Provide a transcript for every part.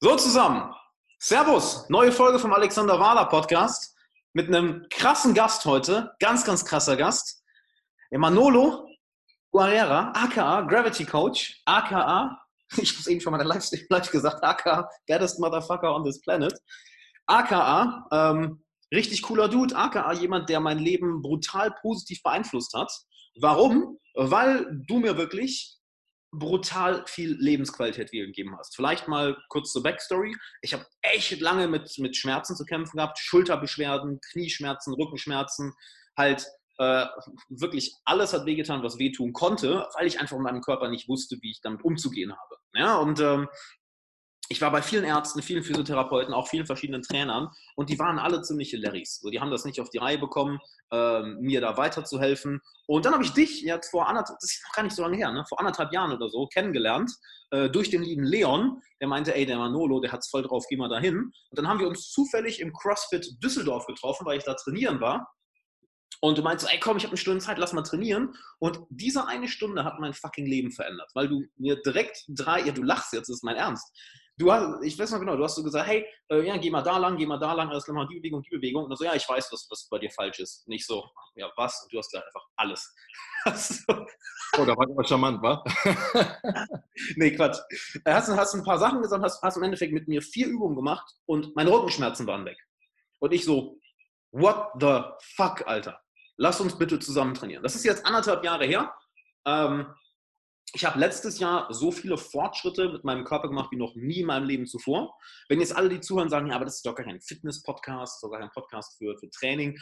So zusammen. Servus, neue Folge vom Alexander Wahler Podcast mit einem krassen Gast heute, ganz, ganz krasser Gast. Manolo Guerrera, aka Gravity Coach, aka, ich habe es eben schon mal Live, live gesagt, aka baddest motherfucker on this planet, aka ähm, richtig cooler Dude, aka jemand, der mein Leben brutal positiv beeinflusst hat. Warum? Weil du mir wirklich brutal viel Lebensqualität wiedergegeben hast. Vielleicht mal kurz zur Backstory. Ich habe echt lange mit, mit Schmerzen zu kämpfen gehabt, Schulterbeschwerden, Knieschmerzen, Rückenschmerzen, halt äh, wirklich alles hat wehgetan, was wehtun konnte, weil ich einfach in meinem Körper nicht wusste, wie ich damit umzugehen habe. Ja, und ähm, ich war bei vielen Ärzten, vielen Physiotherapeuten, auch vielen verschiedenen Trainern und die waren alle ziemliche Larrys. So, die haben das nicht auf die Reihe bekommen, ähm, mir da weiterzuhelfen. Und dann habe ich dich jetzt vor anderthalb, das ist noch gar nicht so lange her, ne? vor anderthalb Jahren oder so kennengelernt äh, durch den lieben Leon, der meinte, ey, der Manolo, der hat's voll drauf, geh mal dahin. Und dann haben wir uns zufällig im CrossFit Düsseldorf getroffen, weil ich da trainieren war. Und du meinst ey komm, ich habe eine Stunde Zeit, lass mal trainieren. Und diese eine Stunde hat mein fucking Leben verändert, weil du mir direkt drei, ja du lachst jetzt, das ist mein Ernst, du hast, ich weiß noch genau, du hast so gesagt, hey, äh, ja, geh mal da lang, geh mal da lang, alles klar, mal die Bewegung, die Bewegung. Und dann so, ja, ich weiß, was, was bei dir falsch ist. Nicht so, ja, was? Und du hast gesagt, einfach alles. oh, da war aber charmant, wa? nee, Quatsch. Äh, hast, hast ein paar Sachen gesagt, hast, hast im Endeffekt mit mir vier Übungen gemacht und meine Rückenschmerzen waren weg. Und ich so, what the fuck, Alter? Lass uns bitte zusammen trainieren. Das ist jetzt anderthalb Jahre her. Ähm, ich habe letztes Jahr so viele Fortschritte mit meinem Körper gemacht wie noch nie in meinem Leben zuvor. Wenn jetzt alle, die zuhören, sagen, ja, aber das ist doch gar kein Fitness-Podcast, doch gar kein Podcast für, für Training.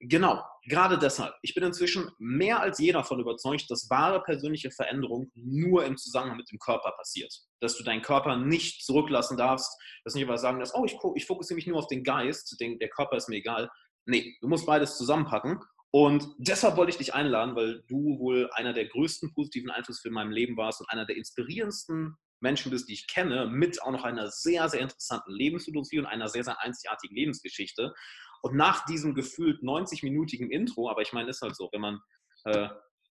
Genau, gerade deshalb. Ich bin inzwischen mehr als jeder davon überzeugt, dass wahre persönliche Veränderung nur im Zusammenhang mit dem Körper passiert. Dass du deinen Körper nicht zurücklassen darfst, dass nicht immer sagen, dass, oh, ich, ich fokussiere mich nur auf den Geist, der Körper ist mir egal. Nee, du musst beides zusammenpacken und deshalb wollte ich dich einladen, weil du wohl einer der größten positiven Einflüsse für mein Leben warst und einer der inspirierendsten Menschen bist, die ich kenne, mit auch noch einer sehr, sehr interessanten Lebensphilosophie und einer sehr, sehr einzigartigen Lebensgeschichte. Und nach diesem gefühlt 90-minütigen Intro, aber ich meine, ist halt so, wenn man äh,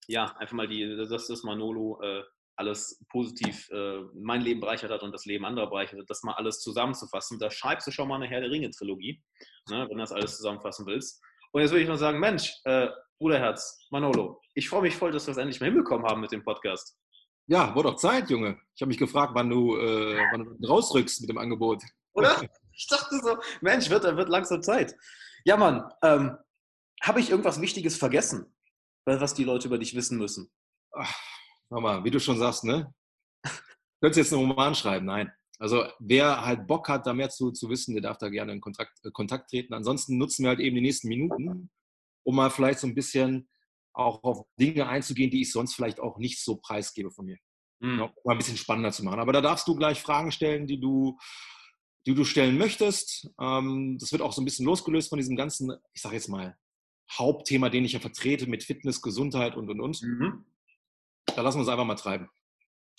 ja einfach mal die, das Manolo, äh, alles positiv äh, mein Leben bereichert hat und das Leben anderer bereichert hat, das mal alles zusammenzufassen, da schreibst du schon mal eine Herr der Ringe-Trilogie, ne, wenn du das alles zusammenfassen willst. Und jetzt würde ich mal sagen, Mensch, äh, Bruderherz, Manolo, ich freue mich voll, dass wir es endlich mal hinbekommen haben mit dem Podcast. Ja, wurde doch Zeit, Junge. Ich habe mich gefragt, wann du, äh, wann du rausrückst mit dem Angebot. Oder? Ich dachte so, Mensch, wird, wird langsam Zeit. Ja, Mann, ähm, habe ich irgendwas Wichtiges vergessen, was die Leute über dich wissen müssen? Ach, mal, wie du schon sagst, ne? Könntest jetzt einen Roman schreiben? Nein. Also wer halt Bock hat, da mehr zu, zu wissen, der darf da gerne in Kontakt, äh, Kontakt treten. Ansonsten nutzen wir halt eben die nächsten Minuten, um mal vielleicht so ein bisschen auch auf Dinge einzugehen, die ich sonst vielleicht auch nicht so preisgebe von mir. Mhm. Ja, mal ein bisschen spannender zu machen. Aber da darfst du gleich Fragen stellen, die du, die du stellen möchtest. Ähm, das wird auch so ein bisschen losgelöst von diesem ganzen, ich sage jetzt mal, Hauptthema, den ich ja vertrete mit Fitness, Gesundheit und und und. Mhm. Da lassen wir uns einfach mal treiben.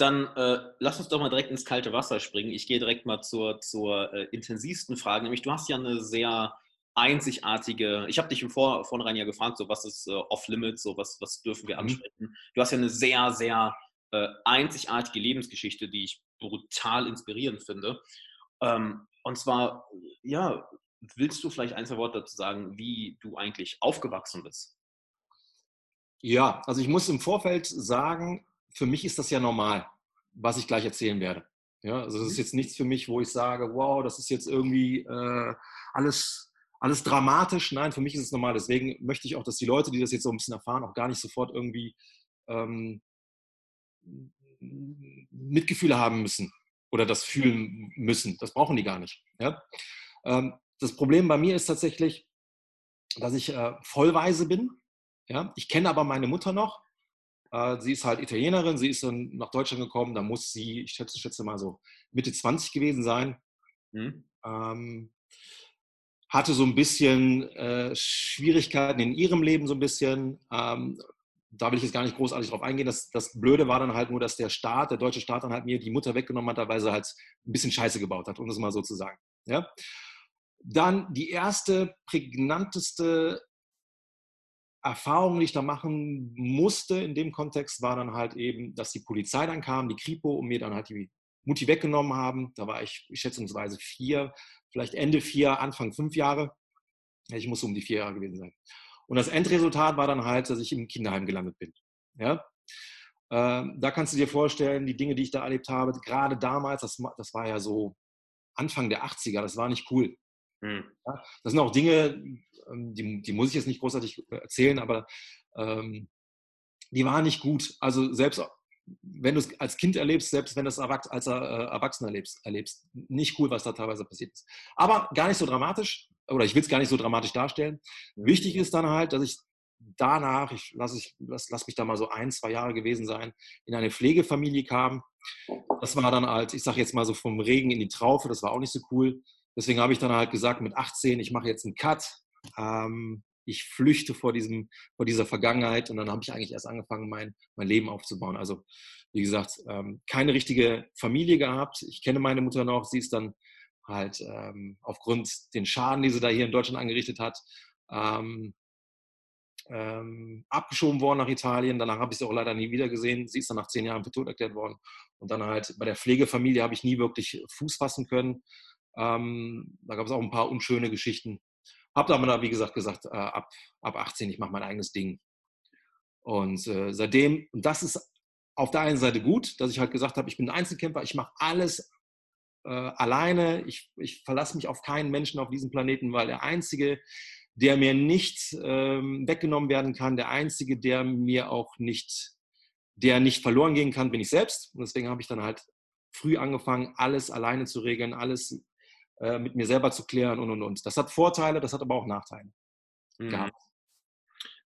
Dann äh, lass uns doch mal direkt ins kalte Wasser springen. Ich gehe direkt mal zur, zur äh, intensivsten Frage, nämlich du hast ja eine sehr einzigartige, ich habe dich im Vor Vornherein ja gefragt, so was ist äh, off-limits, so was, was dürfen wir mhm. ansprechen. Du hast ja eine sehr, sehr äh, einzigartige Lebensgeschichte, die ich brutal inspirierend finde. Ähm, und zwar, ja, willst du vielleicht ein, zwei Worte dazu sagen, wie du eigentlich aufgewachsen bist? Ja, also ich muss im Vorfeld sagen, für mich ist das ja normal, was ich gleich erzählen werde. Ja, also das ist mhm. jetzt nichts für mich, wo ich sage, wow, das ist jetzt irgendwie äh, alles, alles dramatisch. Nein, für mich ist es normal. Deswegen möchte ich auch, dass die Leute, die das jetzt so ein bisschen erfahren, auch gar nicht sofort irgendwie ähm, Mitgefühle haben müssen oder das fühlen müssen. Das brauchen die gar nicht. Ja? Ähm, das Problem bei mir ist tatsächlich, dass ich äh, vollweise bin. Ja? Ich kenne aber meine Mutter noch sie ist halt Italienerin, sie ist dann nach Deutschland gekommen, da muss sie, ich schätze, schätze mal so Mitte 20 gewesen sein. Mhm. Ähm, hatte so ein bisschen äh, Schwierigkeiten in ihrem Leben, so ein bisschen. Ähm, da will ich jetzt gar nicht großartig drauf eingehen. Das, das Blöde war dann halt nur, dass der Staat, der deutsche Staat dann halt mir die Mutter weggenommen hat, weil sie halt ein bisschen Scheiße gebaut hat, um das mal so zu sagen. Ja? Dann die erste prägnanteste Erfahrung, die ich da machen musste in dem Kontext, war dann halt eben, dass die Polizei dann kam, die Kripo, um mir dann halt die Mutti weggenommen haben. Da war ich schätzungsweise vier, vielleicht Ende vier, Anfang fünf Jahre. Ich muss um die vier Jahre gewesen sein. Und das Endresultat war dann halt, dass ich im Kinderheim gelandet bin. Ja? Ähm, da kannst du dir vorstellen, die Dinge, die ich da erlebt habe, gerade damals, das, das war ja so Anfang der 80er, das war nicht cool. Hm. Ja? Das sind auch Dinge, die, die, muss ich jetzt nicht großartig erzählen, aber ähm, die waren nicht gut. Also selbst wenn du es als Kind erlebst, selbst wenn du es als äh, Erwachsener erlebst, erlebst, nicht cool, was da teilweise passiert ist. Aber gar nicht so dramatisch, oder ich will es gar nicht so dramatisch darstellen. Wichtig ist dann halt, dass ich danach, ich lasse ich, lass, lass mich da mal so ein, zwei Jahre gewesen sein, in eine Pflegefamilie kam. Das war dann halt, ich sage jetzt mal so vom Regen in die Traufe, das war auch nicht so cool. Deswegen habe ich dann halt gesagt, mit 18, ich mache jetzt einen Cut. Ähm, ich flüchte vor, diesem, vor dieser Vergangenheit und dann habe ich eigentlich erst angefangen, mein, mein Leben aufzubauen. Also wie gesagt, ähm, keine richtige Familie gehabt. Ich kenne meine Mutter noch, sie ist dann halt ähm, aufgrund den Schaden, die sie da hier in Deutschland angerichtet hat, ähm, ähm, abgeschoben worden nach Italien. Danach habe ich sie auch leider nie wieder gesehen. Sie ist dann nach zehn Jahren für tot erklärt worden. Und dann halt bei der Pflegefamilie habe ich nie wirklich Fuß fassen können. Ähm, da gab es auch ein paar unschöne Geschichten. Habe aber da, wie gesagt, gesagt, äh, ab, ab 18, ich mache mein eigenes Ding. Und äh, seitdem, und das ist auf der einen Seite gut, dass ich halt gesagt habe, ich bin ein Einzelkämpfer, ich mache alles äh, alleine, ich, ich verlasse mich auf keinen Menschen auf diesem Planeten, weil der Einzige, der mir nicht ähm, weggenommen werden kann, der Einzige, der mir auch nicht, der nicht verloren gehen kann, bin ich selbst. Und deswegen habe ich dann halt früh angefangen, alles alleine zu regeln, alles äh, mit mir selber zu klären und und und. Das hat Vorteile, das hat aber auch Nachteile. Mhm.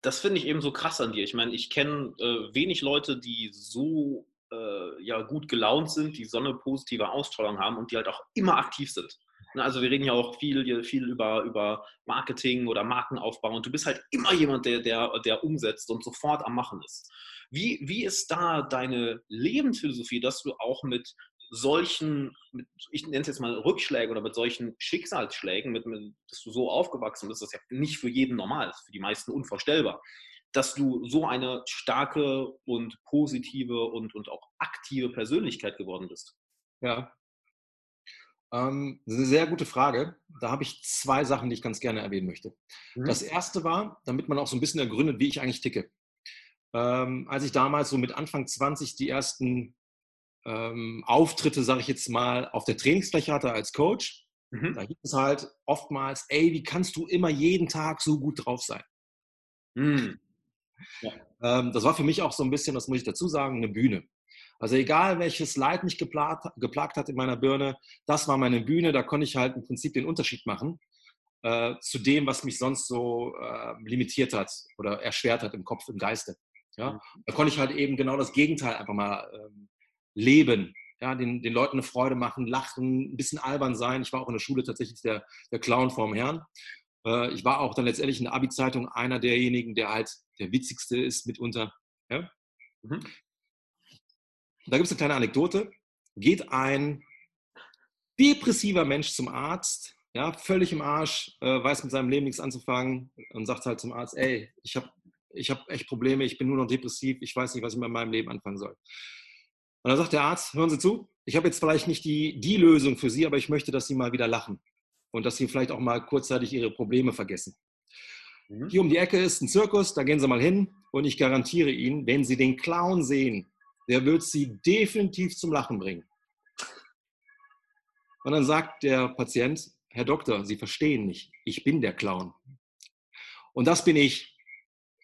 Das finde ich eben so krass an dir. Ich meine, ich kenne äh, wenig Leute, die so äh, ja, gut gelaunt sind, die so eine positive Ausstrahlung haben und die halt auch immer aktiv sind. Ne, also wir reden ja auch viel, viel über, über Marketing oder Markenaufbau und du bist halt immer jemand, der, der, der umsetzt und sofort am Machen ist. Wie, wie ist da deine Lebensphilosophie, dass du auch mit solchen, mit, ich nenne es jetzt mal Rückschlägen oder mit solchen Schicksalsschlägen, mit, mit, dass du so aufgewachsen bist, das ist ja nicht für jeden normal, das ist für die meisten unvorstellbar, dass du so eine starke und positive und, und auch aktive Persönlichkeit geworden bist. Ja, ähm, das ist eine sehr gute Frage. Da habe ich zwei Sachen, die ich ganz gerne erwähnen möchte. Mhm. Das erste war, damit man auch so ein bisschen ergründet, wie ich eigentlich ticke. Ähm, als ich damals so mit Anfang 20 die ersten ähm, Auftritte, sage ich jetzt mal, auf der Trainingsfläche hatte als Coach, mhm. da hieß es halt oftmals, ey, wie kannst du immer jeden Tag so gut drauf sein? Mhm. Ja. Ähm, das war für mich auch so ein bisschen, das muss ich dazu sagen, eine Bühne. Also egal, welches Leid mich geplagt, geplagt hat in meiner Birne, das war meine Bühne, da konnte ich halt im Prinzip den Unterschied machen äh, zu dem, was mich sonst so äh, limitiert hat oder erschwert hat im Kopf, im Geiste. Ja? Mhm. Da konnte ich halt eben genau das Gegenteil einfach mal ähm, leben. Ja, den, den Leuten eine Freude machen, lachen, ein bisschen albern sein. Ich war auch in der Schule tatsächlich der, der Clown vorm Herrn. Äh, ich war auch dann letztendlich in der Abi-Zeitung einer derjenigen, der halt der witzigste ist mitunter. Ja? Mhm da gibt es eine kleine Anekdote. Geht ein depressiver Mensch zum Arzt, ja, völlig im Arsch, äh, weiß mit seinem Leben nichts anzufangen und sagt halt zum Arzt, ey, ich habe ich hab echt Probleme, ich bin nur noch depressiv, ich weiß nicht, was ich mit meinem Leben anfangen soll. Und dann sagt der Arzt, hören Sie zu, ich habe jetzt vielleicht nicht die, die Lösung für Sie, aber ich möchte, dass Sie mal wieder lachen und dass Sie vielleicht auch mal kurzzeitig Ihre Probleme vergessen. Mhm. Hier um die Ecke ist ein Zirkus, da gehen Sie mal hin und ich garantiere Ihnen, wenn Sie den Clown sehen, der wird sie definitiv zum Lachen bringen. Und dann sagt der Patient, Herr Doktor, Sie verstehen nicht, ich bin der Clown. Und das bin ich,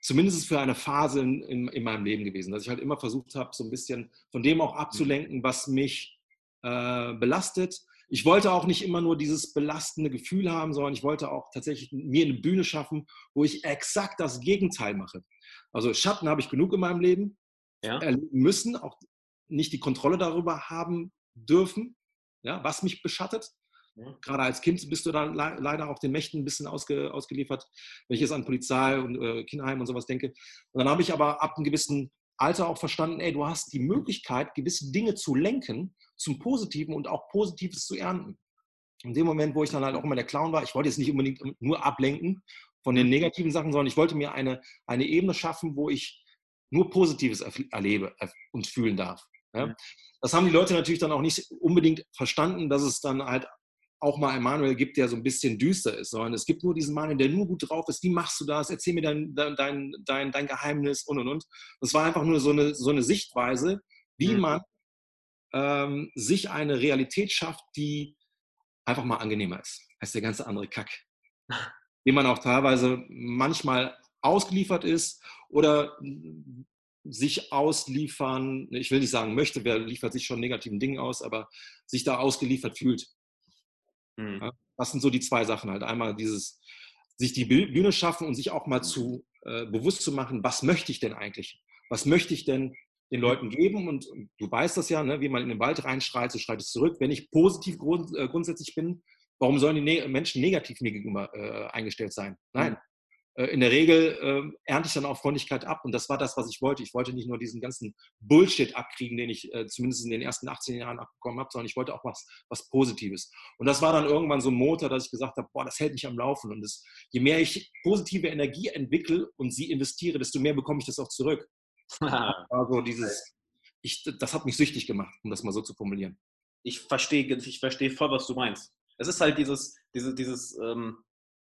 zumindest für eine Phase in, in, in meinem Leben gewesen, dass ich halt immer versucht habe, so ein bisschen von dem auch abzulenken, was mich äh, belastet. Ich wollte auch nicht immer nur dieses belastende Gefühl haben, sondern ich wollte auch tatsächlich mir eine Bühne schaffen, wo ich exakt das Gegenteil mache. Also Schatten habe ich genug in meinem Leben ja. erleben müssen, auch nicht die Kontrolle darüber haben dürfen, ja, was mich beschattet. Ja. Gerade als Kind bist du da le leider auch den Mächten ein bisschen ausge ausgeliefert, wenn ich jetzt an Polizei und äh, Kinderheim und sowas denke. Und dann habe ich aber ab einem gewissen Alter auch verstanden, ey, du hast die Möglichkeit, gewisse Dinge zu lenken zum Positiven und auch Positives zu ernten. In dem Moment, wo ich dann halt auch immer der Clown war, ich wollte jetzt nicht unbedingt nur ablenken von den negativen Sachen, sondern ich wollte mir eine, eine Ebene schaffen, wo ich nur Positives erlebe und fühlen darf. Ja? Mhm. Das haben die Leute natürlich dann auch nicht unbedingt verstanden, dass es dann halt auch mal einen Manuel gibt, der so ein bisschen düster ist, sondern es gibt nur diesen Manuel, der nur gut drauf ist. Wie machst du das? Erzähl mir dein, dein, dein, dein Geheimnis und und und. Das war einfach nur so eine, so eine Sichtweise, wie mhm. man ähm, sich eine Realität schafft, die einfach mal angenehmer ist als der ganze andere Kack. Wie man auch teilweise manchmal ausgeliefert ist oder sich ausliefern, ich will nicht sagen möchte, wer liefert sich schon negativen Dingen aus, aber sich da ausgeliefert fühlt. Mhm. Das sind so die zwei Sachen halt. Einmal dieses, sich die Bühne schaffen und sich auch mal zu äh, bewusst zu machen, was möchte ich denn eigentlich? Was möchte ich denn den Leuten geben? Und, und du weißt das ja, ne, wie man in den Wald reinschreit, so schreit es zurück. Wenn ich positiv grund, äh, grundsätzlich bin, warum sollen die ne Menschen negativ mir gegenüber äh, eingestellt sein? Nein, äh, in der Regel äh, ernte ich dann auch Freundlichkeit ab. Und das war das, was ich wollte. Ich wollte nicht nur diesen ganzen Bullshit abkriegen, den ich äh, zumindest in den ersten 18 Jahren abbekommen habe, sondern ich wollte auch was, was Positives. Und das war dann irgendwann so ein Motor, dass ich gesagt habe, boah, das hält mich am Laufen. Und das, je mehr ich positive Energie entwickle und sie investiere, desto mehr bekomme ich das auch zurück. also dieses, ich, das hat mich süchtig gemacht, um das mal so zu formulieren. Ich verstehe, ich verstehe voll, was du meinst. Es ist halt dieses, diese, dieses, ähm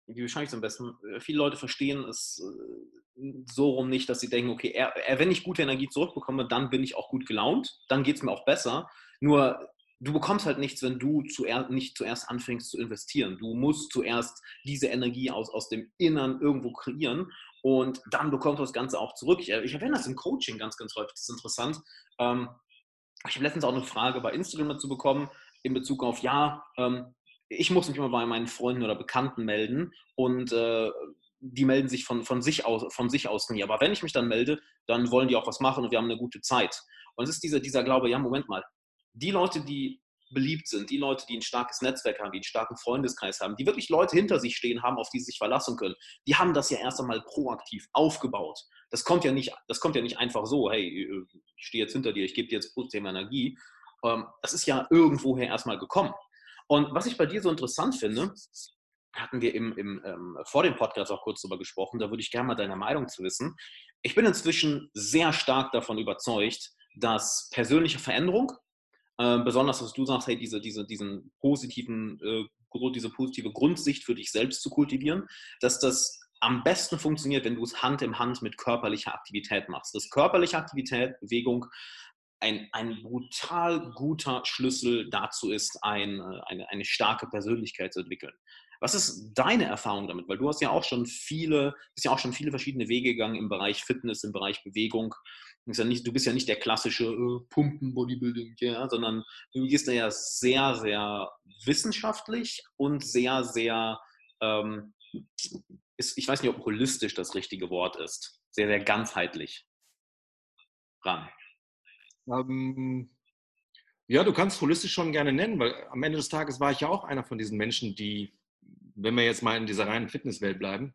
wie beschreibe ich am besten? Äh, viele Leute verstehen es äh, so rum nicht, dass sie denken, okay, er, er, wenn ich gute Energie zurückbekomme, dann bin ich auch gut gelaunt, dann geht es mir auch besser. Nur du bekommst halt nichts, wenn du zuerst, nicht zuerst anfängst zu investieren. Du musst zuerst diese Energie aus, aus dem Innern irgendwo kreieren und dann bekommst du das Ganze auch zurück. Ich, ich erwähne das im Coaching ganz, ganz häufig. Das ist interessant. Ähm, ich habe letztens auch eine Frage bei Instagram dazu bekommen in Bezug auf, ja, ähm, ich muss mich immer bei meinen Freunden oder Bekannten melden und äh, die melden sich von, von, sich aus, von sich aus nie. Aber wenn ich mich dann melde, dann wollen die auch was machen und wir haben eine gute Zeit. Und es ist dieser, dieser Glaube, ja, Moment mal, die Leute, die beliebt sind, die Leute, die ein starkes Netzwerk haben, die einen starken Freundeskreis haben, die wirklich Leute hinter sich stehen haben, auf die sie sich verlassen können, die haben das ja erst einmal proaktiv aufgebaut. Das kommt ja nicht, das kommt ja nicht einfach so, hey, ich stehe jetzt hinter dir, ich gebe dir jetzt positive Energie. Ähm, das ist ja irgendwoher erstmal gekommen. Und was ich bei dir so interessant finde, hatten wir im, im ähm, vor dem Podcast auch kurz darüber gesprochen, da würde ich gerne mal deine Meinung zu wissen. Ich bin inzwischen sehr stark davon überzeugt, dass persönliche Veränderung, äh, besonders was du sagst, hey, diese, diese, diesen positiven, äh, diese positive Grundsicht für dich selbst zu kultivieren, dass das am besten funktioniert, wenn du es Hand in Hand mit körperlicher Aktivität machst. Das körperliche Aktivität, Bewegung ein, ein brutal guter Schlüssel dazu ist, ein, äh, eine, eine starke Persönlichkeit zu entwickeln. Was ist deine Erfahrung damit? Weil du hast ja auch schon viele, bist ja auch schon viele verschiedene Wege gegangen im Bereich Fitness, im Bereich Bewegung. Du bist ja nicht, du bist ja nicht der klassische äh, Pumpen-Bodybuilding, ja, sondern du gehst da ja sehr, sehr wissenschaftlich und sehr, sehr, ähm, ist, ich weiß nicht, ob holistisch das richtige Wort ist, sehr, sehr ganzheitlich ran. Ähm, ja, du kannst holistisch schon gerne nennen, weil am Ende des Tages war ich ja auch einer von diesen Menschen, die, wenn wir jetzt mal in dieser reinen Fitnesswelt bleiben,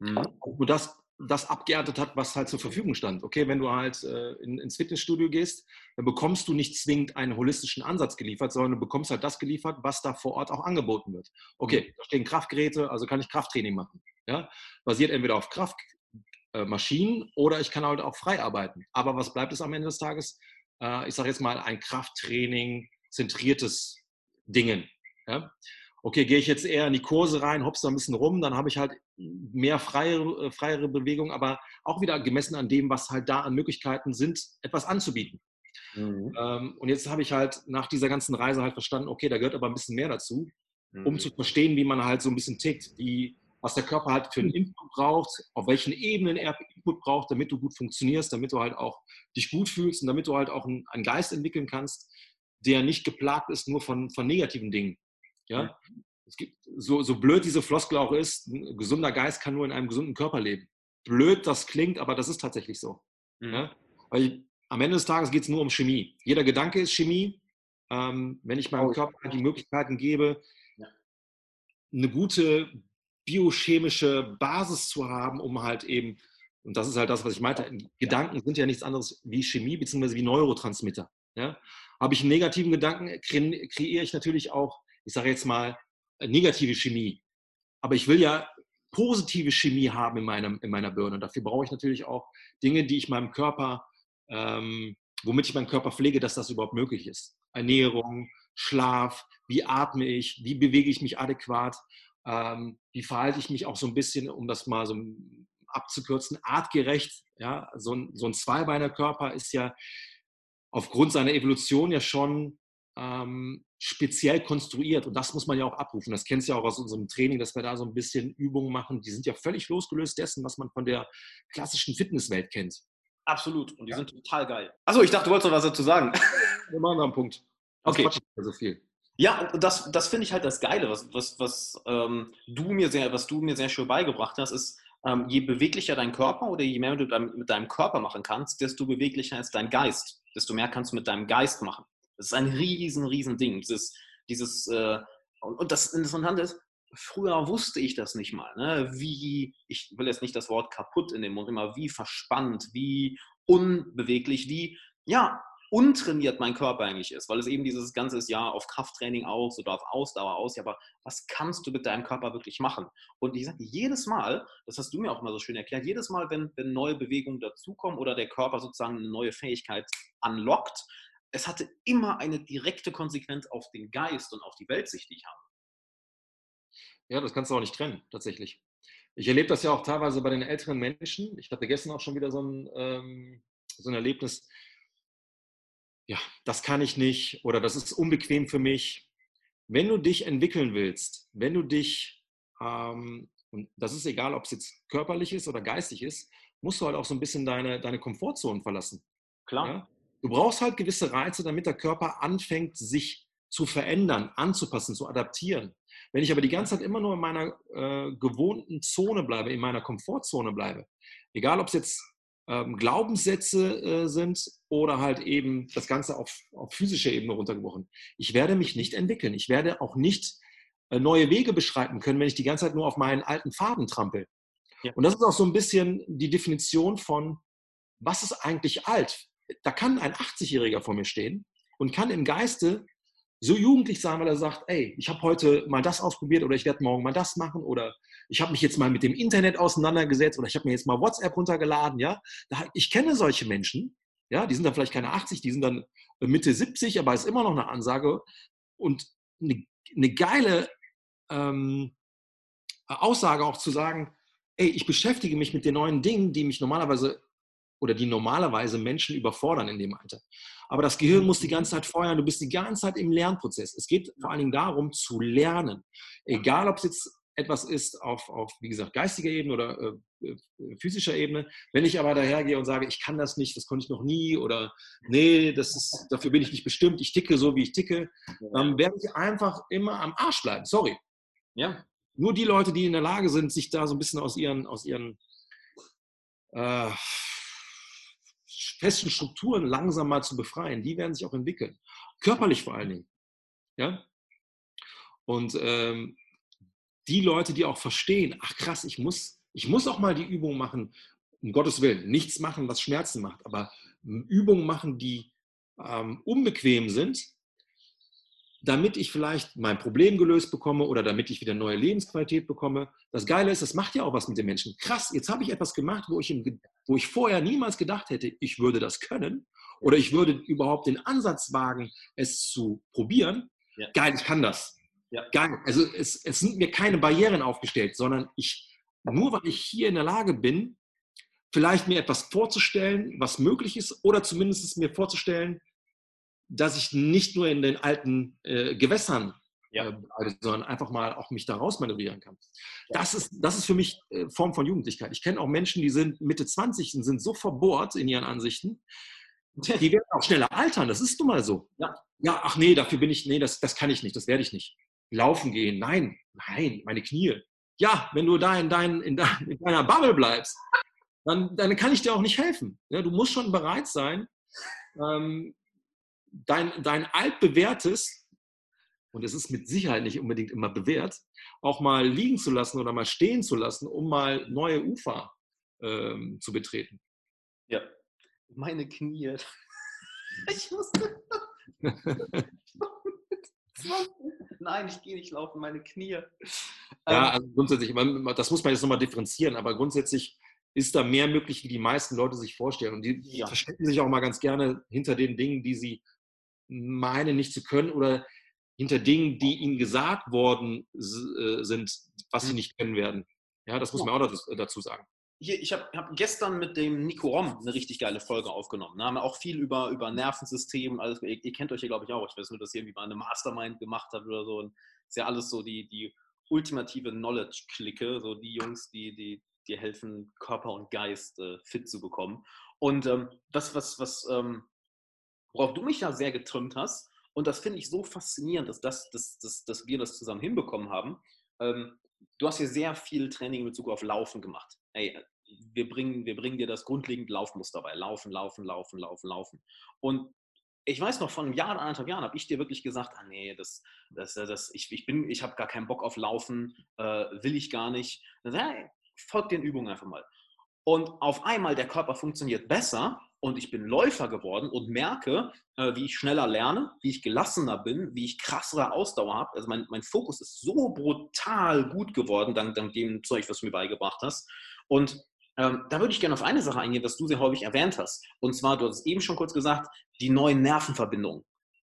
mhm. wo das, das abgeerntet hat, was halt zur Verfügung stand. Okay, wenn du halt äh, in, ins Fitnessstudio gehst, dann bekommst du nicht zwingend einen holistischen Ansatz geliefert, sondern du bekommst halt das geliefert, was da vor Ort auch angeboten wird. Okay, mhm. da stehen Kraftgeräte, also kann ich Krafttraining machen. Ja? Basiert entweder auf Kraft, Maschinen oder ich kann halt auch frei arbeiten. Aber was bleibt es am Ende des Tages? Äh, ich sage jetzt mal ein Krafttraining zentriertes Dingen. Ja? Okay, gehe ich jetzt eher in die Kurse rein, hops da ein bisschen rum, dann habe ich halt mehr freiere, äh, freiere Bewegung, aber auch wieder gemessen an dem, was halt da an Möglichkeiten sind, etwas anzubieten. Mhm. Ähm, und jetzt habe ich halt nach dieser ganzen Reise halt verstanden, okay, da gehört aber ein bisschen mehr dazu, mhm. um zu verstehen, wie man halt so ein bisschen tickt, wie, was der Körper halt für einen Input braucht, auf welchen Ebenen er Input braucht, damit du gut funktionierst, damit du halt auch dich gut fühlst und damit du halt auch einen, einen Geist entwickeln kannst, der nicht geplagt ist nur von, von negativen Dingen. Ja? Es gibt, so, so blöd diese Floskel auch ist, ein gesunder Geist kann nur in einem gesunden Körper leben. Blöd das klingt, aber das ist tatsächlich so. Mhm. Ja? Weil am Ende des Tages geht es nur um Chemie. Jeder Gedanke ist Chemie. Ähm, wenn ich meinem Körper die Möglichkeiten gebe, eine gute biochemische Basis zu haben, um halt eben, und das ist halt das, was ich meinte, Gedanken sind ja nichts anderes wie Chemie bzw. wie Neurotransmitter. Ja? Habe ich einen negativen Gedanken, kreiere ich natürlich auch, ich sage jetzt mal, negative Chemie. Aber ich will ja positive Chemie haben in, meinem, in meiner Birne. Und dafür brauche ich natürlich auch Dinge, die ich meinem Körper ähm, womit ich meinen Körper pflege, dass das überhaupt möglich ist. Ernährung, Schlaf, wie atme ich, wie bewege ich mich adäquat, ähm, wie verhalte ich mich auch so ein bisschen, um das mal so abzukürzen, artgerecht. Ja? So, ein, so ein Zweibeiner-Körper ist ja aufgrund seiner Evolution ja schon ähm, speziell konstruiert und das muss man ja auch abrufen. Das kennst du ja auch aus unserem Training, dass wir da so ein bisschen Übungen machen. Die sind ja völlig losgelöst dessen, was man von der klassischen Fitnesswelt kennt. Absolut. Und die ja. sind total geil. Achso, ich dachte, du wolltest noch was dazu sagen. Wir machen noch einen Punkt. Das okay. So viel. Ja, das, das finde ich halt das Geile, was, was, was, ähm, du mir sehr, was du mir sehr schön beigebracht hast, ist, ähm, je beweglicher dein Körper oder je mehr du mit deinem Körper machen kannst, desto beweglicher ist dein Geist. Desto mehr kannst du mit deinem Geist machen. Das ist ein riesen, riesen Ding. Dieses, dieses, äh, und, und das Interessante ist, früher wusste ich das nicht mal, ne? wie, ich will jetzt nicht das Wort kaputt in den Mund, immer wie verspannt, wie unbeweglich, wie, ja, untrainiert mein Körper eigentlich ist, weil es eben dieses ganze Jahr auf Krafttraining aus oder auf Ausdauer aus, ja, aber was kannst du mit deinem Körper wirklich machen? Und ich sage, jedes Mal, das hast du mir auch mal so schön erklärt, jedes Mal, wenn, wenn neue Bewegungen dazukommen oder der Körper sozusagen eine neue Fähigkeit anlockt, es hatte immer eine direkte Konsequenz auf den Geist und auf die Weltsicht, die ich habe. Ja, das kannst du auch nicht trennen, tatsächlich. Ich erlebe das ja auch teilweise bei den älteren Menschen. Ich hatte gestern auch schon wieder so ein, ähm, so ein Erlebnis. Ja, das kann ich nicht oder das ist unbequem für mich. Wenn du dich entwickeln willst, wenn du dich, ähm, und das ist egal, ob es jetzt körperlich ist oder geistig ist, musst du halt auch so ein bisschen deine, deine Komfortzone verlassen. Klar. Ja? Du brauchst halt gewisse Reize, damit der Körper anfängt, sich zu verändern, anzupassen, zu adaptieren. Wenn ich aber die ganze Zeit immer nur in meiner äh, gewohnten Zone bleibe, in meiner Komfortzone bleibe, egal ob es jetzt ähm, Glaubenssätze äh, sind oder halt eben das Ganze auf, auf physischer Ebene runtergebrochen, ich werde mich nicht entwickeln. Ich werde auch nicht äh, neue Wege beschreiten können, wenn ich die ganze Zeit nur auf meinen alten Faden trampel. Ja. Und das ist auch so ein bisschen die Definition von, was ist eigentlich alt? da kann ein 80-Jähriger vor mir stehen und kann im Geiste so jugendlich sein, weil er sagt, ey, ich habe heute mal das ausprobiert oder ich werde morgen mal das machen oder ich habe mich jetzt mal mit dem Internet auseinandergesetzt oder ich habe mir jetzt mal WhatsApp runtergeladen, ja. Ich kenne solche Menschen, ja, die sind dann vielleicht keine 80, die sind dann Mitte 70, aber ist immer noch eine Ansage und eine, eine geile ähm, Aussage auch zu sagen, ey, ich beschäftige mich mit den neuen Dingen, die mich normalerweise oder die normalerweise Menschen überfordern in dem Alter. Aber das Gehirn muss die ganze Zeit feuern, du bist die ganze Zeit im Lernprozess. Es geht vor allen Dingen darum, zu lernen. Egal, ob es jetzt etwas ist auf, auf wie gesagt, geistiger Ebene oder äh, äh, physischer Ebene. Wenn ich aber dahergehe und sage, ich kann das nicht, das konnte ich noch nie oder nee, das ist, dafür bin ich nicht bestimmt, ich ticke so, wie ich ticke, dann werde ich einfach immer am Arsch bleiben. Sorry. Ja. Nur die Leute, die in der Lage sind, sich da so ein bisschen aus ihren, aus ihren äh, festen Strukturen langsam mal zu befreien, die werden sich auch entwickeln. Körperlich vor allen Dingen. Ja? Und ähm, die Leute, die auch verstehen, ach krass, ich muss, ich muss auch mal die Übung machen, um Gottes Willen, nichts machen, was Schmerzen macht, aber Übungen machen, die ähm, unbequem sind, damit ich vielleicht mein Problem gelöst bekomme oder damit ich wieder neue Lebensqualität bekomme. Das Geile ist, das macht ja auch was mit den Menschen. Krass, jetzt habe ich etwas gemacht, wo ich, im, wo ich vorher niemals gedacht hätte, ich würde das können oder ich würde überhaupt den Ansatz wagen, es zu probieren. Ja. Geil, ich kann das. Ja. Geil. Also es, es sind mir keine Barrieren aufgestellt, sondern ich, nur weil ich hier in der Lage bin, vielleicht mir etwas vorzustellen, was möglich ist, oder zumindest mir vorzustellen, dass ich nicht nur in den alten äh, Gewässern ja. äh, sondern einfach mal auch mich da rausmanövrieren kann. Das ist, das ist für mich äh, Form von Jugendlichkeit. Ich kenne auch Menschen, die sind Mitte 20 und sind so verbohrt in ihren Ansichten, die werden auch schneller altern, das ist nun mal so. Ja, ja ach nee, dafür bin ich, nee, das, das kann ich nicht, das werde ich nicht. Laufen gehen, nein, nein, meine Knie. Ja, wenn du da in, dein, in, dein, in deiner Bubble bleibst, dann, dann kann ich dir auch nicht helfen. Ja, du musst schon bereit sein, ähm, dein, dein altbewährtes, und es ist mit Sicherheit nicht unbedingt immer bewährt, auch mal liegen zu lassen oder mal stehen zu lassen, um mal neue Ufer ähm, zu betreten. Ja, meine Knie. Ich musste. Nein, ich gehe nicht laufen, meine Knie. Ja, ähm. also grundsätzlich, das muss man jetzt nochmal differenzieren, aber grundsätzlich ist da mehr möglich, wie die meisten Leute sich vorstellen. Und die ja. verstecken sich auch mal ganz gerne hinter den Dingen, die sie meinen nicht zu können oder hinter Dingen, die ihnen gesagt worden äh, sind, was sie mhm. nicht können werden. Ja, das muss man auch dazu sagen. Hier, ich habe hab gestern mit dem Nico Rom eine richtig geile Folge aufgenommen. Da haben wir auch viel über, über Nervensystem. Alles, ihr, ihr kennt euch ja, glaube ich, auch. Ich weiß nur, dass ihr irgendwie mal eine Mastermind gemacht habt oder so. Und ist ja alles so die, die ultimative Knowledge-Clique, so die Jungs, die, die dir helfen, Körper und Geist äh, fit zu bekommen. Und ähm, das, was, was ähm, worauf du mich ja sehr getrimmt hast, und das finde ich so faszinierend, dass, das, dass, dass, dass wir das zusammen hinbekommen haben. Ähm, du hast hier sehr viel Training in Bezug auf Laufen gemacht. Hey, wir bringen, wir bringen dir das grundlegende Laufmuster bei. Laufen, laufen, laufen, laufen, laufen. Und ich weiß noch, vor einem Jahr, anderthalb Jahren habe ich dir wirklich gesagt, ah nee, das, das, das, ich, ich, ich habe gar keinen Bock auf Laufen, äh, will ich gar nicht. Dann, hey, folgt den Übungen einfach mal. Und auf einmal der Körper funktioniert besser und ich bin Läufer geworden und merke, äh, wie ich schneller lerne, wie ich gelassener bin, wie ich krassere Ausdauer habe. Also mein, mein Fokus ist so brutal gut geworden, dank, dank dem Zeug, was du mir beigebracht hast. Und ähm, da würde ich gerne auf eine Sache eingehen, was du sehr häufig erwähnt hast. Und zwar, du hast es eben schon kurz gesagt, die neuen Nervenverbindungen.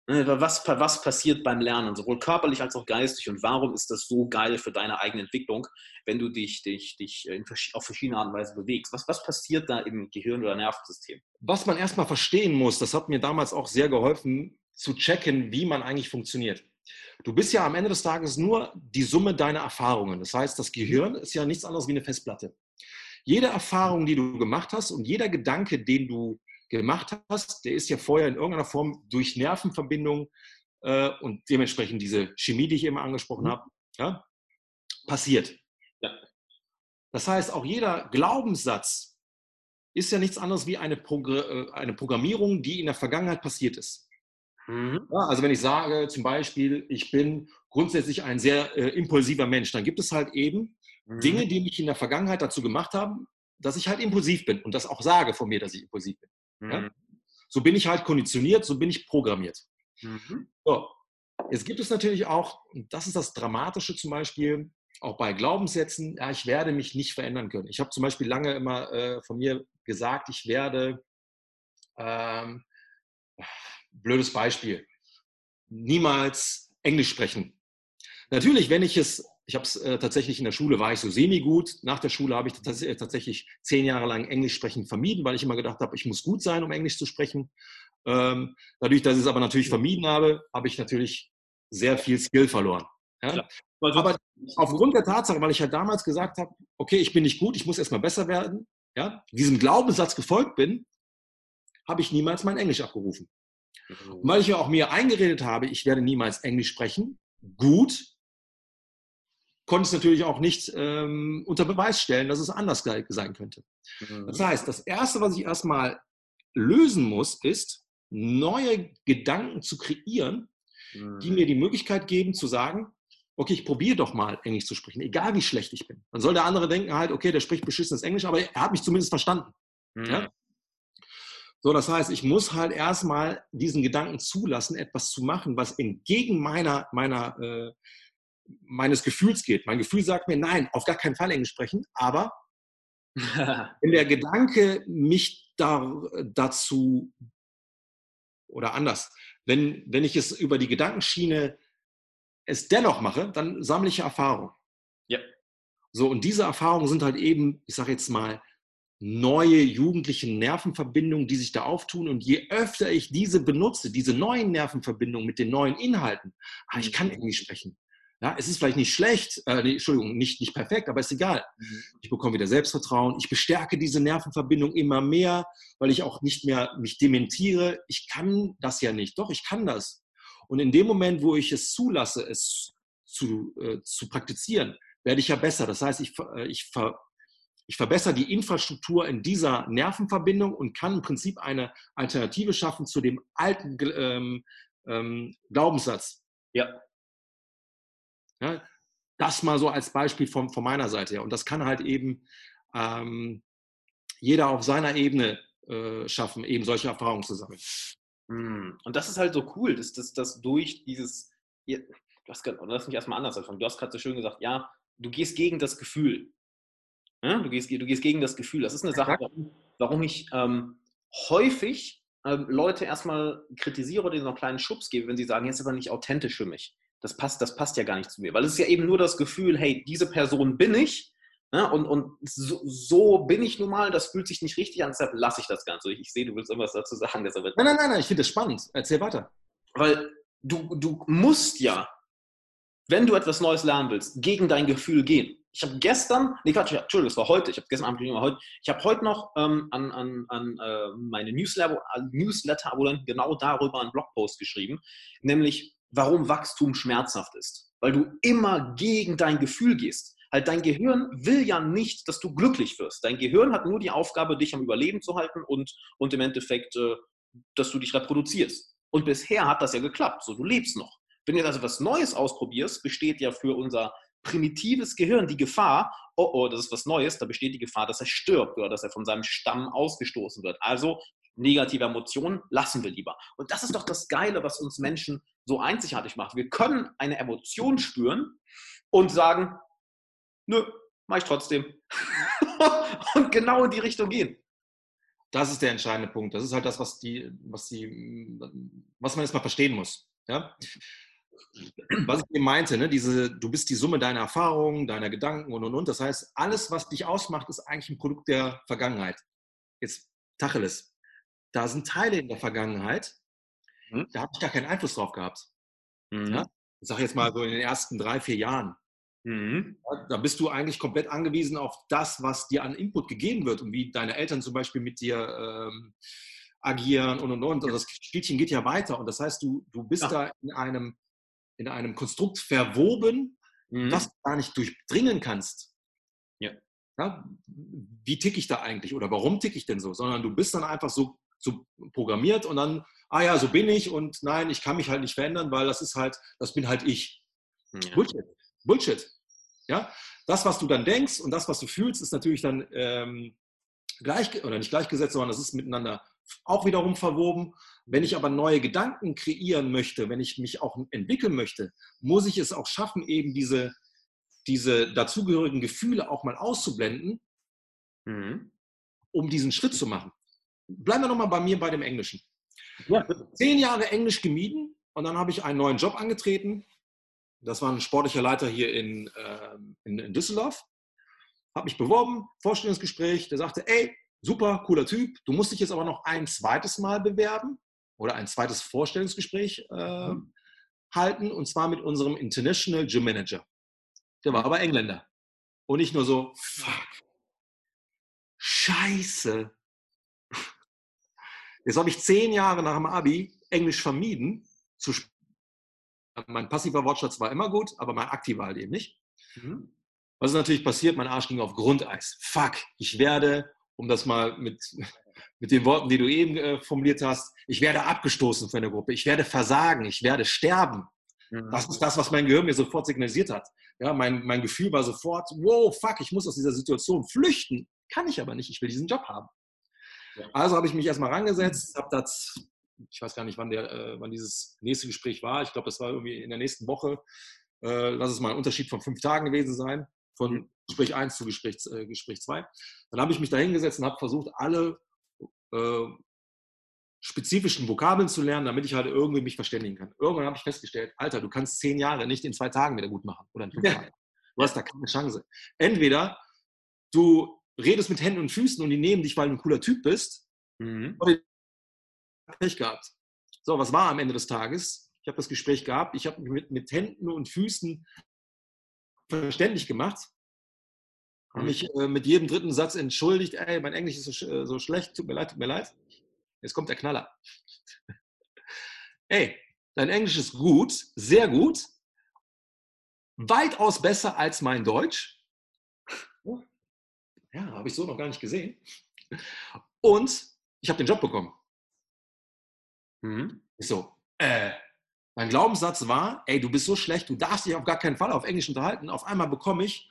Ne, was, was passiert beim Lernen, sowohl körperlich als auch geistig und warum ist das so geil für deine eigene Entwicklung, wenn du dich, dich, dich in, auf verschiedene Art und Weise bewegst? Was, was passiert da im Gehirn oder Nervensystem? Was man erstmal verstehen muss, das hat mir damals auch sehr geholfen, zu checken, wie man eigentlich funktioniert. Du bist ja am Ende des Tages nur die Summe deiner Erfahrungen. Das heißt, das Gehirn ist ja nichts anderes wie eine Festplatte. Jede Erfahrung, die du gemacht hast und jeder Gedanke, den du gemacht hast, der ist ja vorher in irgendeiner Form durch Nervenverbindungen äh, und dementsprechend diese Chemie, die ich immer angesprochen mhm. habe, ja, passiert. Ja. Das heißt, auch jeder Glaubenssatz ist ja nichts anderes wie eine, Progr äh, eine Programmierung, die in der Vergangenheit passiert ist. Mhm. Ja, also wenn ich sage zum Beispiel, ich bin grundsätzlich ein sehr äh, impulsiver Mensch, dann gibt es halt eben. Dinge, die mich in der Vergangenheit dazu gemacht haben, dass ich halt impulsiv bin und das auch sage von mir, dass ich impulsiv bin. Mhm. Ja? So bin ich halt konditioniert, so bin ich programmiert. Mhm. So. Jetzt gibt es natürlich auch, und das ist das Dramatische zum Beispiel, auch bei Glaubenssätzen, ja, ich werde mich nicht verändern können. Ich habe zum Beispiel lange immer äh, von mir gesagt, ich werde, ähm, blödes Beispiel, niemals Englisch sprechen. Natürlich, wenn ich es ich habe es äh, tatsächlich in der Schule, war ich so semi-gut. Nach der Schule habe ich tats äh, tatsächlich zehn Jahre lang Englisch sprechen vermieden, weil ich immer gedacht habe, ich muss gut sein, um Englisch zu sprechen. Ähm, dadurch, dass ich es aber natürlich vermieden habe, habe ich natürlich sehr viel Skill verloren. Ja? Aber aufgrund der Tatsache, weil ich halt damals gesagt habe, okay, ich bin nicht gut, ich muss erstmal besser werden, ja, diesem Glaubenssatz gefolgt bin, habe ich niemals mein Englisch abgerufen. Und weil ich ja auch mir eingeredet habe, ich werde niemals Englisch sprechen, gut, konnte es natürlich auch nicht ähm, unter Beweis stellen, dass es anders sein könnte. Mhm. Das heißt, das Erste, was ich erstmal lösen muss, ist, neue Gedanken zu kreieren, mhm. die mir die Möglichkeit geben zu sagen, okay, ich probiere doch mal Englisch zu sprechen, egal wie schlecht ich bin. Dann soll der andere denken halt, okay, der spricht beschissenes Englisch, aber er hat mich zumindest verstanden. Mhm. Ja? So, das heißt, ich muss halt erstmal diesen Gedanken zulassen, etwas zu machen, was entgegen meiner, meiner äh, meines Gefühls geht. Mein Gefühl sagt mir, nein, auf gar keinen Fall Englisch sprechen, aber wenn der Gedanke mich da, dazu oder anders, wenn, wenn ich es über die Gedankenschiene es dennoch mache, dann sammle ich Erfahrung. Ja. So, und diese Erfahrungen sind halt eben, ich sage jetzt mal, neue jugendliche Nervenverbindungen, die sich da auftun. Und je öfter ich diese benutze, diese neuen Nervenverbindungen mit den neuen Inhalten, ah, ich kann mhm. Englisch sprechen. Ja, es ist vielleicht nicht schlecht, äh, nee, Entschuldigung, nicht, nicht perfekt, aber ist egal. Mhm. Ich bekomme wieder Selbstvertrauen. Ich bestärke diese Nervenverbindung immer mehr, weil ich auch nicht mehr mich dementiere. Ich kann das ja nicht. Doch, ich kann das. Und in dem Moment, wo ich es zulasse, es zu, äh, zu praktizieren, werde ich ja besser. Das heißt, ich, äh, ich, ver, ich verbessere die Infrastruktur in dieser Nervenverbindung und kann im Prinzip eine Alternative schaffen zu dem alten ähm, ähm, Glaubenssatz. Ja, ja, das mal so als Beispiel von, von meiner Seite her. Und das kann halt eben ähm, jeder auf seiner Ebene äh, schaffen, eben solche Erfahrungen zu sammeln. Hm. Und das ist halt so cool, dass das durch dieses, du hast grad, lass mich erstmal anders anfangen, du hast gerade so schön gesagt, ja, du gehst gegen das Gefühl. Ja? Du, gehst, du gehst gegen das Gefühl. Das ist eine Sache, warum, warum ich ähm, häufig ähm, Leute erstmal kritisiere oder ihnen noch einen kleinen Schubs gebe, wenn sie sagen, jetzt ist aber nicht authentisch für mich. Das passt, das passt ja gar nicht zu mir. Weil es ist ja eben nur das Gefühl, hey, diese Person bin ich. Ja, und und so, so, bin ich nun mal, das fühlt sich nicht richtig an, deshalb lasse ich das Ganze. Ich, ich sehe, du willst irgendwas dazu sagen. Deshalb nein, nein, nein, nein, ich finde das spannend. Erzähl weiter. Weil du, du musst ja, wenn du etwas Neues lernen willst, gegen dein Gefühl gehen. Ich habe gestern, nee Quatsch, Entschuldigung, das war heute, ich habe gestern Abend, heute, ich habe heute noch ähm, an, an, an äh, meine Newsletter-Abonnenten genau darüber einen Blogpost geschrieben, nämlich warum Wachstum schmerzhaft ist. Weil du immer gegen dein Gefühl gehst. Halt, dein Gehirn will ja nicht, dass du glücklich wirst. Dein Gehirn hat nur die Aufgabe, dich am Überleben zu halten und, und im Endeffekt, äh, dass du dich reproduzierst. Und bisher hat das ja geklappt. So, du lebst noch. Wenn du jetzt also was Neues ausprobierst, besteht ja für unser primitives Gehirn die Gefahr, oh oh, das ist was Neues, da besteht die Gefahr, dass er stirbt oder dass er von seinem Stamm ausgestoßen wird. Also negative Emotionen lassen wir lieber. Und das ist doch das Geile, was uns Menschen so einzigartig macht. Wir können eine Emotion spüren und sagen, nö, mach ich trotzdem. und genau in die Richtung gehen. Das ist der entscheidende Punkt. Das ist halt das, was, die, was, die, was man erstmal verstehen muss. Ja? Was ich eben meinte, ne? Diese, du bist die Summe deiner Erfahrungen, deiner Gedanken und und und. Das heißt, alles, was dich ausmacht, ist eigentlich ein Produkt der Vergangenheit. Jetzt Tacheles. Da sind Teile in der Vergangenheit, hm? da habe ich gar keinen Einfluss drauf gehabt. Mhm. Ja? Ich sage jetzt mal so in den ersten drei, vier Jahren. Mhm. Da bist du eigentlich komplett angewiesen auf das, was dir an Input gegeben wird und wie deine Eltern zum Beispiel mit dir ähm, agieren und und und. Und das Spielchen geht ja weiter. Und das heißt, du, du bist ja. da in einem, in einem Konstrukt verwoben, mhm. das du gar nicht durchdringen kannst. Ja. ja. Wie ticke ich da eigentlich oder warum ticke ich denn so? Sondern du bist dann einfach so, so programmiert und dann, ah ja, so bin ich und nein, ich kann mich halt nicht verändern, weil das ist halt, das bin halt ich. Ja. Bullshit. Bullshit. Ja? Das, was du dann denkst und das, was du fühlst, ist natürlich dann ähm, gleich, oder nicht gleichgesetzt, sondern das ist miteinander auch wiederum verwoben. Wenn ich aber neue Gedanken kreieren möchte, wenn ich mich auch entwickeln möchte, muss ich es auch schaffen, eben diese, diese dazugehörigen Gefühle auch mal auszublenden, mhm. um diesen Schritt zu machen. Bleiben wir nochmal bei mir bei dem Englischen. Ja. Zehn Jahre Englisch gemieden und dann habe ich einen neuen Job angetreten das war ein sportlicher Leiter hier in, äh, in, in Düsseldorf. Habe mich beworben, Vorstellungsgespräch. Der sagte, ey, super, cooler Typ. Du musst dich jetzt aber noch ein zweites Mal bewerben oder ein zweites Vorstellungsgespräch äh, mhm. halten und zwar mit unserem International Gym Manager. Der war aber Engländer. Und nicht nur so, fuck, scheiße. Jetzt habe ich zehn Jahre nach dem Abi Englisch vermieden zu sprechen mein passiver Wortschatz war immer gut, aber mein aktiver halt eben nicht. Mhm. Was ist natürlich passiert? Mein Arsch ging auf Grundeis. Fuck, ich werde, um das mal mit, mit den Worten, die du eben äh, formuliert hast, ich werde abgestoßen von der Gruppe, ich werde versagen, ich werde sterben. Mhm. Das ist das, was mein Gehirn mir sofort signalisiert hat. Ja, mein, mein Gefühl war sofort, wow, fuck, ich muss aus dieser Situation flüchten. Kann ich aber nicht, ich will diesen Job haben. Also habe ich mich erstmal rangesetzt, habe das ich weiß gar nicht, wann, der, äh, wann dieses nächste Gespräch war. Ich glaube, das war irgendwie in der nächsten Woche. Äh, lass es mal ein Unterschied von fünf Tagen gewesen sein, von mhm. Gespräch 1 zu Gespräch, äh, Gespräch 2. Dann habe ich mich da hingesetzt und habe versucht, alle äh, spezifischen Vokabeln zu lernen, damit ich halt irgendwie mich verständigen kann. Irgendwann habe ich festgestellt, Alter, du kannst zehn Jahre nicht in zwei Tagen wieder gut machen oder in fünf. Tagen. Du hast da keine Chance. Entweder du redest mit Händen und Füßen und die nehmen dich, weil du ein cooler Typ bist, mhm. Pech gehabt. So, was war am Ende des Tages? Ich habe das Gespräch gehabt, ich habe mich mit, mit Händen und Füßen verständlich gemacht, habe mhm. mich äh, mit jedem dritten Satz entschuldigt, ey, mein Englisch ist so, äh, so, schlecht, tut mir leid, tut mir leid. Jetzt kommt der Knaller. ey, dein Englisch ist gut, sehr gut, weitaus besser als mein Deutsch. Ja, habe ich so noch gar nicht gesehen. Und ich habe den Job bekommen. Mhm. Ich so, äh, mein Glaubenssatz war, ey, du bist so schlecht, du darfst dich auf gar keinen Fall auf Englisch unterhalten. Auf einmal bekomme ich,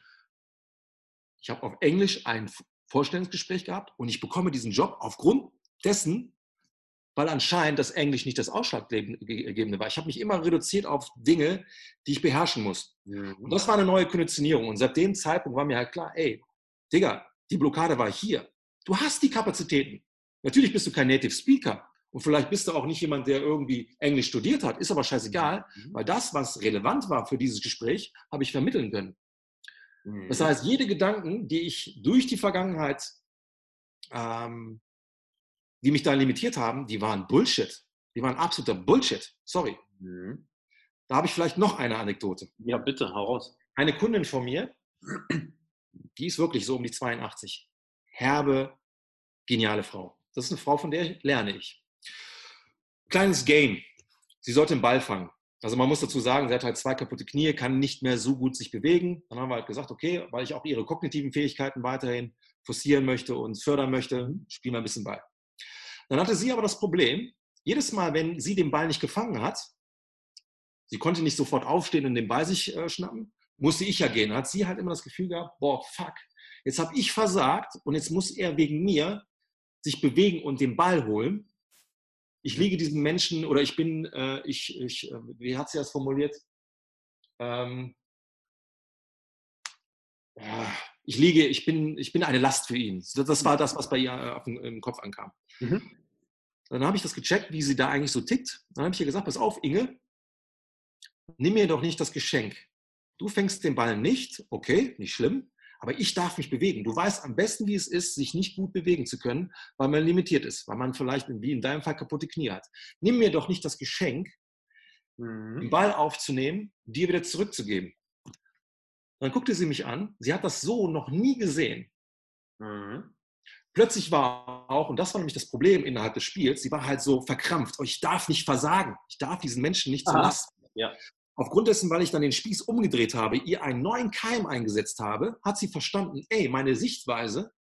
ich habe auf Englisch ein Vorstellungsgespräch gehabt und ich bekomme diesen Job aufgrund dessen, weil anscheinend das Englisch nicht das Ausschlaggebende war. Ich habe mich immer reduziert auf Dinge, die ich beherrschen muss. Mhm. Und das war eine neue Konditionierung. Und seit dem Zeitpunkt war mir halt klar, ey, Digga, die Blockade war hier. Du hast die Kapazitäten. Natürlich bist du kein Native Speaker und vielleicht bist du auch nicht jemand, der irgendwie Englisch studiert hat. Ist aber scheißegal, mhm. weil das, was relevant war für dieses Gespräch, habe ich vermitteln können. Mhm. Das heißt, jede Gedanken, die ich durch die Vergangenheit, ähm, die mich da limitiert haben, die waren Bullshit. Die waren absoluter Bullshit. Sorry. Mhm. Da habe ich vielleicht noch eine Anekdote. Ja, bitte, hau raus. Eine Kundin von mir, die ist wirklich so um die 82. Herbe, geniale Frau. Das ist eine Frau, von der lerne ich. Kleines Game. Sie sollte den Ball fangen. Also man muss dazu sagen, sie hat halt zwei kaputte Knie, kann nicht mehr so gut sich bewegen. Dann haben wir halt gesagt, okay, weil ich auch ihre kognitiven Fähigkeiten weiterhin forcieren möchte und fördern möchte, spielen wir ein bisschen Ball. Dann hatte sie aber das Problem, jedes Mal, wenn sie den Ball nicht gefangen hat, sie konnte nicht sofort aufstehen und den Ball sich äh, schnappen, musste ich ja gehen. Hat sie halt immer das Gefühl gehabt, boah, fuck, jetzt habe ich versagt und jetzt muss er wegen mir sich bewegen und den Ball holen. Ich liege diesem Menschen oder ich bin, äh, ich, ich, äh, wie hat sie das formuliert? Ähm, ja, ich liege, ich bin, ich bin eine Last für ihn. Das war das, was bei ihr äh, auf den, im Kopf ankam. Mhm. Dann habe ich das gecheckt, wie sie da eigentlich so tickt. Dann habe ich ihr gesagt, pass auf, Inge, nimm mir doch nicht das Geschenk. Du fängst den Ball nicht, okay, nicht schlimm, aber ich darf mich bewegen. Du weißt am besten, wie es ist, sich nicht gut bewegen zu können, weil man limitiert ist, weil man vielleicht, wie in deinem Fall, kaputte Knie hat. Nimm mir doch nicht das Geschenk, mhm. den Ball aufzunehmen, dir wieder zurückzugeben. Dann guckte sie mich an. Sie hat das so noch nie gesehen. Mhm. Plötzlich war auch, und das war nämlich das Problem innerhalb des Spiels, sie war halt so verkrampft. Oh, ich darf nicht versagen. Ich darf diesen Menschen nicht zur Last. Ja. Aufgrund dessen, weil ich dann den Spieß umgedreht habe, ihr einen neuen Keim eingesetzt habe, hat sie verstanden, ey, meine Sichtweise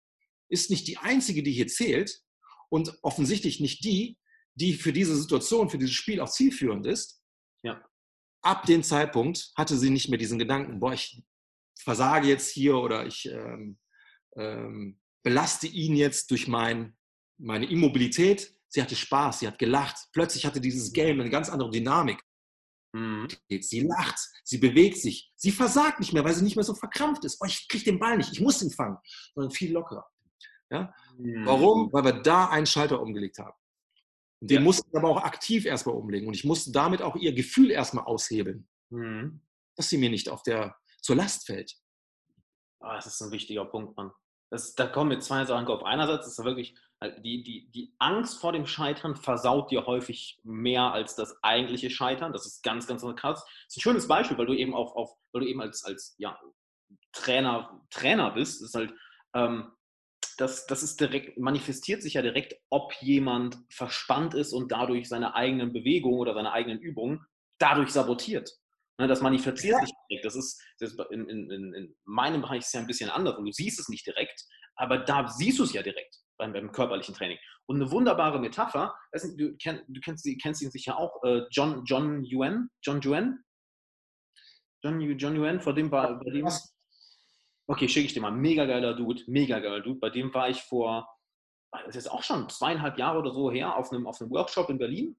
ist nicht die einzige, die hier zählt und offensichtlich nicht die, die für diese Situation, für dieses Spiel auch zielführend ist. Ja. Ab dem Zeitpunkt hatte sie nicht mehr diesen Gedanken, boah, ich versage jetzt hier oder ich ähm, ähm, belaste ihn jetzt durch mein, meine Immobilität. Sie hatte Spaß, sie hat gelacht. Plötzlich hatte dieses Game eine ganz andere Dynamik. Mhm. Sie lacht, sie bewegt sich, sie versagt nicht mehr, weil sie nicht mehr so verkrampft ist. Oh, ich kriege den Ball nicht, ich muss ihn fangen, sondern viel lockerer. Ja? Mhm. Warum? Weil wir da einen Schalter umgelegt haben. Den ja. mussten wir aber auch aktiv erstmal umlegen und ich musste damit auch ihr Gefühl erstmal aushebeln, mhm. dass sie mir nicht auf der, zur Last fällt. Oh, das ist ein wichtiger Punkt, Mann. Das, da kommen mir zwei Sachen auf. Einerseits ist wirklich halt die, die, die Angst vor dem Scheitern versaut dir häufig mehr als das eigentliche Scheitern. Das ist ganz, ganz krass. Das ist ein schönes Beispiel, weil du eben auch auf, weil du eben als, als ja, Trainer, Trainer bist. Das ist halt, ähm, das, das ist direkt, manifestiert sich ja direkt, ob jemand verspannt ist und dadurch seine eigenen Bewegungen oder seine eigenen Übungen dadurch sabotiert. Ne, das manifestiert ja. sich direkt. Das ist, das in, in, in, meinem Bereich ist es ja ein bisschen anders und du siehst es nicht direkt, aber da siehst du es ja direkt beim, beim körperlichen Training. Und eine wunderbare Metapher, du, kenn, du kennst, kennst ihn sicher auch, äh, John, John Yuen, John Yuen, John, John Yuen, vor dem war, bei dem, okay, schicke ich dir mal, mega geiler Dude, mega geiler Dude, bei dem war ich vor, das ist auch schon zweieinhalb Jahre oder so her, auf einem, auf einem Workshop in Berlin.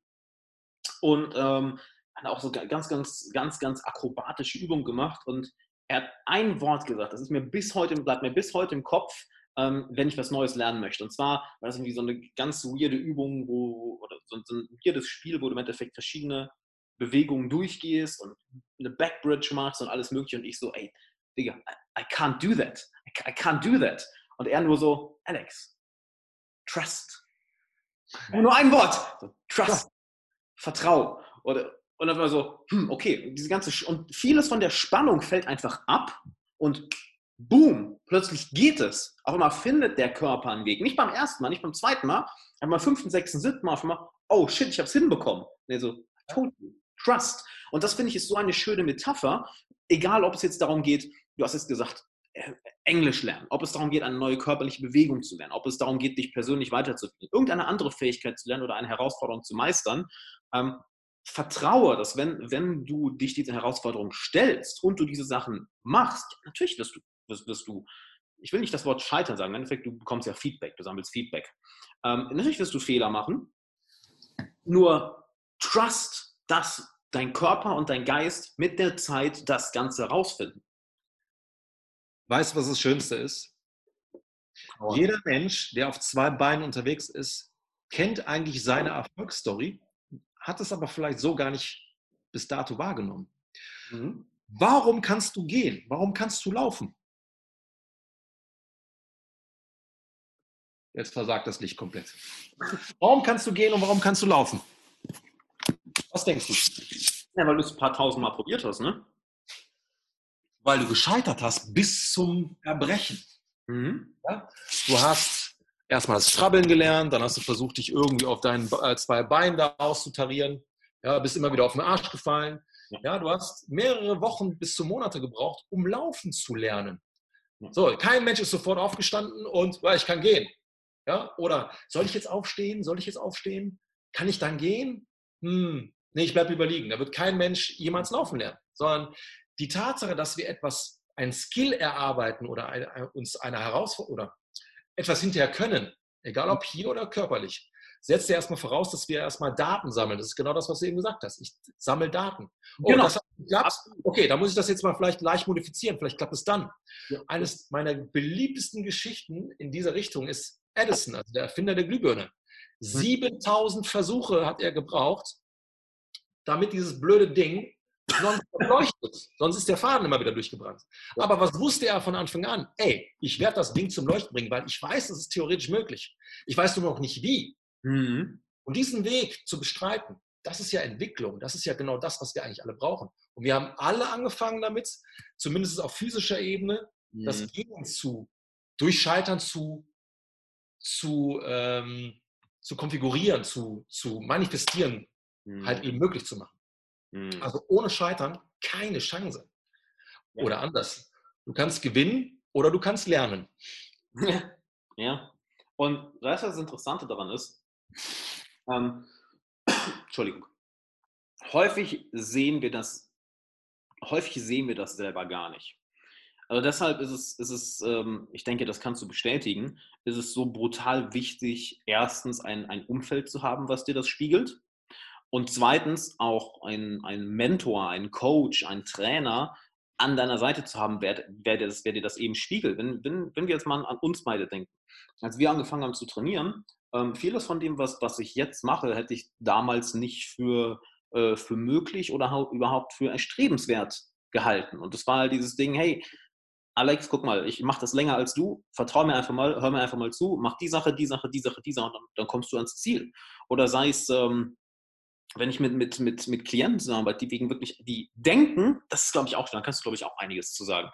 Und ähm, hat auch so ganz, ganz, ganz, ganz akrobatische Übungen gemacht. Und er hat ein Wort gesagt, das ist mir bis heute, bleibt mir bis heute im Kopf, ähm, wenn ich was Neues lernen möchte. Und zwar war das irgendwie so eine ganz weirde Übung, wo, oder so, so ein weirdes Spiel, wo du im Endeffekt verschiedene Bewegungen durchgehst und eine Backbridge machst und alles mögliche. Und ich so, ey, Digga, I, I can't do that. I, I can't do that. Und er nur so, Alex, trust. Und nur ein Wort. So, trust. Vertrau. Oder, und dann war so, hm, okay, diese ganze, und vieles von der Spannung fällt einfach ab und boom, plötzlich geht es. Auf einmal findet der Körper einen Weg. Nicht beim ersten Mal, nicht beim zweiten Mal, aber beim fünften, sechsten, siebten Mal auf einmal, oh shit, ich habe es hinbekommen. Und so, totally, trust. Und das finde ich ist so eine schöne Metapher, egal ob es jetzt darum geht, du hast jetzt gesagt, äh, Englisch lernen, ob es darum geht, eine neue körperliche Bewegung zu lernen, ob es darum geht, dich persönlich weiterzubilden, irgendeine andere Fähigkeit zu lernen oder eine Herausforderung zu meistern. Ähm, vertraue, dass wenn, wenn du dich dieser Herausforderung stellst und du diese Sachen machst, natürlich wirst du, wirst, wirst du, ich will nicht das Wort scheitern sagen, im Endeffekt, du bekommst ja Feedback, du sammelst Feedback. Ähm, natürlich wirst du Fehler machen, nur trust, dass dein Körper und dein Geist mit der Zeit das Ganze rausfinden. Weißt du, was das Schönste ist? Oh. Jeder Mensch, der auf zwei Beinen unterwegs ist, kennt eigentlich seine Erfolgsstory, hat es aber vielleicht so gar nicht bis dato wahrgenommen. Mhm. Warum kannst du gehen? Warum kannst du laufen? Jetzt versagt das Licht komplett. Warum kannst du gehen und warum kannst du laufen? Was denkst du? Ja, weil du es ein paar tausend Mal probiert hast, ne? Weil du gescheitert hast bis zum Erbrechen. Mhm. Ja? Du hast erstmal das Krabbeln gelernt, dann hast du versucht, dich irgendwie auf deinen äh, zwei Beinen da auszutarieren. Ja, bist immer wieder auf den Arsch gefallen. Ja, du hast mehrere Wochen bis zu Monate gebraucht, um laufen zu lernen. So, kein Mensch ist sofort aufgestanden und ich kann gehen. Ja, oder soll ich jetzt aufstehen? Soll ich jetzt aufstehen? Kann ich dann gehen? Hm, nee, ich bleibe überliegen. Da wird kein Mensch jemals laufen lernen, sondern die Tatsache, dass wir etwas, ein Skill erarbeiten oder eine, uns eine Herausforderung oder etwas hinterher können, egal ob hier oder körperlich, setzt ja erstmal voraus, dass wir erstmal Daten sammeln. Das ist genau das, was du eben gesagt hast. Ich sammle Daten. Oh, genau. das klappt. Okay, da muss ich das jetzt mal vielleicht leicht modifizieren. Vielleicht klappt es dann. Ja. Eines meiner beliebtesten Geschichten in dieser Richtung ist Edison, also der Erfinder der Glühbirne. 7000 Versuche hat er gebraucht, damit dieses blöde Ding sonst leuchtet. Sonst ist der Faden immer wieder durchgebrannt. Aber was wusste er von Anfang an? Ey, ich werde das Ding zum Leuchten bringen, weil ich weiß, es ist theoretisch möglich. Ich weiß nur noch nicht wie. Mhm. Und diesen Weg zu bestreiten, das ist ja Entwicklung. Das ist ja genau das, was wir eigentlich alle brauchen. Und wir haben alle angefangen damit, zumindest auf physischer Ebene, mhm. das Gehen zu, durch Scheitern zu zu, ähm, zu konfigurieren, zu, zu manifestieren, mhm. halt eben möglich zu machen. Mhm. Also ohne Scheitern keine Chance. Ja. Oder anders. Du kannst gewinnen oder du kannst lernen. Ja. ja. Und weißt du, was das Interessante daran ist? Ähm, Entschuldigung. Häufig sehen wir das, häufig sehen wir das selber gar nicht. Also deshalb ist es, ist es ähm, ich denke, das kannst du bestätigen, ist es so brutal wichtig, erstens ein, ein Umfeld zu haben, was dir das spiegelt. Und zweitens auch ein, ein Mentor, ein Coach, ein Trainer an deiner Seite zu haben, wer, wer, dir, das, wer dir das eben spiegelt. Wenn, wenn, wenn wir jetzt mal an uns beide denken. Als wir angefangen haben zu trainieren, ähm, vieles von dem, was, was ich jetzt mache, hätte ich damals nicht für, äh, für möglich oder überhaupt für erstrebenswert gehalten. Und das war halt dieses Ding, hey, Alex, guck mal, ich mache das länger als du, vertrau mir einfach mal, hör mir einfach mal zu, mach die Sache, die Sache, die Sache, die Sache und dann, dann kommst du ans Ziel. Oder sei es, ähm, wenn ich mit, mit, mit, mit Klienten zusammenarbeite, die wegen wirklich, die denken, das ist glaube ich auch, da kannst du glaube ich auch einiges zu sagen.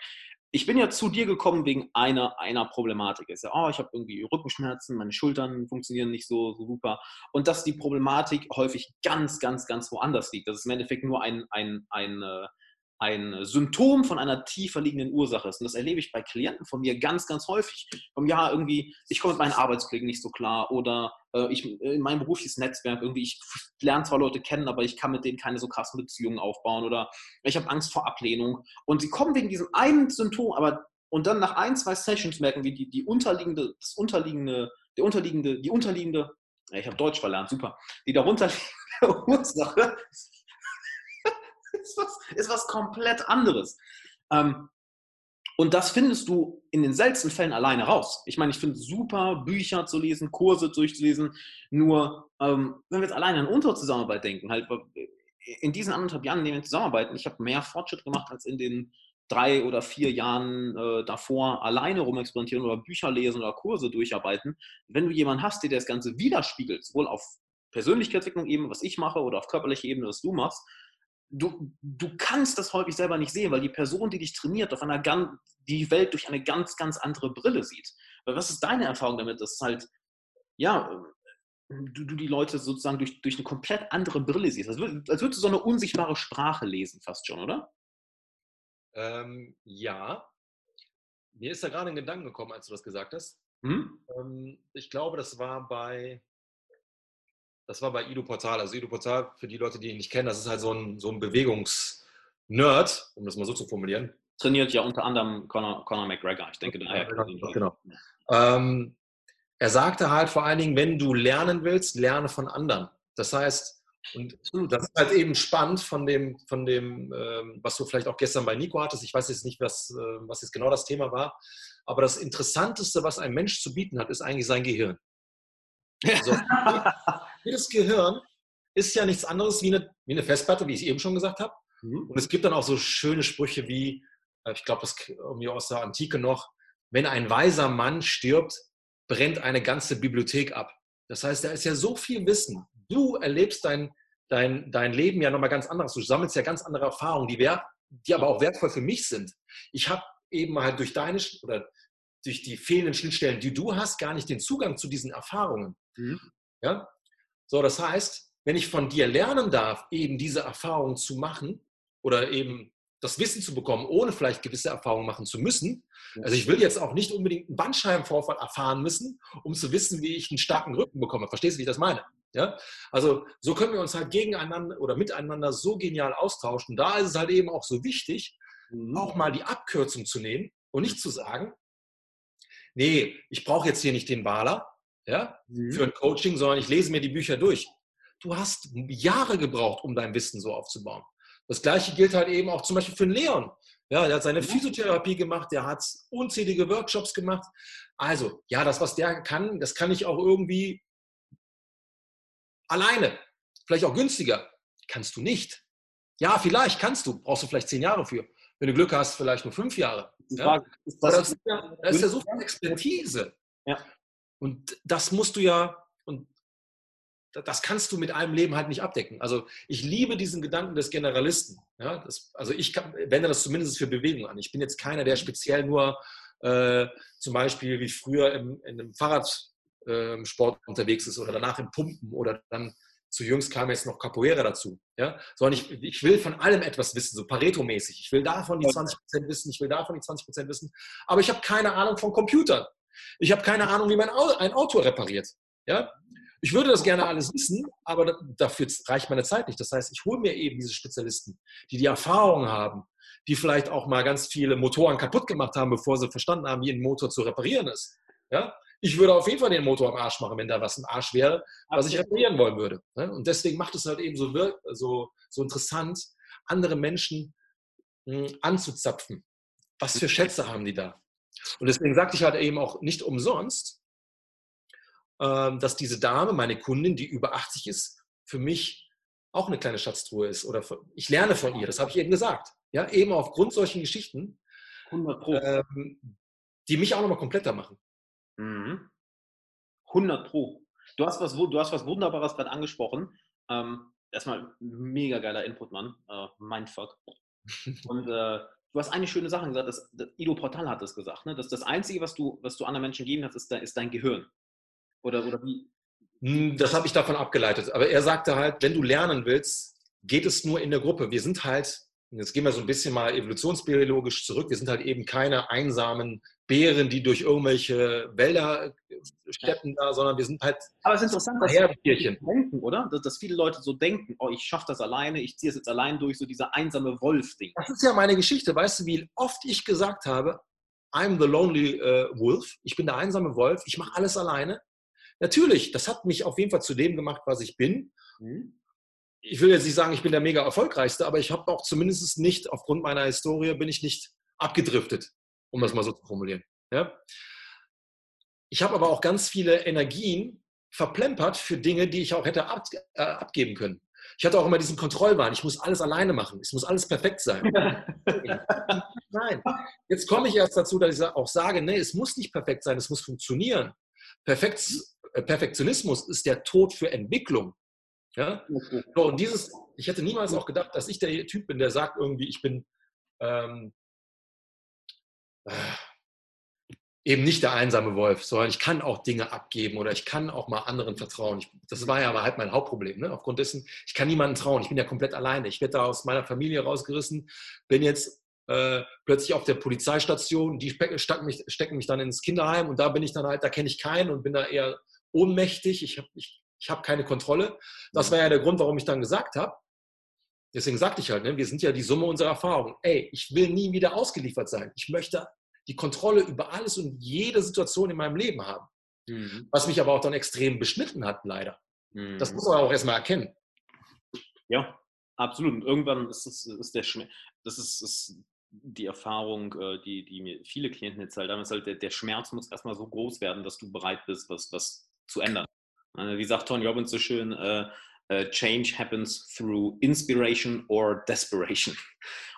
Ich bin ja zu dir gekommen wegen einer, einer Problematik. Ich sage, oh, ich habe irgendwie Rückenschmerzen, meine Schultern funktionieren nicht so, so super. Und dass die Problematik häufig ganz, ganz, ganz woanders liegt. Das ist im Endeffekt nur ein, ein, ein, äh, ein Symptom von einer tiefer liegenden Ursache ist. Und das erlebe ich bei Klienten von mir ganz, ganz häufig. Vom ja, irgendwie, ich komme mit meinen Arbeitskollegen nicht so klar oder äh, ich, in meinem berufliches Netzwerk, irgendwie, ich lerne zwar Leute kennen, aber ich kann mit denen keine so krassen Beziehungen aufbauen oder ich habe Angst vor Ablehnung. Und sie kommen wegen diesem einen Symptom, aber und dann nach ein, zwei Sessions merken wir, die, die unterliegende, das unterliegende, der unterliegende, die unterliegende, ich habe Deutsch verlernt, super, die darunterliegende Ursache ist was, ist was komplett anderes. Ähm, und das findest du in den seltensten Fällen alleine raus. Ich meine, ich finde super, Bücher zu lesen, Kurse durchzulesen. Nur, ähm, wenn wir jetzt alleine an unsere Zusammenarbeit denken, halt in diesen anderthalb Jahren, in denen wir zusammenarbeiten, ich habe mehr Fortschritt gemacht als in den drei oder vier Jahren äh, davor alleine rumexperimentieren oder Bücher lesen oder Kurse durcharbeiten. Wenn du jemanden hast, der das Ganze widerspiegelt, sowohl auf Persönlichkeitsentwicklung eben, was ich mache, oder auf körperlicher Ebene, was du machst, du, du kannst das häufig selber nicht sehen, weil die Person, die dich trainiert, auf einer ganz, die Welt durch eine ganz, ganz andere Brille sieht. Weil was ist deine Erfahrung damit, dass halt, ja, du, du die Leute sozusagen durch, durch eine komplett andere Brille siehst? Als, würd, als würdest du so eine unsichtbare Sprache lesen, fast schon, oder? Ähm, ja. Mir ist da gerade ein Gedanke gekommen, als du das gesagt hast. Hm? Ähm, ich glaube, das war bei das war bei Ido Portal. Also Ido Portal, für die Leute, die ihn nicht kennen, das ist halt so ein, so ein Bewegungs-Nerd, um das mal so zu formulieren. Trainiert ja unter anderem Conor, Conor McGregor. Ich denke, daher. Genau. genau. Ähm, er sagte halt vor allen Dingen, wenn du lernen willst, lerne von anderen. Das heißt, Und das ist halt eben spannend von dem, von dem ähm, was du vielleicht auch gestern bei Nico hattest. Ich weiß jetzt nicht, was, äh, was jetzt genau das Thema war. Aber das Interessanteste, was ein Mensch zu bieten hat, ist eigentlich sein Gehirn. Also, jedes Gehirn ist ja nichts anderes wie eine, wie eine Festplatte, wie ich eben schon gesagt habe. Mhm. Und es gibt dann auch so schöne Sprüche wie, äh, ich glaube, das irgendwie aus der Antike noch, wenn ein weiser Mann stirbt, brennt eine ganze Bibliothek ab. Das heißt, da ist ja so viel Wissen. Du erlebst dein, dein, dein Leben ja nochmal ganz anders. Du sammelst ja ganz andere Erfahrungen, die, wert, die aber auch wertvoll für mich sind. Ich habe eben halt durch deine oder durch die fehlenden Schnittstellen, die du hast, gar nicht den Zugang zu diesen Erfahrungen. Mhm. Ja? So, das heißt, wenn ich von dir lernen darf, eben diese Erfahrungen zu machen oder eben das Wissen zu bekommen, ohne vielleicht gewisse Erfahrungen machen zu müssen. Also ich will jetzt auch nicht unbedingt einen Bandscheibenvorfall erfahren müssen, um zu wissen, wie ich einen starken Rücken bekomme. Verstehst du, wie ich das meine? Ja? Also so können wir uns halt gegeneinander oder miteinander so genial austauschen. Da ist es halt eben auch so wichtig, mhm. auch mal die Abkürzung zu nehmen und nicht zu sagen, nee, ich brauche jetzt hier nicht den Waler ja, mhm. für ein Coaching, sondern ich lese mir die Bücher durch. Du hast Jahre gebraucht, um dein Wissen so aufzubauen. Das gleiche gilt halt eben auch zum Beispiel für Leon. Ja, der hat seine Physiotherapie gemacht, der hat unzählige Workshops gemacht. Also, ja, das, was der kann, das kann ich auch irgendwie alleine. Vielleicht auch günstiger. Kannst du nicht. Ja, vielleicht kannst du. Brauchst du vielleicht zehn Jahre für. Wenn du Glück hast, vielleicht nur fünf Jahre. Ja? Das, ist ja, das ist ja so viel Expertise. Ja. Und das musst du ja, und das kannst du mit einem Leben halt nicht abdecken. Also ich liebe diesen Gedanken des Generalisten. Ja, das, also ich kann, wende das zumindest für Bewegung an. Ich bin jetzt keiner, der speziell nur äh, zum Beispiel wie früher im, in einem Fahrradsport äh, unterwegs ist oder danach im Pumpen oder dann zu jüngst kam jetzt noch Capoeira dazu. Ja? Sondern ich, ich will von allem etwas wissen, so Pareto-mäßig. Ich will davon die 20% wissen, ich will davon die 20% wissen. Aber ich habe keine Ahnung von Computern. Ich habe keine Ahnung, wie man ein Auto repariert. Ja? Ich würde das gerne alles wissen, aber dafür reicht meine Zeit nicht. Das heißt, ich hole mir eben diese Spezialisten, die die Erfahrung haben, die vielleicht auch mal ganz viele Motoren kaputt gemacht haben, bevor sie verstanden haben, wie ein Motor zu reparieren ist. Ja? Ich würde auf jeden Fall den Motor am Arsch machen, wenn da was im Arsch wäre, was ich reparieren wollen würde. Ne? Und deswegen macht es halt eben so, so, so interessant, andere Menschen hm, anzuzapfen. Was für Schätze haben die da? Und deswegen sagte ich halt eben auch nicht umsonst, ähm, dass diese Dame, meine Kundin, die über 80 ist, für mich auch eine kleine Schatztruhe ist. Oder ich lerne von ihr, das habe ich eben gesagt. Ja, eben aufgrund solchen Geschichten, 100 Pro. Ähm, die mich auch nochmal kompletter machen. Mhm. 100 Pro. Du hast was, du hast was Wunderbares gerade angesprochen. Ähm, erstmal mega geiler Input, Mann. Äh, Mindfuck. Und äh, du hast eine schöne Sache gesagt, das, das Ido Portal hat das gesagt, ne? dass das Einzige, was du, was du anderen Menschen geben hast, ist, ist dein Gehirn. Oder, oder wie? Hm, das habe ich davon abgeleitet. Aber er sagte halt, wenn du lernen willst, geht es nur in der Gruppe. Wir sind halt, jetzt gehen wir so ein bisschen mal evolutionsbiologisch zurück, wir sind halt eben keine einsamen Bären, die durch irgendwelche Wälder steppen da, sondern wir sind halt. Aber es ist interessant, dass Herdtierchen. denken, oder? Dass, dass, viele Leute so denken, oh, ich schaffe das alleine, ich ziehe es jetzt allein durch, so dieser einsame Wolf-Ding. Das ist ja meine Geschichte. Weißt du, wie oft ich gesagt habe, I'm the lonely uh, wolf, ich bin der einsame Wolf, ich mache alles alleine. Natürlich, das hat mich auf jeden Fall zu dem gemacht, was ich bin. Mhm. Ich will jetzt nicht sagen, ich bin der mega erfolgreichste, aber ich habe auch zumindest nicht, aufgrund meiner Historie, bin ich nicht abgedriftet, um das mal so zu formulieren. Ja? Ich habe aber auch ganz viele Energien verplempert für Dinge, die ich auch hätte ab, äh, abgeben können. Ich hatte auch immer diesen Kontrollwahn, ich muss alles alleine machen, es muss alles perfekt sein. Nein, jetzt komme ich erst dazu, dass ich auch sage, nee, es muss nicht perfekt sein, es muss funktionieren. Perfekt, äh, Perfektionismus ist der Tod für Entwicklung. Ja? So, und dieses, ich hätte niemals auch gedacht, dass ich der Typ bin, der sagt irgendwie, ich bin ähm, äh, eben nicht der einsame Wolf, sondern ich kann auch Dinge abgeben oder ich kann auch mal anderen vertrauen. Ich, das war ja aber halt mein Hauptproblem. Ne? Aufgrund dessen, ich kann niemandem trauen. Ich bin ja komplett alleine. Ich werde da aus meiner Familie rausgerissen, bin jetzt äh, plötzlich auf der Polizeistation, die stecken mich, stecken mich dann ins Kinderheim und da bin ich dann halt, da kenne ich keinen und bin da eher ohnmächtig, ich habe ich, ich hab keine Kontrolle. Das war ja der Grund, warum ich dann gesagt habe, deswegen sagte ich halt, ne, wir sind ja die Summe unserer Erfahrungen. Ey, ich will nie wieder ausgeliefert sein. Ich möchte die Kontrolle über alles und jede Situation in meinem Leben haben. Mhm. Was mich aber auch dann extrem beschnitten hat, leider. Mhm. Das muss man auch erstmal erkennen. Ja, absolut. Und irgendwann ist, es, ist der Schmerz, das ist, ist die Erfahrung, äh, die, die mir viele Klienten erzählt haben, ist halt, der, der Schmerz muss erstmal so groß werden, dass du bereit bist, was, was zu ändern. Äh, wie sagt Tony Robbins so schön, äh, uh, change happens through inspiration or desperation.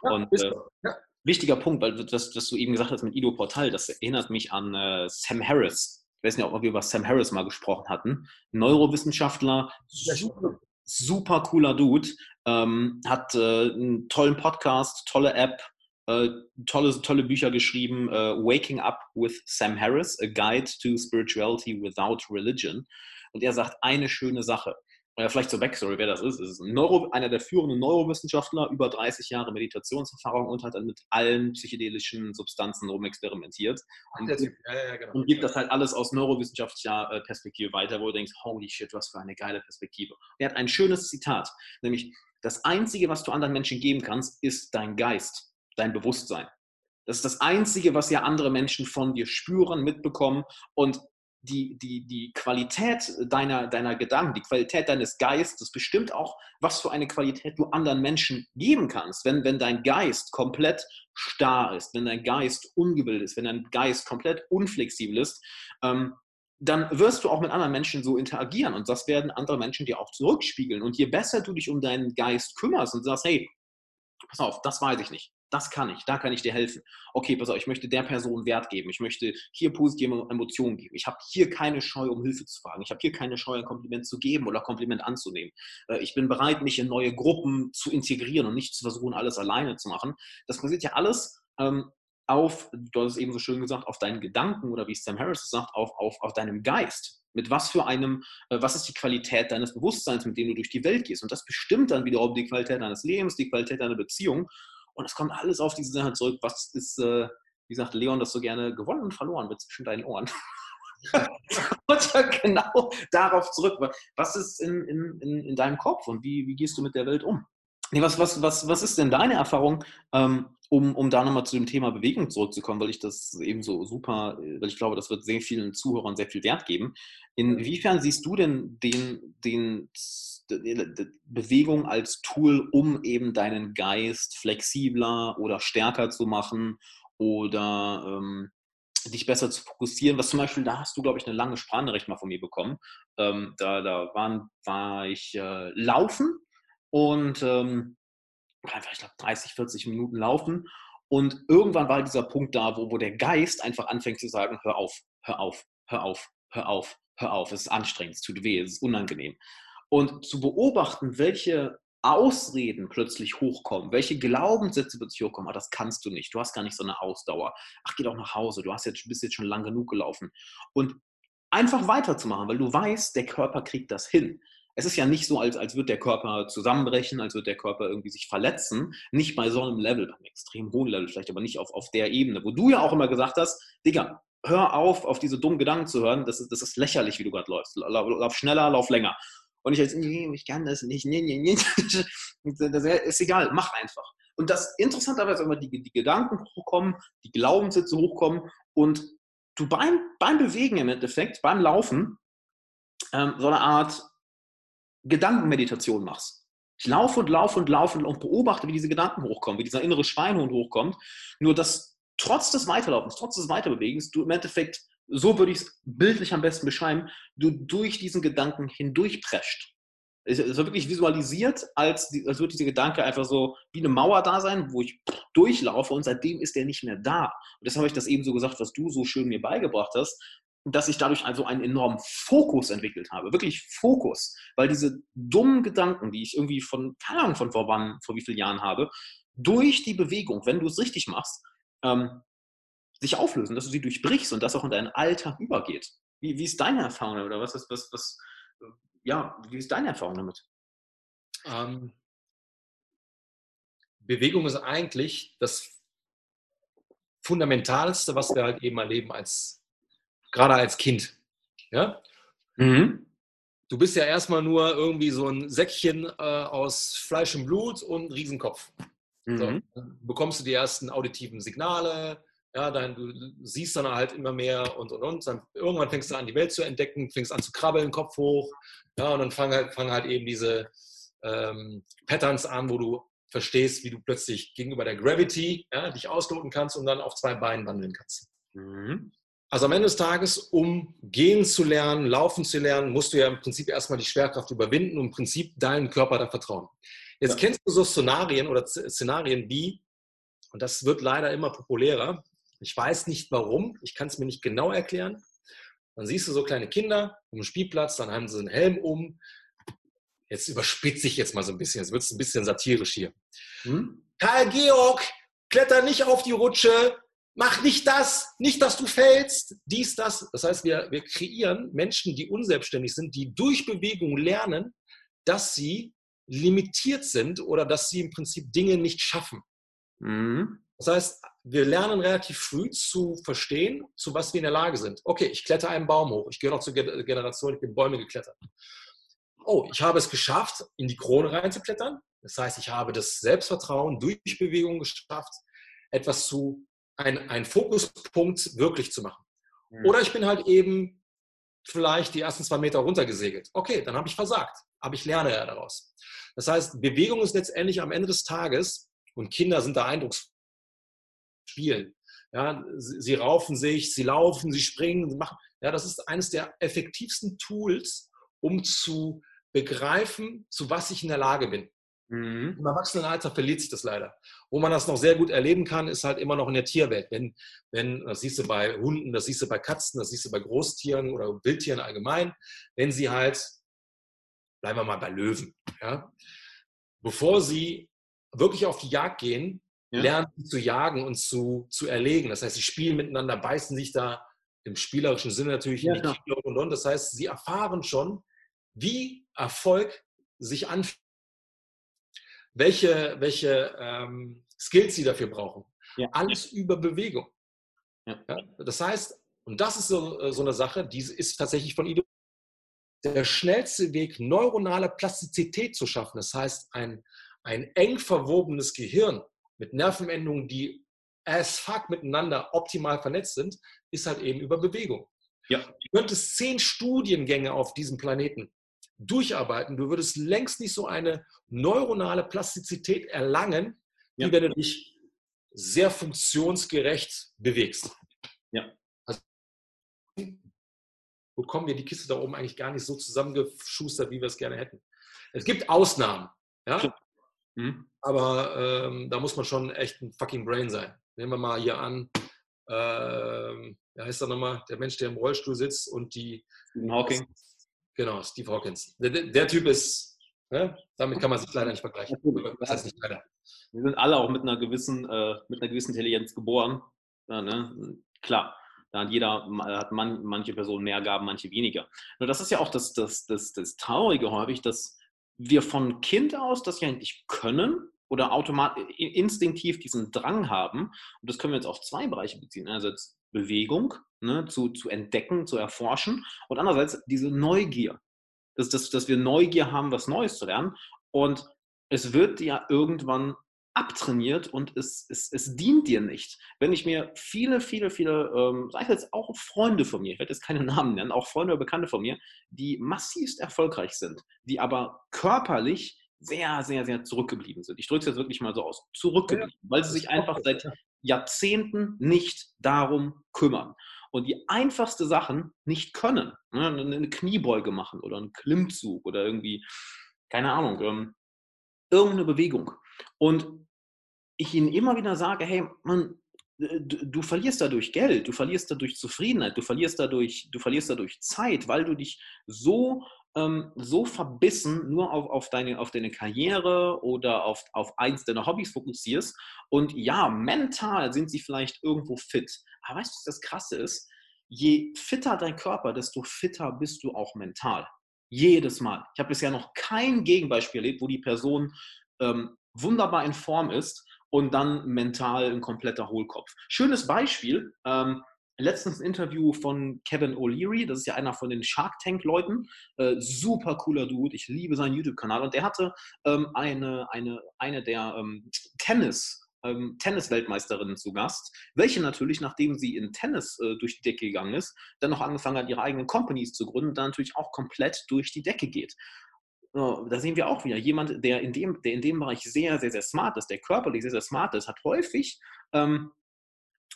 Ja, und äh, ja. wichtiger Punkt, weil das, was du eben gesagt hast mit Ido Portal, das erinnert mich an äh, Sam Harris. Ich weiß nicht, ob wir über Sam Harris mal gesprochen hatten. Neurowissenschaftler, super, super cooler Dude, ähm, hat äh, einen tollen Podcast, tolle App, äh, tolle, tolle Bücher geschrieben. Waking Up with Sam Harris, A Guide to Spirituality Without Religion. Und er sagt eine schöne Sache oder vielleicht zur Backstory, wer das ist. Es ist ein Neuro, einer der führenden Neurowissenschaftler, über 30 Jahre Meditationserfahrung und hat dann mit allen psychedelischen Substanzen rumexperimentiert. Und, ja, ja, genau. und, gibt das halt alles aus neurowissenschaftlicher äh, Perspektive weiter, wo du denkst, holy shit, was für eine geile Perspektive. Er hat ein schönes Zitat, nämlich, das Einzige, was du anderen Menschen geben kannst, ist dein Geist, dein Bewusstsein. Das ist das Einzige, was ja andere Menschen von dir spüren, mitbekommen. Und die, die, die Qualität deiner, deiner Gedanken, die Qualität deines Geistes bestimmt auch, was für eine Qualität du anderen Menschen geben kannst. Wenn, wenn dein Geist komplett starr ist, wenn dein Geist ungebildet ist, wenn dein Geist komplett unflexibel ist, ähm, dann wirst du auch mit anderen Menschen so interagieren und das werden andere Menschen dir auch zurückspiegeln. Und je besser du dich um deinen Geist kümmerst und sagst, hey, pass auf, das weiß ich nicht das kann ich, da kann ich dir helfen. Okay, pass auf, ich möchte der Person Wert geben, ich möchte hier positive Emotionen geben. Ich habe hier keine Scheu, um Hilfe zu fragen. Ich habe hier keine Scheu, ein Kompliment zu geben oder Kompliment anzunehmen. Äh, ich bin bereit, mich in neue Gruppen zu integrieren und nicht zu versuchen, alles alleine zu machen. Das basiert ja alles ähm, auf, du hast es eben so schön gesagt, auf deinen Gedanken oder wie Sam Harris sagt, auf, auf, auf deinem Geist. Mit was für einem, äh, was ist die Qualität deines Bewusstseins, mit dem du durch die Welt gehst? Und das bestimmt dann wiederum die Qualität deines Lebens, die Qualität deiner Beziehung. Und es kommt alles auf diese Sache zurück. Was ist, äh, wie sagt Leon das so gerne, gewonnen und verloren wird zwischen deinen Ohren. und genau darauf zurück. Was ist in, in, in, in deinem Kopf und wie, wie gehst du mit der Welt um? Nee, was, was, was, was ist denn deine Erfahrung, ähm, um, um da nochmal zu dem Thema Bewegung zurückzukommen, weil ich das eben so super, weil ich glaube, das wird sehr vielen Zuhörern sehr viel Wert geben. Inwiefern siehst du denn den, den Bewegung als Tool, um eben deinen Geist flexibler oder stärker zu machen oder ähm, dich besser zu fokussieren. Was zum Beispiel, da hast du, glaube ich, eine lange Sprachnachricht mal von mir bekommen. Ähm, da da waren, war ich äh, laufen und ähm, einfach, ich glaube, 30, 40 Minuten laufen. Und irgendwann war dieser Punkt da, wo, wo der Geist einfach anfängt zu sagen, hör auf, hör auf, hör auf, hör auf, hör auf, es ist anstrengend, es tut weh, es ist unangenehm und zu beobachten, welche Ausreden plötzlich hochkommen, welche Glaubenssätze plötzlich hochkommen, ah, das kannst du nicht, du hast gar nicht so eine Ausdauer, ach, geh doch nach Hause, du hast jetzt, bist jetzt schon lang genug gelaufen. Und einfach weiterzumachen, weil du weißt, der Körper kriegt das hin. Es ist ja nicht so, als, als würde der Körper zusammenbrechen, als würde der Körper irgendwie sich verletzen. Nicht bei so einem Level, beim extrem hohen Level, vielleicht aber nicht auf, auf der Ebene, wo du ja auch immer gesagt hast, Digga, hör auf, auf diese dummen Gedanken zu hören, das ist, das ist lächerlich, wie du gerade läufst. Lauf schneller, lauf länger. Und ich jetzt, nee, ich kann das nicht, nee, nee, nee. Das ist egal, mach einfach. Und das interessanterweise immer die, die Gedanken hochkommen, die Glaubenssätze hochkommen und du beim, beim Bewegen im Endeffekt, beim Laufen, ähm, so eine Art Gedankenmeditation machst. Ich laufe und laufe und laufe und beobachte, wie diese Gedanken hochkommen, wie dieser innere Schweinhund hochkommt. Nur dass trotz des Weiterlaufens, trotz des Weiterbewegens, du im Endeffekt so würde ich es bildlich am besten beschreiben, du durch diesen Gedanken hindurchprescht. Es ist wirklich visualisiert, als, als würde dieser Gedanke einfach so wie eine Mauer da sein, wo ich durchlaufe und seitdem ist der nicht mehr da. Und deshalb habe ich das eben so gesagt, was du so schön mir beigebracht hast, dass ich dadurch also einen enormen Fokus entwickelt habe. Wirklich Fokus. Weil diese dummen Gedanken, die ich irgendwie von, keine Ahnung von vor wann, vor wie vielen Jahren habe, durch die Bewegung, wenn du es richtig machst, ähm, sich auflösen, dass du sie durchbrichst und das auch in deinen Alltag übergeht. Wie, wie ist deine Erfahrung oder was ist, was, was, ja, wie ist deine Erfahrung damit? Ähm, Bewegung ist eigentlich das Fundamentalste, was wir halt eben erleben als, gerade als Kind. Ja? Mhm. Du bist ja erstmal nur irgendwie so ein Säckchen äh, aus Fleisch und Blut und Riesenkopf. Mhm. So, dann bekommst du die ersten auditiven Signale, ja, dann, du siehst dann halt immer mehr und und und. Dann irgendwann fängst du an, die Welt zu entdecken, fängst an zu krabbeln, Kopf hoch. Ja, und dann fangen halt, fangen halt eben diese ähm, Patterns an, wo du verstehst, wie du plötzlich gegenüber der Gravity ja, dich ausloten kannst und dann auf zwei Beinen wandeln kannst. Mhm. Also am Ende des Tages, um gehen zu lernen, laufen zu lernen, musst du ja im Prinzip erstmal die Schwerkraft überwinden und im Prinzip deinem Körper da vertrauen. Jetzt ja. kennst du so Szenarien oder Szenarien wie, und das wird leider immer populärer, ich weiß nicht warum, ich kann es mir nicht genau erklären. Dann siehst du so kleine Kinder um den Spielplatz, dann haben sie einen Helm um, jetzt überspitze ich jetzt mal so ein bisschen, jetzt wird es ein bisschen satirisch hier. Hm? Karl Georg, kletter nicht auf die Rutsche, mach nicht das, nicht, dass du fällst, dies, das. Das heißt, wir, wir kreieren Menschen, die unselbstständig sind, die durch Bewegung lernen, dass sie limitiert sind oder dass sie im Prinzip Dinge nicht schaffen. Mhm. Das heißt, wir lernen relativ früh zu verstehen, zu was wir in der Lage sind. Okay, ich kletter einen Baum hoch. Ich gehöre noch zur Generation, ich bin Bäume geklettert oh, ich habe es geschafft, in die Krone reinzuklettern. Das heißt, ich habe das Selbstvertrauen durch Bewegung geschafft, etwas zu, ein, einen Fokuspunkt wirklich zu machen. Mhm. Oder ich bin halt eben vielleicht die ersten zwei Meter runtergesegelt. Okay, dann habe ich versagt, aber ich lerne ja daraus. Das heißt, Bewegung ist letztendlich am Ende des Tages, und Kinder sind da eindrucksvoll, spielen. Ja, sie, sie raufen sich, sie laufen, sie springen, sie machen. Ja, das ist eines der effektivsten Tools, um zu begreifen, zu was ich in der Lage bin. Mhm. Im Erwachsenenalter verliert sich das leider. Wo man das noch sehr gut erleben kann, ist halt immer noch in der Tierwelt. Wenn, wenn, das siehst du bei Hunden, das siehst du bei Katzen, das siehst du bei Großtieren oder Wildtieren allgemein, wenn sie halt, bleiben wir mal bei Löwen, ja, bevor sie wirklich auf die Jagd gehen, ja. lernen zu jagen und zu, zu erlegen. Das heißt, sie spielen miteinander, beißen sich da im spielerischen Sinne natürlich ja, in die Kinder und, und. Das heißt, sie erfahren schon, wie Erfolg sich anfühlt, welche, welche ähm, Skills sie dafür brauchen. Ja. Alles über Bewegung. Das heißt, und das ist so, äh, so eine Sache, die ist tatsächlich von Ideologie. Der schnellste Weg, neuronale Plastizität zu schaffen, das heißt, ein, ein eng verwobenes Gehirn mit Nervenendungen, die as fuck miteinander optimal vernetzt sind, ist halt eben über Bewegung. Ja. Du könntest zehn Studiengänge auf diesem Planeten durcharbeiten. Du würdest längst nicht so eine neuronale Plastizität erlangen, wie ja. wenn du dich sehr funktionsgerecht bewegst. Ja. Also bekommen wir die Kiste da oben eigentlich gar nicht so zusammengeschustert, wie wir es gerne hätten. Es gibt Ausnahmen, ja. Mhm. Aber ähm, da muss man schon echt ein fucking Brain sein. Nehmen wir mal hier an, ähm, ja, heißt da nochmal, der Mensch, der im Rollstuhl sitzt und die Stephen Hawking. Genau, Steve Hawkins. Der, der Typ ist, ne? damit kann man sich leider nicht vergleichen. Das heißt nicht leider. Wir sind alle auch mit einer gewissen, äh, mit einer gewissen Intelligenz geboren. Ja, ne? Klar, da hat jeder, hat man, manche Personen mehr Gaben, manche weniger. Nur das ist ja auch das, das, das, das Traurige häufig, dass wir von Kind aus das ja nicht können oder automatisch instinktiv diesen Drang haben. Und das können wir jetzt auf zwei Bereiche beziehen. Einerseits Bewegung ne, zu, zu entdecken, zu erforschen und andererseits diese Neugier, dass, dass, dass wir Neugier haben, was Neues zu lernen und es wird ja irgendwann abtrainiert und es, es, es dient dir nicht. Wenn ich mir viele, viele, viele, ähm, sag ich jetzt auch Freunde von mir, ich werde jetzt keine Namen nennen, auch Freunde oder Bekannte von mir, die massivst erfolgreich sind, die aber körperlich sehr, sehr, sehr zurückgeblieben sind. Ich drücke es jetzt wirklich mal so aus. Zurückgeblieben, ja, weil sie sich einfach seit Jahrzehnten nicht darum kümmern. Und die einfachste Sachen nicht können. Ne? Eine Kniebeuge machen oder einen Klimmzug oder irgendwie, keine Ahnung, ähm, irgendeine Bewegung. Und ich ihnen immer wieder sage, hey, man, du, du, verlierst dadurch Geld, du verlierst dadurch Zufriedenheit, du verlierst dadurch, du verlierst dadurch Zeit, weil du dich so ähm, so verbissen nur auf, auf, deine, auf deine Karriere oder auf, auf eins deiner Hobbys fokussierst. Und ja, mental sind sie vielleicht irgendwo fit. Aber weißt du, was das Krasse ist? Je fitter dein Körper, desto fitter bist du auch mental. Jedes Mal. Ich habe bisher noch kein Gegenbeispiel erlebt, wo die Person ähm, wunderbar in Form ist und dann mental ein kompletter Hohlkopf. Schönes Beispiel. Ähm, letztens ein Interview von Kevin O'Leary, das ist ja einer von den Shark Tank-Leuten, äh, super cooler Dude, ich liebe seinen YouTube-Kanal und der hatte ähm, eine, eine, eine der ähm, Tennis- ähm, Tennis-Weltmeisterinnen zu Gast, welche natürlich, nachdem sie in Tennis äh, durch die Decke gegangen ist, dann noch angefangen hat, ihre eigenen Companies zu gründen, dann natürlich auch komplett durch die Decke geht. Da sehen wir auch wieder, jemand, der in dem, der in dem Bereich sehr, sehr, sehr smart ist, der körperlich sehr, sehr smart ist, hat häufig, ähm,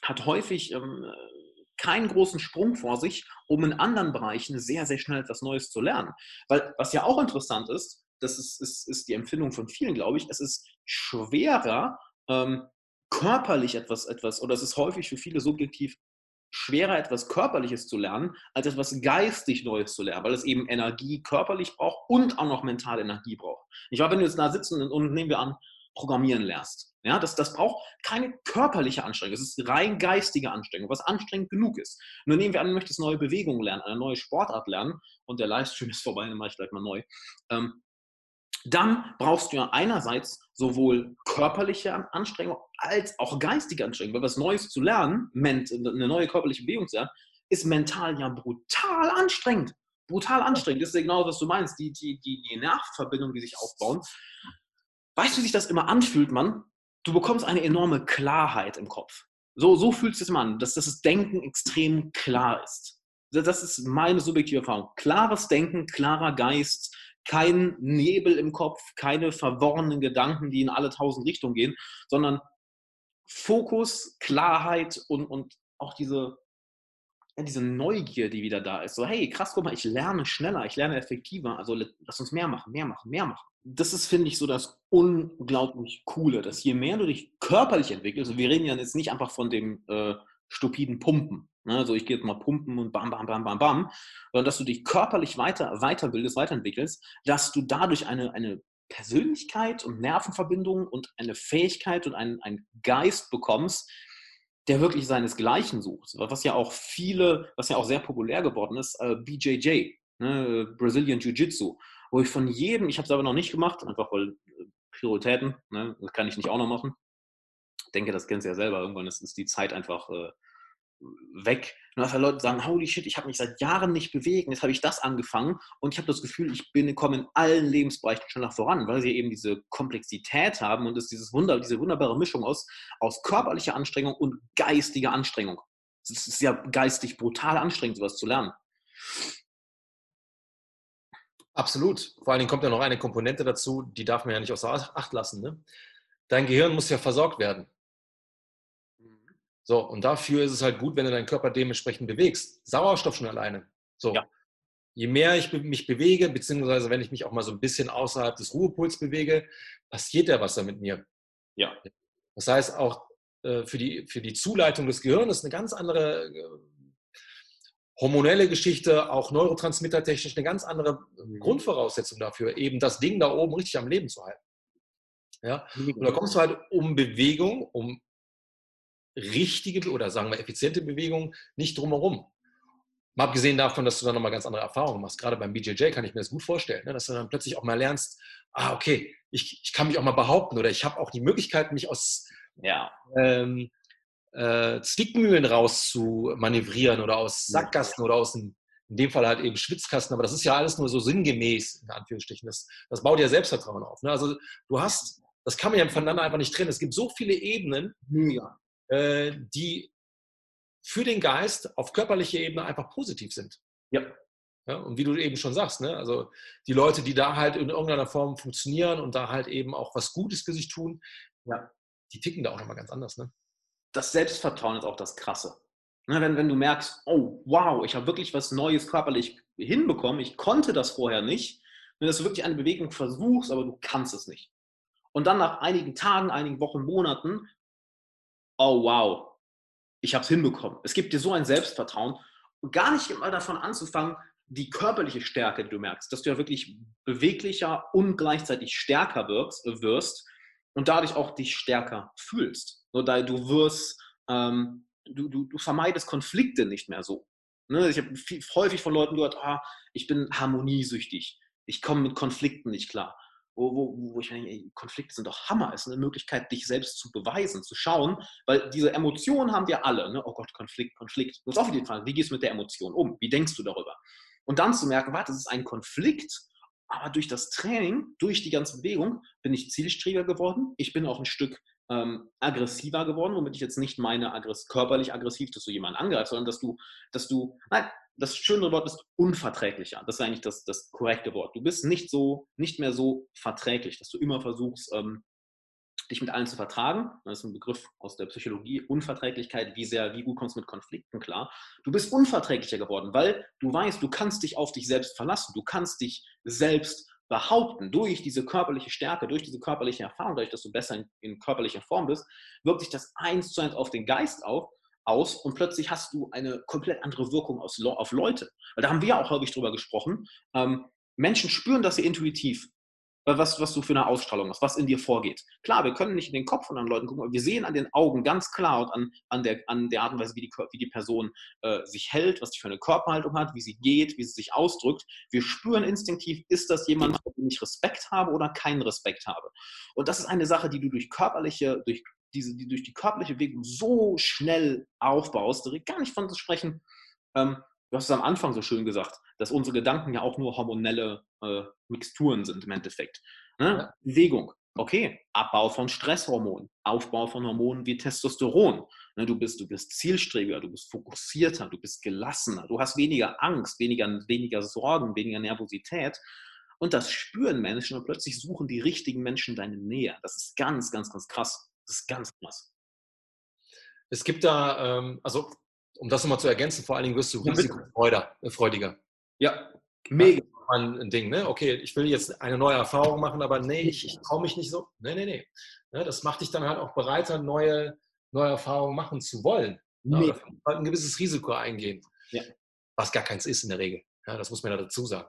hat häufig ähm, keinen großen Sprung vor sich, um in anderen Bereichen sehr, sehr schnell etwas Neues zu lernen. Weil was ja auch interessant ist, das ist, ist, ist die Empfindung von vielen, glaube ich, es ist schwerer, ähm, körperlich etwas, etwas, oder es ist häufig für viele subjektiv schwerer, etwas Körperliches zu lernen, als etwas geistig Neues zu lernen, weil es eben Energie körperlich braucht und auch noch mentale Energie braucht. Ich war, wenn du jetzt da sitzen und nehmen wir an, Programmieren lernst. Ja, das, das braucht keine körperliche Anstrengung, es ist rein geistige Anstrengung, was anstrengend genug ist. Nur nehmen wir an, du möchtest neue Bewegungen lernen, eine neue Sportart lernen und der Livestream ist vorbei, dann mache ich gleich mal neu. Ähm, dann brauchst du ja einerseits sowohl körperliche Anstrengung als auch geistige Anstrengung. Weil was Neues zu lernen, eine neue körperliche Bewegung zu lernen, ist mental ja brutal anstrengend. Brutal anstrengend. Das ist ja genau, was du meinst. Die, die, die, die Nervverbindungen, die sich aufbauen. Weißt du, wie sich das immer anfühlt, Mann? Du bekommst eine enorme Klarheit im Kopf. So, so fühlt es sich immer an, dass, dass das Denken extrem klar ist. Das ist meine subjektive Erfahrung. Klares Denken, klarer Geist, kein Nebel im Kopf, keine verworrenen Gedanken, die in alle tausend Richtungen gehen, sondern Fokus, Klarheit und, und auch diese, ja, diese Neugier, die wieder da ist. So, hey, krass, guck mal, ich lerne schneller, ich lerne effektiver, also lass uns mehr machen, mehr machen, mehr machen. Das ist, finde ich, so das unglaublich Coole, dass je mehr du dich körperlich entwickelst, wir reden ja jetzt nicht einfach von dem äh, stupiden Pumpen, Ne? Also ich gehe jetzt mal pumpen und bam, bam, bam, bam, bam. Sondern dass du dich körperlich weiter, weiterbildest, weiterentwickelst, dass du dadurch eine, eine Persönlichkeit und Nervenverbindungen und eine Fähigkeit und einen, einen Geist bekommst, der wirklich seinesgleichen sucht. Was ja auch viele, was ja auch sehr populär geworden ist, äh, BJJ, ne? Brazilian Jiu-Jitsu, wo ich von jedem, ich habe es aber noch nicht gemacht, einfach weil äh, Prioritäten, ne? das kann ich nicht auch noch machen. Ich denke, das kennst du ja selber, irgendwann ist, ist die Zeit einfach äh, weg. Und dass Leute sagen, holy shit, ich habe mich seit Jahren nicht bewegt, jetzt habe ich das angefangen und ich habe das Gefühl, ich bin, komme in allen Lebensbereichen schneller voran, weil sie eben diese Komplexität haben und es dieses Wunder, diese wunderbare Mischung aus, aus körperlicher Anstrengung und geistiger Anstrengung. Es ist ja geistig brutal anstrengend, sowas zu lernen. Absolut. Vor allen Dingen kommt ja noch eine Komponente dazu, die darf man ja nicht außer Acht lassen. Ne? Dein Gehirn muss ja versorgt werden. So, und dafür ist es halt gut, wenn du deinen Körper dementsprechend bewegst. Sauerstoff schon alleine. So. Ja. Je mehr ich mich bewege, beziehungsweise wenn ich mich auch mal so ein bisschen außerhalb des Ruhepuls bewege, passiert ja was da mit mir. Ja. Das heißt, auch äh, für, die, für die Zuleitung des Gehirns eine ganz andere äh, hormonelle Geschichte, auch neurotransmittertechnisch eine ganz andere mhm. Grundvoraussetzung dafür, eben das Ding da oben richtig am Leben zu halten. Ja? Und da kommst du halt um Bewegung, um richtige oder sagen wir effiziente Bewegung nicht drumherum. Mal abgesehen davon, dass du dann nochmal ganz andere Erfahrungen machst. Gerade beim BJJ kann ich mir das gut vorstellen, ne? dass du dann plötzlich auch mal lernst, ah, okay, ich, ich kann mich auch mal behaupten oder ich habe auch die Möglichkeit, mich aus ja. ähm, äh, Zwickmühlen raus zu manövrieren oder aus Sackgassen oder aus einem, in dem Fall halt eben Schwitzkasten, aber das ist ja alles nur so sinngemäß, in Anführungsstrichen. Das, das baut ja Selbstvertrauen auf. Ne? Also du hast, das kann man ja voneinander einfach nicht trennen. Es gibt so viele Ebenen, ja. Äh, die für den Geist auf körperlicher Ebene einfach positiv sind. Ja. ja. Und wie du eben schon sagst, ne? also die Leute, die da halt in irgendeiner Form funktionieren und da halt eben auch was Gutes für sich tun, ja. die ticken da auch nochmal ganz anders. Ne? Das Selbstvertrauen ist auch das Krasse. Ne, wenn, wenn du merkst, oh wow, ich habe wirklich was Neues körperlich hinbekommen, ich konnte das vorher nicht, wenn du wirklich eine Bewegung versuchst, aber du kannst es nicht. Und dann nach einigen Tagen, einigen Wochen, Monaten oh wow, ich habe es hinbekommen. Es gibt dir so ein Selbstvertrauen. Gar nicht immer davon anzufangen, die körperliche Stärke, die du merkst, dass du ja wirklich beweglicher und gleichzeitig stärker wirst, wirst und dadurch auch dich stärker fühlst. So, du wirst, ähm, du, du, du vermeidest Konflikte nicht mehr so. Ne? Ich habe häufig von Leuten gehört, ah, ich bin harmoniesüchtig, ich komme mit Konflikten nicht klar wo, wo, wo ich denke, Konflikte sind doch Hammer. Es ist eine Möglichkeit, dich selbst zu beweisen, zu schauen, weil diese Emotionen haben wir alle. Ne? Oh Gott, Konflikt, Konflikt. Du musst auch wieder die Frage, wie gehst du mit der Emotion um? Wie denkst du darüber? Und dann zu merken, warte, das ist ein Konflikt, aber durch das Training, durch die ganze Bewegung bin ich zielstrebiger geworden. Ich bin auch ein Stück ähm, aggressiver geworden, womit ich jetzt nicht meine, aggress körperlich aggressiv, dass du jemanden angreifst, sondern dass du, dass du, nein, das schönere Wort ist unverträglicher. Das ist eigentlich das, das korrekte Wort. Du bist nicht so, nicht mehr so verträglich, dass du immer versuchst, ähm, dich mit allen zu vertragen. Das ist ein Begriff aus der Psychologie. Unverträglichkeit, wie sehr, wie gut kommst du mit Konflikten klar. Du bist unverträglicher geworden, weil du weißt, du kannst dich auf dich selbst verlassen. Du kannst dich selbst behaupten, durch diese körperliche Stärke, durch diese körperliche Erfahrung, dadurch, dass du besser in, in körperlicher Form bist, wirkt sich das eins zu eins auf den Geist auf, aus und plötzlich hast du eine komplett andere Wirkung auf Leute. Weil da haben wir auch häufig drüber gesprochen. Ähm, Menschen spüren das ja intuitiv was, was du für eine Ausstrahlung hast, was in dir vorgeht. Klar, wir können nicht in den Kopf von anderen Leuten gucken, aber wir sehen an den Augen ganz klar und an, an, der, an der Art und Weise, wie die, wie die Person äh, sich hält, was sie für eine Körperhaltung hat, wie sie geht, wie sie sich ausdrückt. Wir spüren instinktiv, ist das jemand, vor dem ich Respekt habe oder keinen Respekt habe. Und das ist eine Sache, die du durch körperliche, durch diese, die durch die körperliche Bewegung so schnell aufbaust, direkt gar nicht von zu sprechen. Ähm, du hast es am Anfang so schön gesagt, dass unsere Gedanken ja auch nur hormonelle äh, Mixturen sind im Endeffekt. Ne? Ja. Bewegung, okay, Abbau von Stresshormonen, Aufbau von Hormonen wie Testosteron. Ne? Du, bist, du bist zielstrebiger, du bist fokussierter, du bist gelassener, du hast weniger Angst, weniger, weniger Sorgen, weniger Nervosität. Und das spüren Menschen und plötzlich suchen die richtigen Menschen deine Nähe. Das ist ganz, ganz, ganz krass. Das ist ganz krass. Es gibt da, ähm, also um das nochmal zu ergänzen, vor allen Dingen wirst du ja, risikofreudiger. Ja, mega. Ein Ding, ne? Okay, ich will jetzt eine neue Erfahrung machen, aber nee, ich, ich traue mich nicht so. Nee, nee, nee. Ja, ne, das macht dich dann halt auch bereiter, neue, neue Erfahrungen machen zu wollen. Ja, nee. halt ein gewisses Risiko eingehen. Ja. Was gar keins ist in der Regel. Ja, das muss man ja dazu sagen.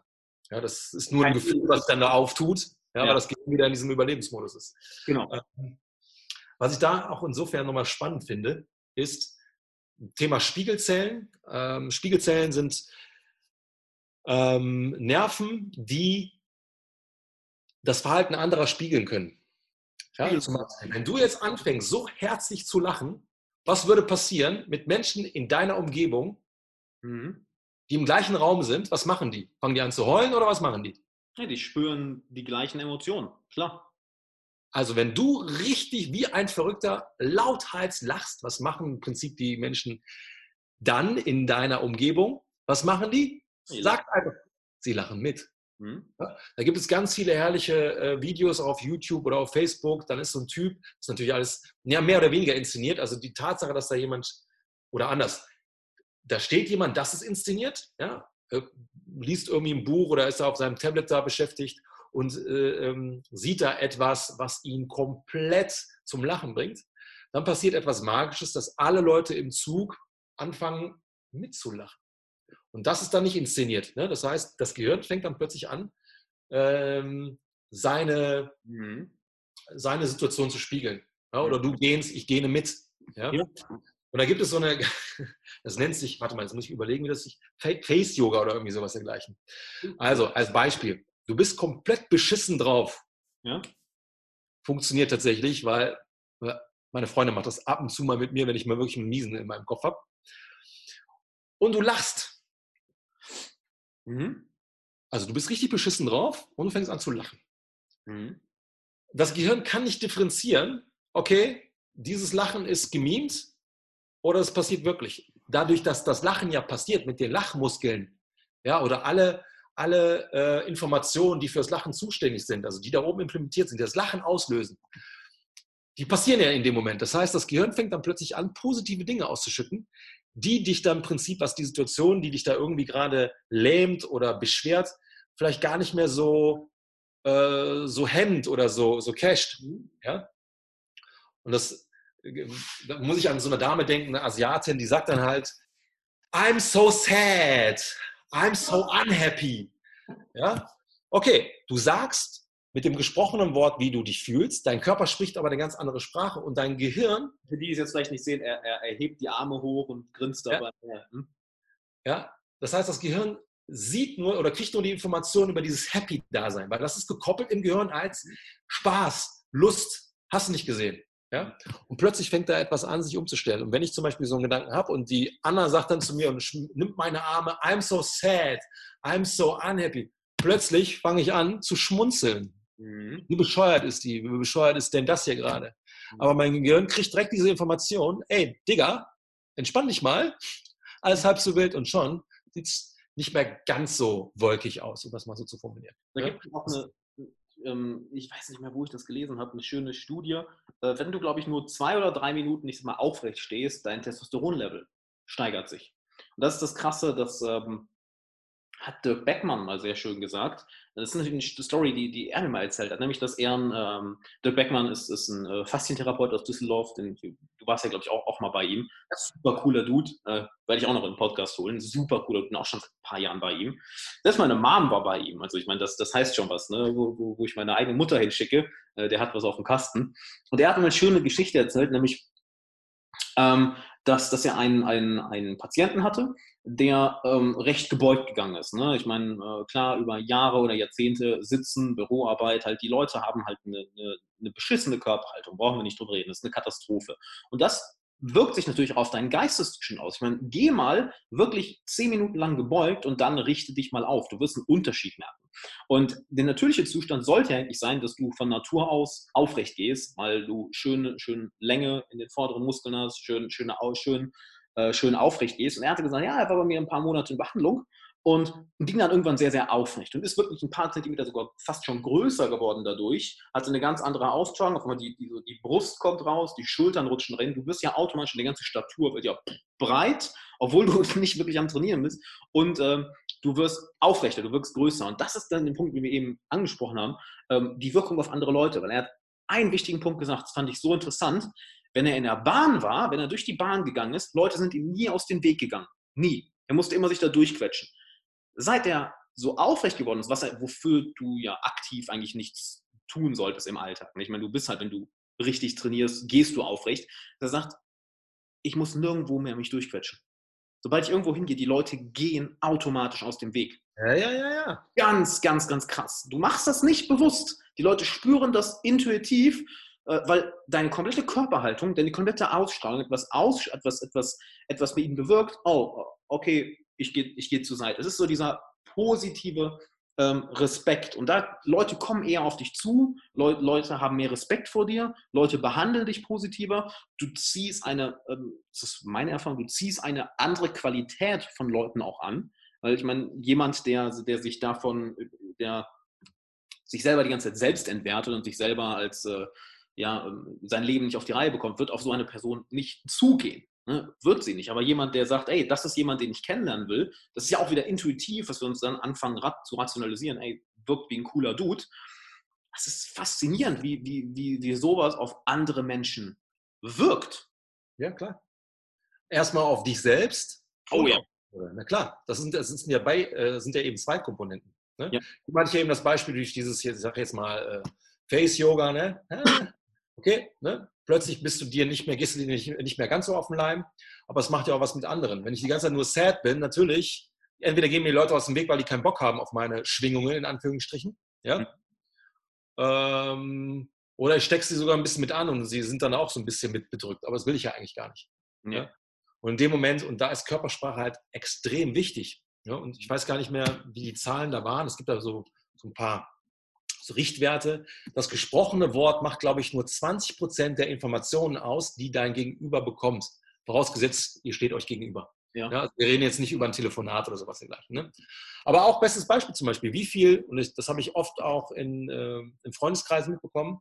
Ja, das ist nur ein Gefühl, was dann da auftut, ja, ja. weil das Gehirn wieder in diesem Überlebensmodus ist. Genau. Was ich da auch insofern nochmal spannend finde, ist Thema Spiegelzellen. Ähm, Spiegelzellen sind ähm, Nerven, die das Verhalten anderer spiegeln können. Ja, wenn du jetzt anfängst, so herzlich zu lachen, was würde passieren mit Menschen in deiner Umgebung, mhm. die im gleichen Raum sind? Was machen die? Fangen die an zu heulen oder was machen die? Ja, die spüren die gleichen Emotionen, klar. Also wenn du richtig wie ein Verrückter lauthals lachst, was machen im Prinzip die Menschen dann in deiner Umgebung? Was machen die? Sag einfach, sie lachen mit. Mhm. Ja, da gibt es ganz viele herrliche äh, Videos auf YouTube oder auf Facebook. Dann ist so ein Typ, das ist natürlich alles ja, mehr oder weniger inszeniert. Also die Tatsache, dass da jemand, oder anders, da steht jemand, das ist inszeniert, ja, äh, liest irgendwie ein Buch oder ist da auf seinem Tablet da beschäftigt und äh, ähm, sieht da etwas, was ihn komplett zum Lachen bringt, dann passiert etwas Magisches, dass alle Leute im Zug anfangen mitzulachen. Und das ist dann nicht inszeniert. Ne? Das heißt, das Gehirn fängt dann plötzlich an, ähm, seine, mhm. seine Situation zu spiegeln. Ja? Oder du gehst, ich gehe mit. Ja? ja? Und da gibt es so eine, das nennt sich, warte mal, jetzt muss ich überlegen, wie das sich, Face-Yoga oder irgendwie sowas dergleichen. Also, als Beispiel, du bist komplett beschissen drauf. Ja? Funktioniert tatsächlich, weil meine Freundin macht das ab und zu mal mit mir, wenn ich mal wirklich einen Miesen in meinem Kopf habe. Und du lachst. Mhm. Also du bist richtig beschissen drauf und du fängst an zu lachen. Mhm. Das Gehirn kann nicht differenzieren, okay, dieses Lachen ist gemimt oder es passiert wirklich. Dadurch, dass das Lachen ja passiert mit den Lachmuskeln, ja, oder alle alle äh, Informationen, die fürs Lachen zuständig sind, also die da oben implementiert sind, die das Lachen auslösen, die passieren ja in dem Moment. Das heißt, das Gehirn fängt dann plötzlich an, positive Dinge auszuschütten, die dich dann im Prinzip, was die Situation, die dich da irgendwie gerade lähmt oder beschwert, vielleicht gar nicht mehr so, äh, so hemmt oder so, so casht. Ja? Und das da muss ich an so eine Dame denken, eine Asiatin, die sagt dann halt, I'm so sad. I'm so unhappy. Ja? Okay, du sagst mit dem gesprochenen Wort, wie du dich fühlst. Dein Körper spricht aber eine ganz andere Sprache und dein Gehirn. Für die, die es jetzt vielleicht nicht sehen, er, er, er hebt die Arme hoch und grinst dabei. Ja. Hm? ja, das heißt, das Gehirn sieht nur oder kriegt nur die Information über dieses Happy-Dasein, weil das ist gekoppelt im Gehirn als Spaß, Lust. Hast du nicht gesehen? Ja? Und plötzlich fängt da etwas an, sich umzustellen. Und wenn ich zum Beispiel so einen Gedanken habe und die Anna sagt dann zu mir und nimmt meine Arme, I'm so sad, I'm so unhappy. Plötzlich fange ich an zu schmunzeln. Mhm. Wie bescheuert ist die? Wie bescheuert ist denn das hier gerade? Mhm. Aber mein Gehirn kriegt direkt diese Information, ey, Digga, entspann dich mal, alles halb so wild und schon sieht es nicht mehr ganz so wolkig aus, um das mal so zu formulieren. Da gibt es auch eine, ähm, ich weiß nicht mehr, wo ich das gelesen habe, eine schöne Studie. Äh, wenn du, glaube ich, nur zwei oder drei Minuten nicht mal aufrecht stehst, dein Testosteronlevel steigert sich. Und das ist das Krasse, dass ähm, hat Dirk Beckmann mal sehr schön gesagt. Das ist natürlich eine Story, die, die er mir mal erzählt hat, nämlich dass er, ähm, Dirk Beckmann ist, ist ein äh, Faszientherapeut aus Düsseldorf, den, du warst ja, glaube ich, auch, auch mal bei ihm. Super cooler Dude, äh, werde ich auch noch in den Podcast holen. Super cooler Dude, bin auch schon seit ein paar Jahren bei ihm. Selbst meine Mom war bei ihm, also ich meine, das, das heißt schon was, ne? wo, wo, wo ich meine eigene Mutter hinschicke, äh, der hat was auf dem Kasten. Und er hat mir eine schöne Geschichte erzählt, nämlich ähm, dass, dass er einen, einen, einen Patienten hatte, der ähm, recht gebeugt gegangen ist. Ne? Ich meine, äh, klar, über Jahre oder Jahrzehnte sitzen, Büroarbeit, halt die Leute haben halt eine, eine, eine beschissene Körperhaltung, brauchen wir nicht drüber reden, das ist eine Katastrophe. Und das wirkt sich natürlich auch auf deinen Geisteszustand aus. Ich meine, geh mal wirklich zehn Minuten lang gebeugt und dann richte dich mal auf. Du wirst einen Unterschied merken. Und der natürliche Zustand sollte eigentlich sein, dass du von Natur aus aufrecht gehst, weil du schöne, schön Länge in den vorderen Muskeln hast, schön, schöne, schön, äh, schön aufrecht gehst. Und er hatte gesagt, ja, er war bei mir ein paar Monate in Behandlung und ging dann irgendwann sehr, sehr aufrecht und ist wirklich ein paar Zentimeter sogar fast schon größer geworden dadurch, hatte eine ganz andere Ausstrahlung, auf einmal die, die, die Brust kommt raus, die Schultern rutschen rein, du wirst ja automatisch, die ganze Statur wird ja breit, obwohl du nicht wirklich am Trainieren bist. Und ähm, du wirst aufrechter, du wirkst größer. Und das ist dann der Punkt, den wir eben angesprochen haben, ähm, die Wirkung auf andere Leute, weil er hat einen wichtigen Punkt gesagt, das fand ich so interessant, wenn er in der Bahn war, wenn er durch die Bahn gegangen ist, Leute sind ihm nie aus dem Weg gegangen, nie. Er musste immer sich da durchquetschen seit er so aufrecht geworden ist, was er, wofür du ja aktiv eigentlich nichts tun solltest im Alltag. Ich meine, du bist halt, wenn du richtig trainierst, gehst du aufrecht. Er sagt, ich muss nirgendwo mehr mich durchquetschen. Sobald ich irgendwo hingehe, die Leute gehen automatisch aus dem Weg. Ja, ja, ja, ja. Ganz, ganz, ganz krass. Du machst das nicht bewusst. Die Leute spüren das intuitiv, weil deine komplette Körperhaltung, deine komplette Ausstrahlung etwas, aus, etwas, etwas, etwas bei ihnen bewirkt. Oh, okay, ich gehe ich geh zur Seite. Es ist so dieser positive ähm, Respekt. Und da Leute kommen eher auf dich zu, Le Leute haben mehr Respekt vor dir, Leute behandeln dich positiver. Du ziehst eine, ähm, das ist meine Erfahrung, du ziehst eine andere Qualität von Leuten auch an. Weil ich meine, jemand, der, der sich davon, der sich selber die ganze Zeit selbst entwertet und sich selber als äh, ja, ähm, sein Leben nicht auf die Reihe bekommt, wird auf so eine Person nicht zugehen. Ne? Wird sie nicht. Aber jemand, der sagt, ey, das ist jemand, den ich kennenlernen will, das ist ja auch wieder intuitiv, dass wir uns dann anfangen zu rationalisieren, ey, wirkt wie ein cooler Dude. Das ist faszinierend, wie, wie, wie, wie sowas auf andere Menschen wirkt. Ja, klar. Erstmal auf dich selbst. Oh ja. Na klar, das sind, das sind, ja, bei, äh, sind ja eben zwei Komponenten. Ne? Ja. Ich meine hier eben das Beispiel durch dieses, ich sage jetzt mal, äh, Face-Yoga, ne? Okay, ne? plötzlich bist du dir nicht mehr, gehst du dir nicht, nicht mehr ganz so auf den Leim, aber es macht ja auch was mit anderen. Wenn ich die ganze Zeit nur sad bin, natürlich, entweder gehen mir die Leute aus dem Weg, weil die keinen Bock haben auf meine Schwingungen, in Anführungsstrichen, ja. Mhm. Ähm, oder ich stecke sie sogar ein bisschen mit an und sie sind dann auch so ein bisschen mit bedrückt, aber das will ich ja eigentlich gar nicht. Mhm. Ja? Und in dem Moment, und da ist Körpersprache halt extrem wichtig. Ja? Und ich weiß gar nicht mehr, wie die Zahlen da waren. Es gibt da so, so ein paar Richtwerte. Das gesprochene Wort macht, glaube ich, nur 20 Prozent der Informationen aus, die dein Gegenüber bekommt. Vorausgesetzt, ihr steht euch gegenüber. Ja. ja wir reden jetzt nicht über ein Telefonat oder sowas dergleichen. Ne? Aber auch bestes Beispiel zum Beispiel, wie viel, und das habe ich oft auch in, äh, in Freundeskreisen mitbekommen,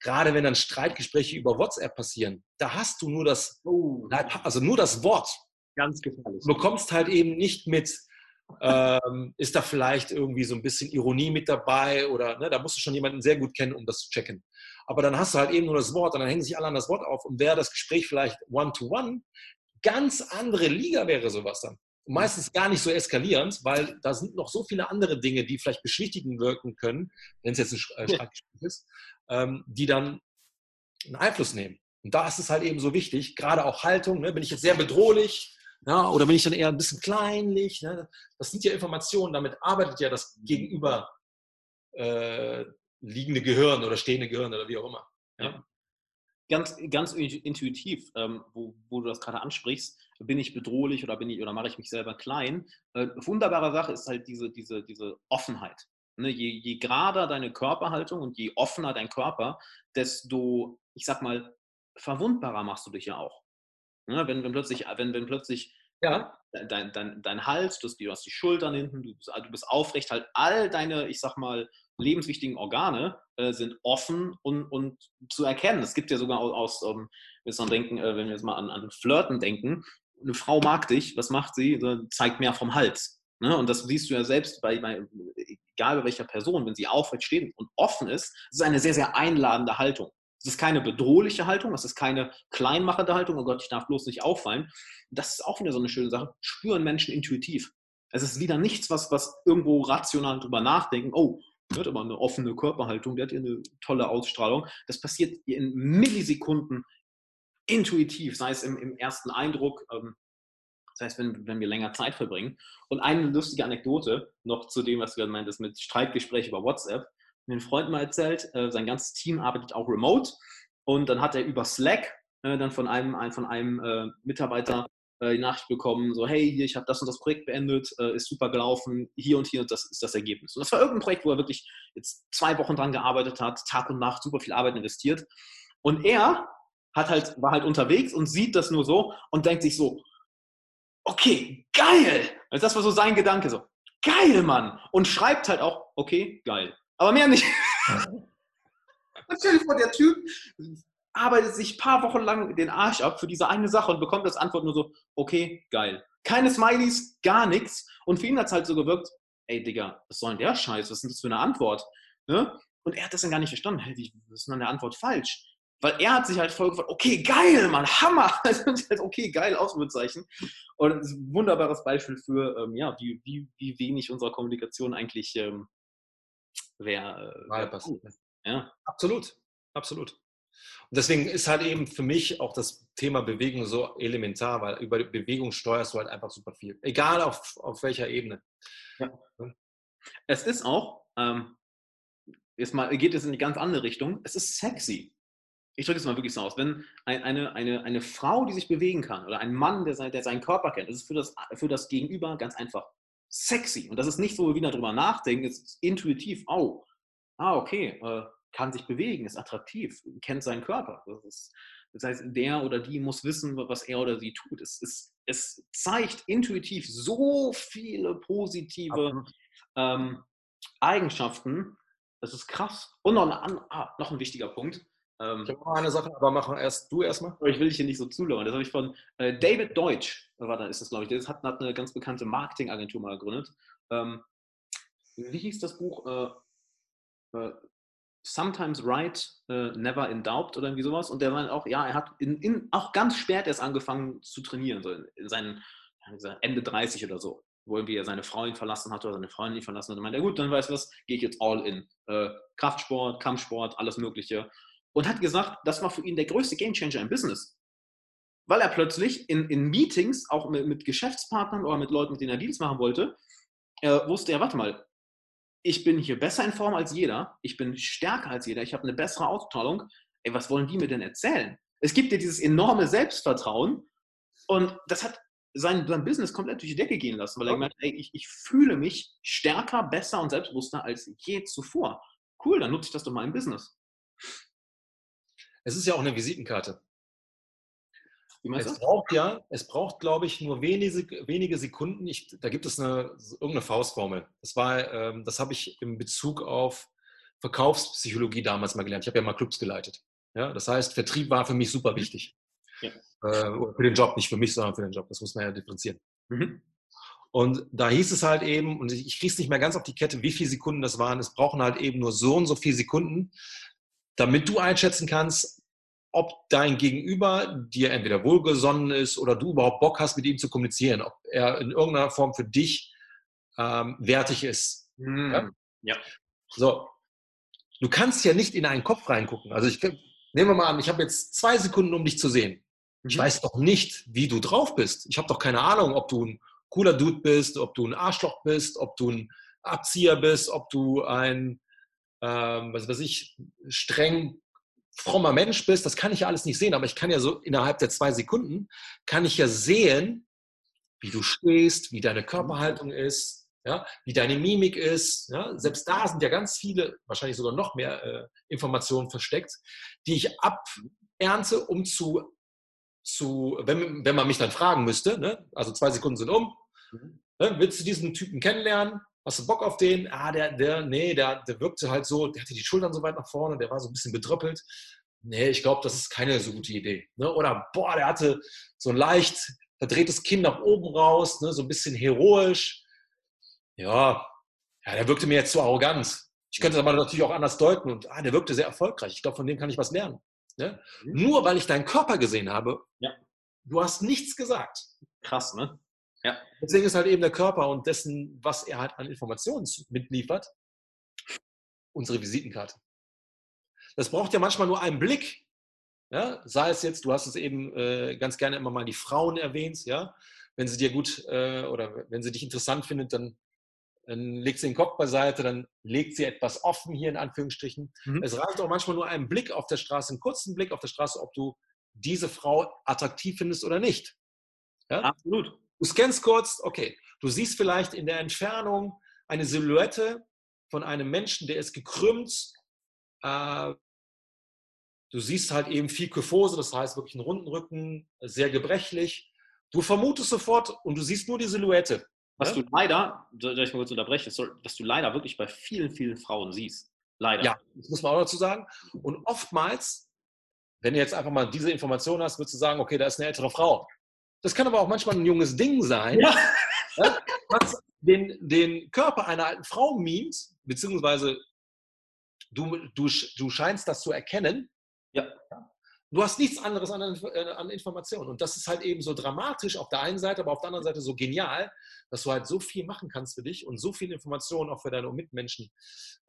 gerade wenn dann Streitgespräche über WhatsApp passieren, da hast du nur das, oh. also nur das Wort. Ganz gefährlich. Du bekommst halt eben nicht mit, ähm, ist da vielleicht irgendwie so ein bisschen Ironie mit dabei oder ne, da musst du schon jemanden sehr gut kennen, um das zu checken. Aber dann hast du halt eben nur das Wort und dann hängen sich alle an das Wort auf und wäre das Gespräch vielleicht one-to-one, -one, ganz andere Liga wäre sowas dann. Und meistens gar nicht so eskalierend, weil da sind noch so viele andere Dinge, die vielleicht beschwichtigend wirken können, wenn es jetzt ein äh, Streitgespräch ist, ähm, die dann einen Einfluss nehmen. Und da ist es halt eben so wichtig, gerade auch Haltung, ne, bin ich jetzt sehr bedrohlich, ja, oder bin ich dann eher ein bisschen kleinlich? Ne? Das sind ja Informationen, damit arbeitet ja das gegenüber äh, liegende Gehirn oder stehende Gehirn oder wie auch immer. Ja? Ganz, ganz intuitiv, ähm, wo, wo, du das gerade ansprichst, bin ich bedrohlich oder bin ich oder mache ich mich selber klein? Äh, wunderbare Sache ist halt diese, diese, diese Offenheit. Ne? Je, je gerader deine Körperhaltung und je offener dein Körper, desto, ich sag mal, verwundbarer machst du dich ja auch. Ne? Wenn, wenn, plötzlich, wenn, wenn plötzlich Ja. Dein, dein, dein Hals, du hast, die, du hast die Schultern hinten, du bist, du bist aufrecht, halt all deine, ich sag mal, lebenswichtigen Organe äh, sind offen und, und zu erkennen. Es gibt ja sogar aus, aus ähm, wir denken, äh, wenn wir jetzt mal an, an Flirten denken, eine Frau mag dich, was macht sie? Sie zeigt mehr vom Hals. Ne? Und das siehst du ja selbst bei, bei, egal bei welcher Person, wenn sie aufrecht steht und offen ist, ist eine sehr, sehr einladende Haltung. Es ist keine bedrohliche Haltung, es ist keine kleinmachende Haltung, oh Gott, ich darf bloß nicht auffallen. Das ist auch wieder so eine schöne Sache. Spüren Menschen intuitiv. Es ist wieder nichts, was, was irgendwo rational drüber nachdenken, oh, hat aber eine offene Körperhaltung, der hat hier eine tolle Ausstrahlung. Das passiert in Millisekunden intuitiv, sei es im, im ersten Eindruck, ähm, das heißt, wenn, wenn wir länger Zeit verbringen. Und eine lustige Anekdote noch zu dem, was du gerade meintest, mit Streitgespräch über WhatsApp. Mir ein Freund mal erzählt, äh, sein ganzes Team arbeitet auch remote. Und dann hat er über Slack äh, dann von einem, ein, von einem äh, Mitarbeiter äh, die Nachricht bekommen, so, hey, hier, ich habe das und das Projekt beendet, äh, ist super gelaufen, hier und hier und das ist das Ergebnis. Und das war irgendein Projekt, wo er wirklich jetzt zwei Wochen dran gearbeitet hat, Tag und Nacht, super viel Arbeit investiert. Und er hat halt, war halt unterwegs und sieht das nur so und denkt sich so, okay, geil. Also das war so sein Gedanke, so, geil, Mann. Und schreibt halt auch, okay, geil. Aber mehr nicht. stell dir vor, der Typ arbeitet sich ein paar Wochen lang den Arsch ab für diese eine Sache und bekommt als Antwort nur so, okay, geil. Keine Smileys, gar nichts. Und für ihn hat es halt so gewirkt, ey Digga, was soll denn der Scheiß? Was ist denn das für eine Antwort? Ne? Und er hat das dann gar nicht verstanden. Hey, wie, was ist denn an der Antwort falsch? Weil er hat sich halt voll gefragt, okay, geil, Mann, Hammer. Halt, okay, geil, Ausrufezeichen. Und das ist ein wunderbares Beispiel für, ähm, ja, wie, wie, wie wenig unserer Kommunikation eigentlich ähm, wäre. Äh, wär ja. Absolut, absolut. Und deswegen ist halt eben für mich auch das Thema Bewegung so elementar, weil über Bewegung steuerst du halt einfach super viel. Egal auf, auf welcher Ebene. Ja. Es ist auch, ähm, jetzt mal, geht es in eine ganz andere Richtung, es ist sexy ich drücke es mal wirklich so aus, wenn eine, eine, eine Frau, die sich bewegen kann, oder ein Mann, der, sein, der seinen Körper kennt, das ist für das, für das Gegenüber ganz einfach sexy. Und das ist nicht so, wo wir wieder drüber nachdenken, es ist intuitiv, oh, ah, okay, äh, kann sich bewegen, ist attraktiv, kennt seinen Körper. Das, ist, das, heißt, der oder die muss wissen, was er oder sie tut. Es, ist, es zeigt intuitiv so viele positive ähm, Eigenschaften. Das ist krass. Und noch, eine, ah, noch ein wichtiger Punkt. Ähm, ich habe noch eine Sache, aber mach erst du erstmal. Ich will dich hier nicht so zulauern. Das habe ich von äh, David Deutsch, war da ist das, glaube ich, der hat, hat, eine ganz bekannte Marketingagentur mal gegründet. Ähm, wie hieß das Buch? Äh, äh, Sometimes Right, äh, Never in Doubt oder irgendwie sowas. Und der meint auch, ja, er hat in, in, auch ganz spät erst angefangen zu trainieren, so in, in seinen Ende 30 oder so wo irgendwie er seine Frau ihn verlassen hat oder seine Freundin ihn verlassen hat. Und meinte, ja gut, dann weißt du was, gehe ich jetzt all in. Äh, Kraftsport, Kampfsport, alles Mögliche und hat gesagt, das war für ihn der größte Gamechanger im Business. Weil er plötzlich in, in Meetings, auch mit, mit, Geschäftspartnern oder mit Leuten, mit denen er Deals machen wollte, äh, wusste er, warte mal, ich bin hier besser in Form als jeder, ich bin stärker als jeder, ich habe eine bessere Ausstrahlung. Ey, was wollen die mir denn erzählen? Es gibt dir dieses enorme Selbstvertrauen und das hat sein, sein Business komplett durch die Decke gehen lassen, weil er gemeint hat, ey, ich, ich fühle mich stärker, besser und selbstbewusster als je zuvor. Cool, dann nutze ich das doch mal im Business. Es ist ja auch eine Visitenkarte. es braucht ja, es braucht, glaube ich, nur wenige, wenige Sekunden. Ich, da gibt es eine, irgendeine Faustformel. Das war, ähm, das habe ich in Bezug auf Verkaufspsychologie damals mal gelernt. Ich habe ja mal Clubs geleitet. Ja, das heißt, Vertrieb war für mich super wichtig. Ja. Äh, für den Job, nicht für mich, sondern für den Job. Das muss man ja differenzieren. Mhm. Und da hieß es halt eben, und ich, ich kriege es nicht mehr ganz auf die Kette, wie viele Sekunden das waren. Es brauchen halt eben nur so und so viele Sekunden, damit du einschätzen kannst, ob dein Gegenüber dir entweder wohlgesonnen ist oder du überhaupt Bock hast, mit ihm zu kommunizieren, ob er in irgendeiner Form für dich ähm, wertig ist. Mhm. Ja? ja? So, du kannst ja nicht in einen Kopf reingucken. Also ich nehmen wir mal an, ich habe jetzt zwei Sekunden, um dich zu sehen. Ich mhm. weiß doch nicht, wie du drauf bist. Ich habe doch keine Ahnung, ob du ein cooler Dude bist, ob du ein Arschloch bist, ob du ein Abzieher bist, ob du ein ähm, was weiß ich, streng frommer Mensch bist, das kann ich ja alles nicht sehen, aber ich kann ja so innerhalb der zwei Sekunden, kann ich ja sehen, wie du stehst, wie deine Körperhaltung ist, ja, wie deine Mimik ist. Ja. Selbst da sind ja ganz viele, wahrscheinlich sogar noch mehr äh, Informationen versteckt, die ich abernte, um zu zu, wenn, wenn man mich dann fragen müsste, ne? also zwei Sekunden sind um, mhm. ne? willst du diesen Typen kennenlernen? Hast du Bock auf den? Ah, der, der, nee, der, der wirkte halt so, der hatte die Schultern so weit nach vorne, der war so ein bisschen bedröppelt. Nee, ich glaube, das ist keine so gute Idee. Ne? Oder, boah, der hatte so ein leicht verdrehtes Kinn nach oben raus, ne? so ein bisschen heroisch. Ja, ja, der wirkte mir jetzt zu arrogant. Ich könnte es aber natürlich auch anders deuten und ah, der wirkte sehr erfolgreich. Ich glaube, von dem kann ich was lernen. Ne? Mhm. Nur weil ich deinen Körper gesehen habe, ja. du hast nichts gesagt. Krass, ne? Ja. Deswegen ist halt eben der Körper und dessen, was er halt an Informationen mitliefert, unsere Visitenkarte. Das braucht ja manchmal nur einen Blick. Ja? Sei es jetzt, du hast es eben äh, ganz gerne immer mal die Frauen erwähnt, ja. Wenn sie dir gut äh, oder wenn sie dich interessant findet, dann, dann legt sie den Kopf beiseite, dann legt sie etwas offen hier in Anführungsstrichen. Mhm. Es reicht auch manchmal nur einen Blick auf der Straße, einen kurzen Blick auf der Straße, ob du diese Frau attraktiv findest oder nicht. Ja? Absolut. Du scannst kurz, okay, du siehst vielleicht in der Entfernung eine Silhouette von einem Menschen, der ist gekrümmt. Äh, du siehst halt eben viel Kyphose, das heißt wirklich einen runden Rücken, sehr gebrechlich. Du vermutest sofort und du siehst nur die Silhouette. Was ja? du leider, soll ich mal kurz unterbrechen, was du leider wirklich bei vielen, vielen Frauen siehst. Leider. Ja, das muss man auch dazu sagen. Und oftmals, wenn du jetzt einfach mal diese Information hast, würdest du sagen, okay, da ist eine ältere Frau. Das kann aber auch manchmal ein junges Ding sein, ja. was den, den Körper einer alten Frau mimt, beziehungsweise du, du, du scheinst das zu erkennen. Ja. Du hast nichts anderes an, äh, an Informationen. Und das ist halt eben so dramatisch auf der einen Seite, aber auf der anderen Seite so genial, dass du halt so viel machen kannst für dich und so viel Informationen auch für deine Mitmenschen.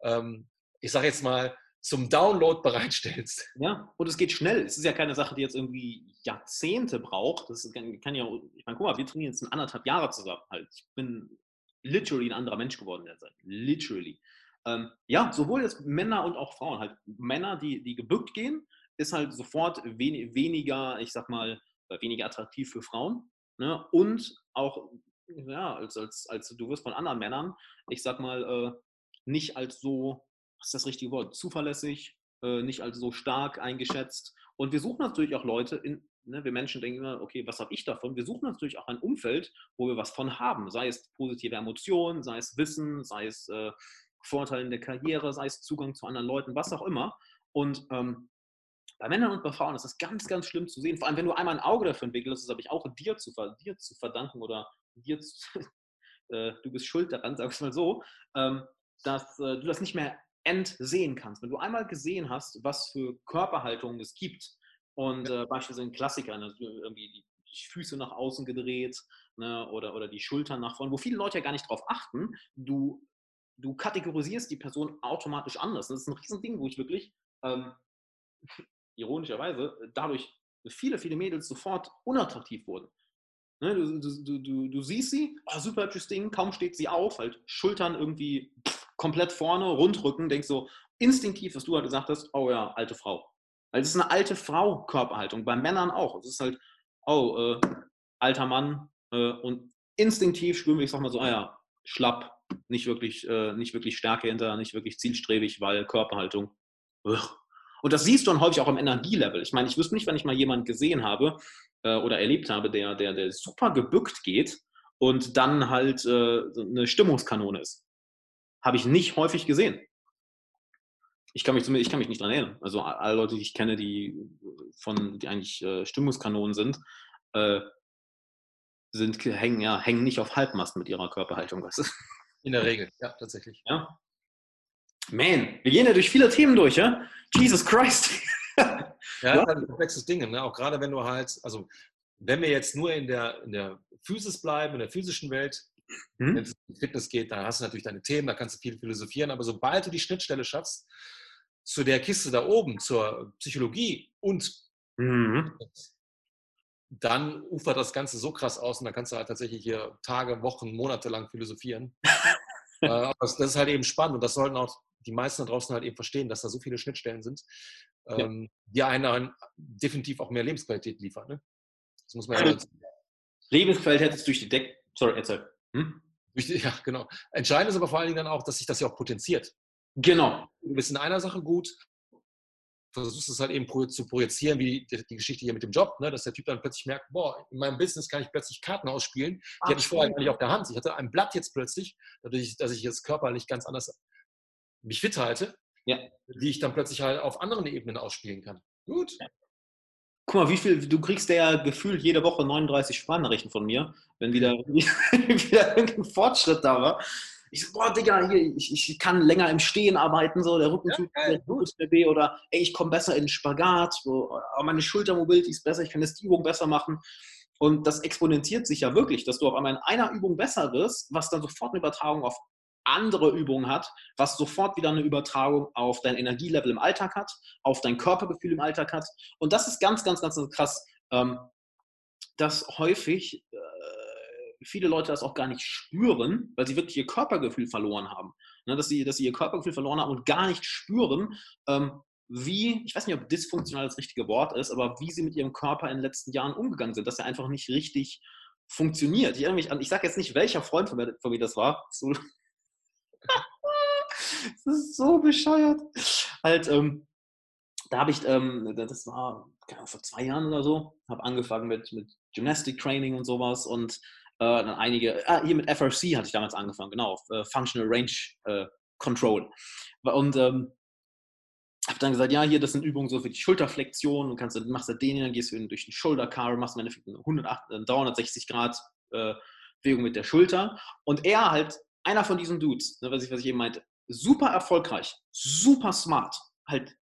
Ähm, ich sage jetzt mal, zum Download bereitstellst. Ja, und es geht schnell. Es ist ja keine Sache, die jetzt irgendwie Jahrzehnte braucht. Das kann ja, ich meine, guck mal, wir trainieren jetzt anderthalb Jahre zusammen halt. Ich bin literally ein anderer Mensch geworden in der Zeit. Literally. Ähm, ja, sowohl jetzt Männer und auch Frauen. Halt Männer, die, die gebückt gehen, ist halt sofort wen, weniger, ich sag mal, äh, weniger attraktiv für Frauen. Ne? Und auch, ja, als, als, als du wirst von anderen Männern, ich sag mal, äh, nicht als so ist das richtige Wort, zuverlässig, äh, nicht als so stark eingeschätzt. Und wir suchen natürlich auch Leute, in, ne, wir Menschen denken immer, okay, was habe ich davon? Wir suchen natürlich auch ein Umfeld, wo wir was von haben, sei es positive Emotionen, sei es Wissen, sei es äh, Vorteile in der Karriere, sei es Zugang zu anderen Leuten, was auch immer. Und ähm, bei Männern und bei Frauen ist das ganz, ganz schlimm zu sehen. Vor allem, wenn du einmal ein Auge dafür entwickelst, das habe ich auch dir zu, dir zu verdanken oder dir zu, äh, du bist schuld daran, sag ich mal so, ähm, dass äh, du das nicht mehr entsehen kannst. Wenn du einmal gesehen hast, was für Körperhaltungen es gibt und äh, beispielsweise ein Klassiker, ne, irgendwie die, die, Füße nach außen gedreht ne, oder, oder die Schultern nach vorne, wo viele Leute ja gar nicht drauf achten, du, du kategorisierst die Person automatisch anders. Das ist ein Riesending, wo ich wirklich ähm, ironischerweise dadurch viele, viele Mädels sofort unattraktiv wurden. Ne, du, du, du, du, siehst sie, oh, super hübsches Ding, kaum steht sie auf, halt Schultern irgendwie komplett vorne, Rundrücken, denkst so instinktiv, was du halt gesagt hast, oh ja, alte Frau. Weil es ist eine alte Frau Körperhaltung, bei Männern auch. Es ist halt, oh, äh, alter Mann äh, und instinktiv spüren wir, ich sag mal so, ah ja, schlapp, nicht wirklich, äh, nicht wirklich Stärke hinter, nicht wirklich zielstrebig, weil Körperhaltung. Ugh. Und das siehst du dann häufig auch im Energielevel. Ich meine, ich wüsste nicht, wenn ich mal jemanden gesehen habe äh, oder erlebt habe, der, der, der super gebückt geht und dann halt äh, eine Stimmungskanone ist. Habe ich nicht häufig gesehen. Ich kann mich, ich kann mich nicht daran erinnern. Also alle Leute, die ich kenne, die, von, die eigentlich äh, Stimmungskanonen sind, äh, sind hängen, ja, hängen nicht auf Halbmast mit ihrer Körperhaltung. Weißt du? In der Regel, ja, tatsächlich. Ja. Man, wir gehen ja durch viele Themen durch, ja? Jesus Christ. ja, ja. Das ist ein komplexes Ding, ne? auch gerade wenn du halt, also wenn wir jetzt nur in der, in der Physis bleiben, in der physischen Welt, Mhm. Wenn es um Fitness geht, dann hast du natürlich deine Themen, da kannst du viel philosophieren, aber sobald du die Schnittstelle schaffst zu der Kiste da oben, zur Psychologie und mhm. dann ufert das Ganze so krass aus und dann kannst du halt tatsächlich hier Tage, Wochen, Monate lang philosophieren. äh, aber das, ist halt eben spannend und das sollten auch die meisten da draußen halt eben verstehen, dass da so viele Schnittstellen sind, ähm, ja. die einen definitiv auch mehr Lebensqualität liefern. Ne? Das muss man ja Lebensqualität ist durch die Decke. Sorry, erzähl. Hm? Ja, genau. Entscheidend ist aber vor allen Dingen dann auch, dass sich das ja auch potenziert. Genau. Du bist in einer Sache gut, versuchst es halt eben zu projizieren, wie die, Geschichte hier mit dem Job, ne? dass der Typ dann plötzlich merkt, boah, in meinem Business kann ich plötzlich Karten ausspielen, die Ach, hatte ich vorher gar nicht auf der Hand. Ich hatte ein Blatt jetzt plötzlich, dadurch, dass ich jetzt körperlich ganz anders mich fit halte, ja. die ich dann plötzlich halt auf anderen Ebenen ausspielen kann. Gut. Ja. Guck mal, wie viel, du kriegst ja gefühlt jede Woche 39 Sprachnachrichten von mir, wenn wieder, wieder irgendein Fortschritt da war. Ich so, boah, Digga, hier, ich, ich kann länger im Stehen arbeiten, so, der Rücken tut ja, der weh oder ey, ich komme besser in den Spagat, so, meine Schultermobility ist besser, ich kann jetzt die Übung besser machen. Und das exponentiert sich ja wirklich, dass du auf einmal in einer Übung besser wirst, was dann sofort eine Übertragung auf andere Übungen hat, was sofort wieder eine Übertragung auf dein Energielevel im Alltag hat, auf dein Körpergefühl im Alltag hat. Und das ist ganz, ganz, ganz krass, ähm, dass häufig äh, viele Leute das auch gar nicht spüren, weil sie wirklich ihr Körpergefühl verloren haben. Ne, dass, sie, dass sie ihr Körpergefühl verloren haben und gar nicht spüren, ähm, wie, ich weiß nicht, ob dysfunktional das richtige Wort ist, aber wie sie mit ihrem Körper in den letzten Jahren umgegangen sind, dass er einfach nicht richtig funktioniert. Ich, ich sage jetzt nicht, welcher Freund von mir, von mir das war. So, das ist so bescheuert. Halt, ähm, da habe ich, ähm, das war vor zwei Jahren oder so, habe angefangen mit, mit Gymnastic Training und sowas und äh, dann einige, ah, hier mit FRC hatte ich damals angefangen, genau, äh, Functional Range äh, Control. Und ähm, habe dann gesagt, ja, hier, das sind Übungen so für die Schulterflexion, du kannst, machst du den, dann gehst du durch den Shoulder Car, machst im Endeffekt eine 108, 360 Grad äh, Bewegung mit der Schulter. Und er halt einer von diesen Dudes, ne, was, ich, was ich eben meinte, super erfolgreich, super smart, halt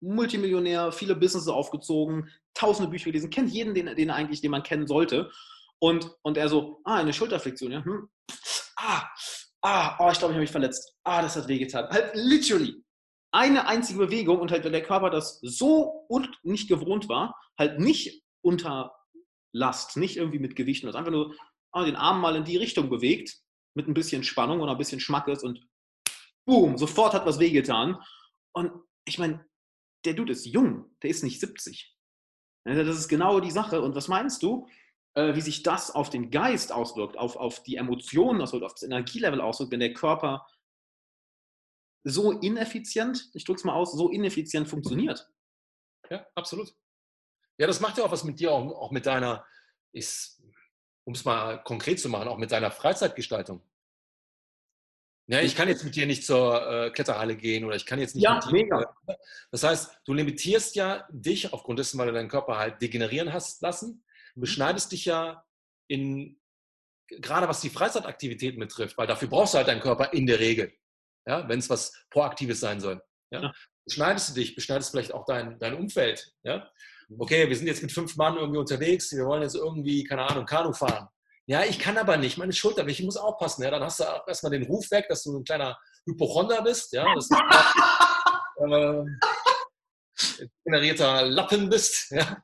Multimillionär, viele Businesses aufgezogen, tausende Bücher gelesen, kennt jeden, den, den eigentlich, den man kennen sollte. Und, und er so, ah, eine Schulterflexion, ja, hm. ah, ah, oh, ich glaube, ich habe mich verletzt. Ah, das hat wehgetan. Halt literally eine einzige Bewegung und halt, wenn der Körper das so und nicht gewohnt war, halt nicht unter Last, nicht irgendwie mit Gewichten, also einfach nur ah, den Arm mal in die Richtung bewegt, mit ein bisschen Spannung oder ein bisschen Schmackes und boom, sofort hat was wehgetan. Und ich meine, der Dude ist jung, der ist nicht 70. Das ist genau die Sache. Und was meinst du, äh, wie sich das auf den Geist auswirkt, auf, auf die Emotionen auswirkt, auf das Energielevel auswirkt, wenn der Körper so ineffizient, ich drücke es mal aus, so ineffizient funktioniert? Ja, absolut. Ja, das macht ja auch was mit dir, auch, auch mit deiner, um es mal konkret zu machen, auch mit deiner Freizeitgestaltung. Ja, ich kann jetzt mit dir nicht zur äh, Kletterhalle gehen oder ich kann jetzt nicht. Ja, dir, mega. Das heißt, du limitierst ja dich aufgrund dessen, weil du deinen Körper halt degenerieren hast lassen, mhm. beschneidest dich ja in, gerade was die Freizeitaktivitäten betrifft, weil dafür brauchst du halt deinen Körper in der Regel, ja, wenn es was Proaktives sein soll. Ja? ja. Beschneidest du dich, beschneidest vielleicht auch dein, dein Umfeld. Ja? Okay, wir sind jetzt mit fünf Mann irgendwie unterwegs, wir wollen jetzt irgendwie, keine Ahnung, Kanu fahren. Ja, ich kann aber nicht, meine Schulter, ich muss aufpassen. Ja, dann hast du erstmal den Ruf weg, dass du ein kleiner Hypochonder bist. Ja, dass du äh, generierter Lappen bist. Ja.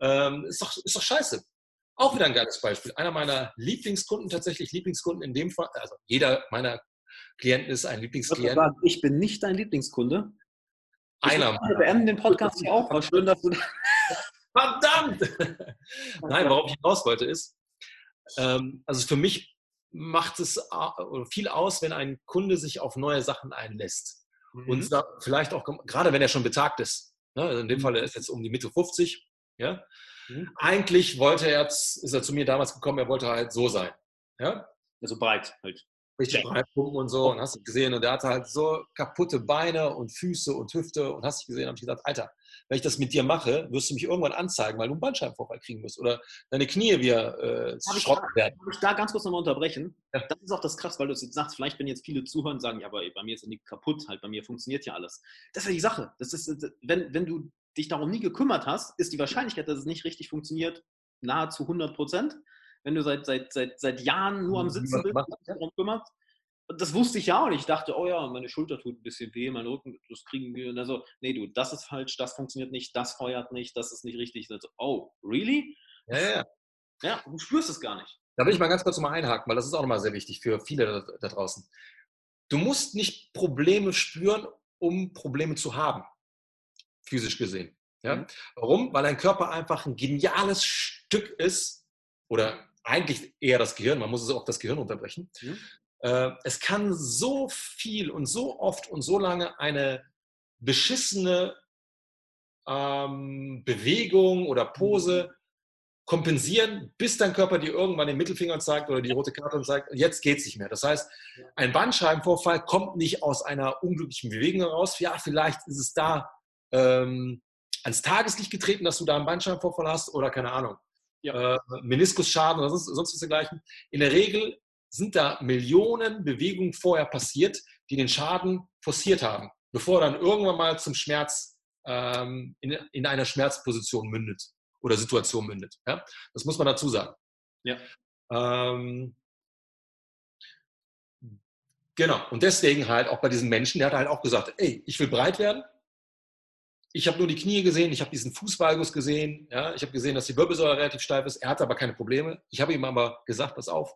Ähm, ist, doch, ist doch scheiße. Auch wieder ein geiles Beispiel. Einer meiner Lieblingskunden, tatsächlich Lieblingskunden in dem Fall, also jeder meiner Klienten ist ein Lieblingsklient. Ich bin nicht dein Lieblingskunde. Einer. Wir beenden den Podcast hier auch. War schön, dass du. Verdammt! Nein, worauf ich hinaus wollte, ist, ähm, also für mich macht es äh, viel aus, wenn ein Kunde sich auf neue Sachen einlässt. Mhm. Und vielleicht auch, gerade wenn er schon betagt ist. Ne? Also in dem mhm. Fall ist er jetzt um die Mitte 50. Ja? Mhm. Eigentlich wollte er ist er zu mir damals gekommen, er wollte halt so sein. Ja? Also breit halt richtig breit pumpen und so. Und hast du gesehen, und der hatte halt so kaputte Beine und Füße und Hüfte. Und hast du gesehen, habe ich gesagt, Alter, wenn ich das mit dir mache, wirst du mich irgendwann anzeigen, weil du einen Bandscheibenvorfall kriegen wirst. Oder deine Knie wieder äh, schrotten werden. Darf ich da ganz kurz nochmal unterbrechen? Ja. Das ist auch das krass, weil du es jetzt sagst, vielleicht wenn jetzt viele zuhören und sagen, ja, aber bei mir ist ja nichts kaputt, halt bei mir funktioniert ja alles. Das ist ja die Sache. Das ist, wenn, wenn du dich darum nie gekümmert hast, ist die Wahrscheinlichkeit, dass es nicht richtig funktioniert, nahezu 100 Prozent wenn du seit, seit, seit, seit Jahren nur am Sitzen bist, darum kümmerst. Und das wusste ich ja auch nicht. Ich dachte, oh ja, meine Schulter tut ein bisschen weh, mein Rücken, das kriegen wir. Und dann so, nee, du, das ist falsch, das funktioniert nicht, das feuert nicht, das ist nicht richtig. So, oh, really? Ja, ja. Ja, du spürst es gar nicht. Da will ich mal ganz kurz mal einhaken, weil das ist auch nochmal sehr wichtig für viele da, da draußen. Du musst nicht Probleme spüren, um Probleme zu haben, physisch gesehen. Ja? Mhm. Warum? Weil dein Körper einfach ein geniales Stück ist, oder eigentlich eher das Gehirn, man muss es auch das Gehirn unterbrechen. Mhm. Äh, es kann so viel und so oft und so lange eine beschissene ähm, Bewegung oder Pose kompensieren, bis dein Körper dir irgendwann den Mittelfinger zeigt oder die rote Karte zeigt, jetzt geht es nicht mehr. Das heißt, ein Bandscheibenvorfall kommt nicht aus einer unglücklichen Bewegung heraus. Ja, vielleicht ist es da ähm, ans Tageslicht getreten, dass du da einen Bandscheibenvorfall hast oder keine Ahnung, ja. äh, Meniskusschaden oder sonst, sonst was dergleichen. In der Regel sind da Millionen Bewegungen vorher passiert, die den Schaden forciert haben, bevor er dann irgendwann mal zum Schmerz ähm, in, in einer Schmerzposition mündet oder Situation mündet. Ja? Das muss man dazu sagen. Ja. Ähm, genau. Und deswegen halt auch bei diesem Menschen, der hat halt auch gesagt, ey, ich will breit werden. Ich habe nur die Knie gesehen, ich habe diesen Fußvalgus gesehen, ja, ich habe gesehen, dass die Wirbelsäule relativ steif ist. Er hatte aber keine Probleme. Ich habe ihm aber gesagt, pass auf,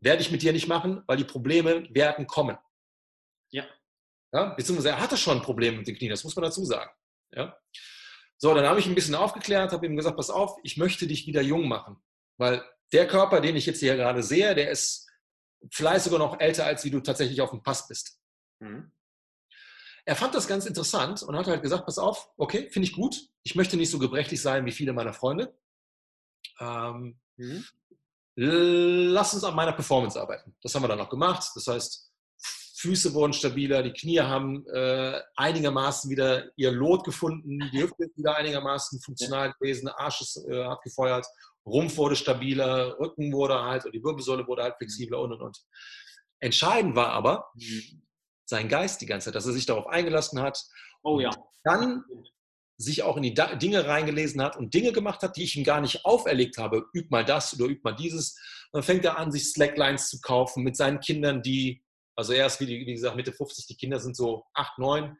werde ich mit dir nicht machen, weil die Probleme werden kommen. Ja. ja beziehungsweise er hatte schon Probleme mit den Knien, das muss man dazu sagen. Ja. So, dann habe ich ein bisschen aufgeklärt, habe ihm gesagt, pass auf, ich möchte dich wieder jung machen. Weil der Körper, den ich jetzt hier gerade sehe, der ist vielleicht sogar noch älter, als wie du tatsächlich auf dem Pass bist. Mhm. Er fand das ganz interessant und hat halt gesagt, pass auf, okay, finde ich gut. Ich möchte nicht so gebrechlich sein wie viele meiner Freunde. Ähm, mhm. Lass uns an meiner Performance arbeiten. Das haben wir dann auch gemacht. Das heißt, Füße wurden stabiler, die Knie haben äh, einigermaßen wieder ihr Lot gefunden, die Hüfte ist wieder einigermaßen funktional gewesen, der Arsch ist, äh, hat gefeuert, Rumpf wurde stabiler, Rücken wurde halt, und die Wirbelsäule wurde halt flexibler und und und. Entscheidend war aber mhm. Sein Geist die ganze Zeit, dass er sich darauf eingelassen hat. Oh ja. Dann sich auch in die Dinge reingelesen hat und Dinge gemacht hat, die ich ihm gar nicht auferlegt habe. Üb mal das oder üb mal dieses. dann fängt er an, sich Slacklines zu kaufen mit seinen Kindern, die also er ist, wie, wie gesagt, Mitte 50, die Kinder sind so 8, 9.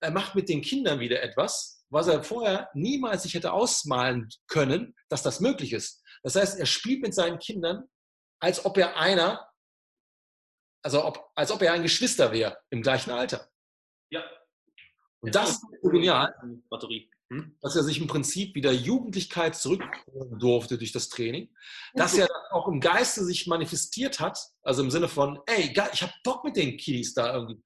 Er macht mit den Kindern wieder etwas, was er vorher niemals sich hätte ausmalen können, dass das möglich ist. Das heißt, er spielt mit seinen Kindern, als ob er einer, also ob, als ob er ein Geschwister wäre im gleichen Alter. Ja. Und das ist so genial. Batterie. Hm? dass er sich im Prinzip wieder Jugendlichkeit zurückholen durfte durch das Training, dass er auch im Geiste sich manifestiert hat, also im Sinne von, ey, ich habe Bock mit den Kiddies da irgendwie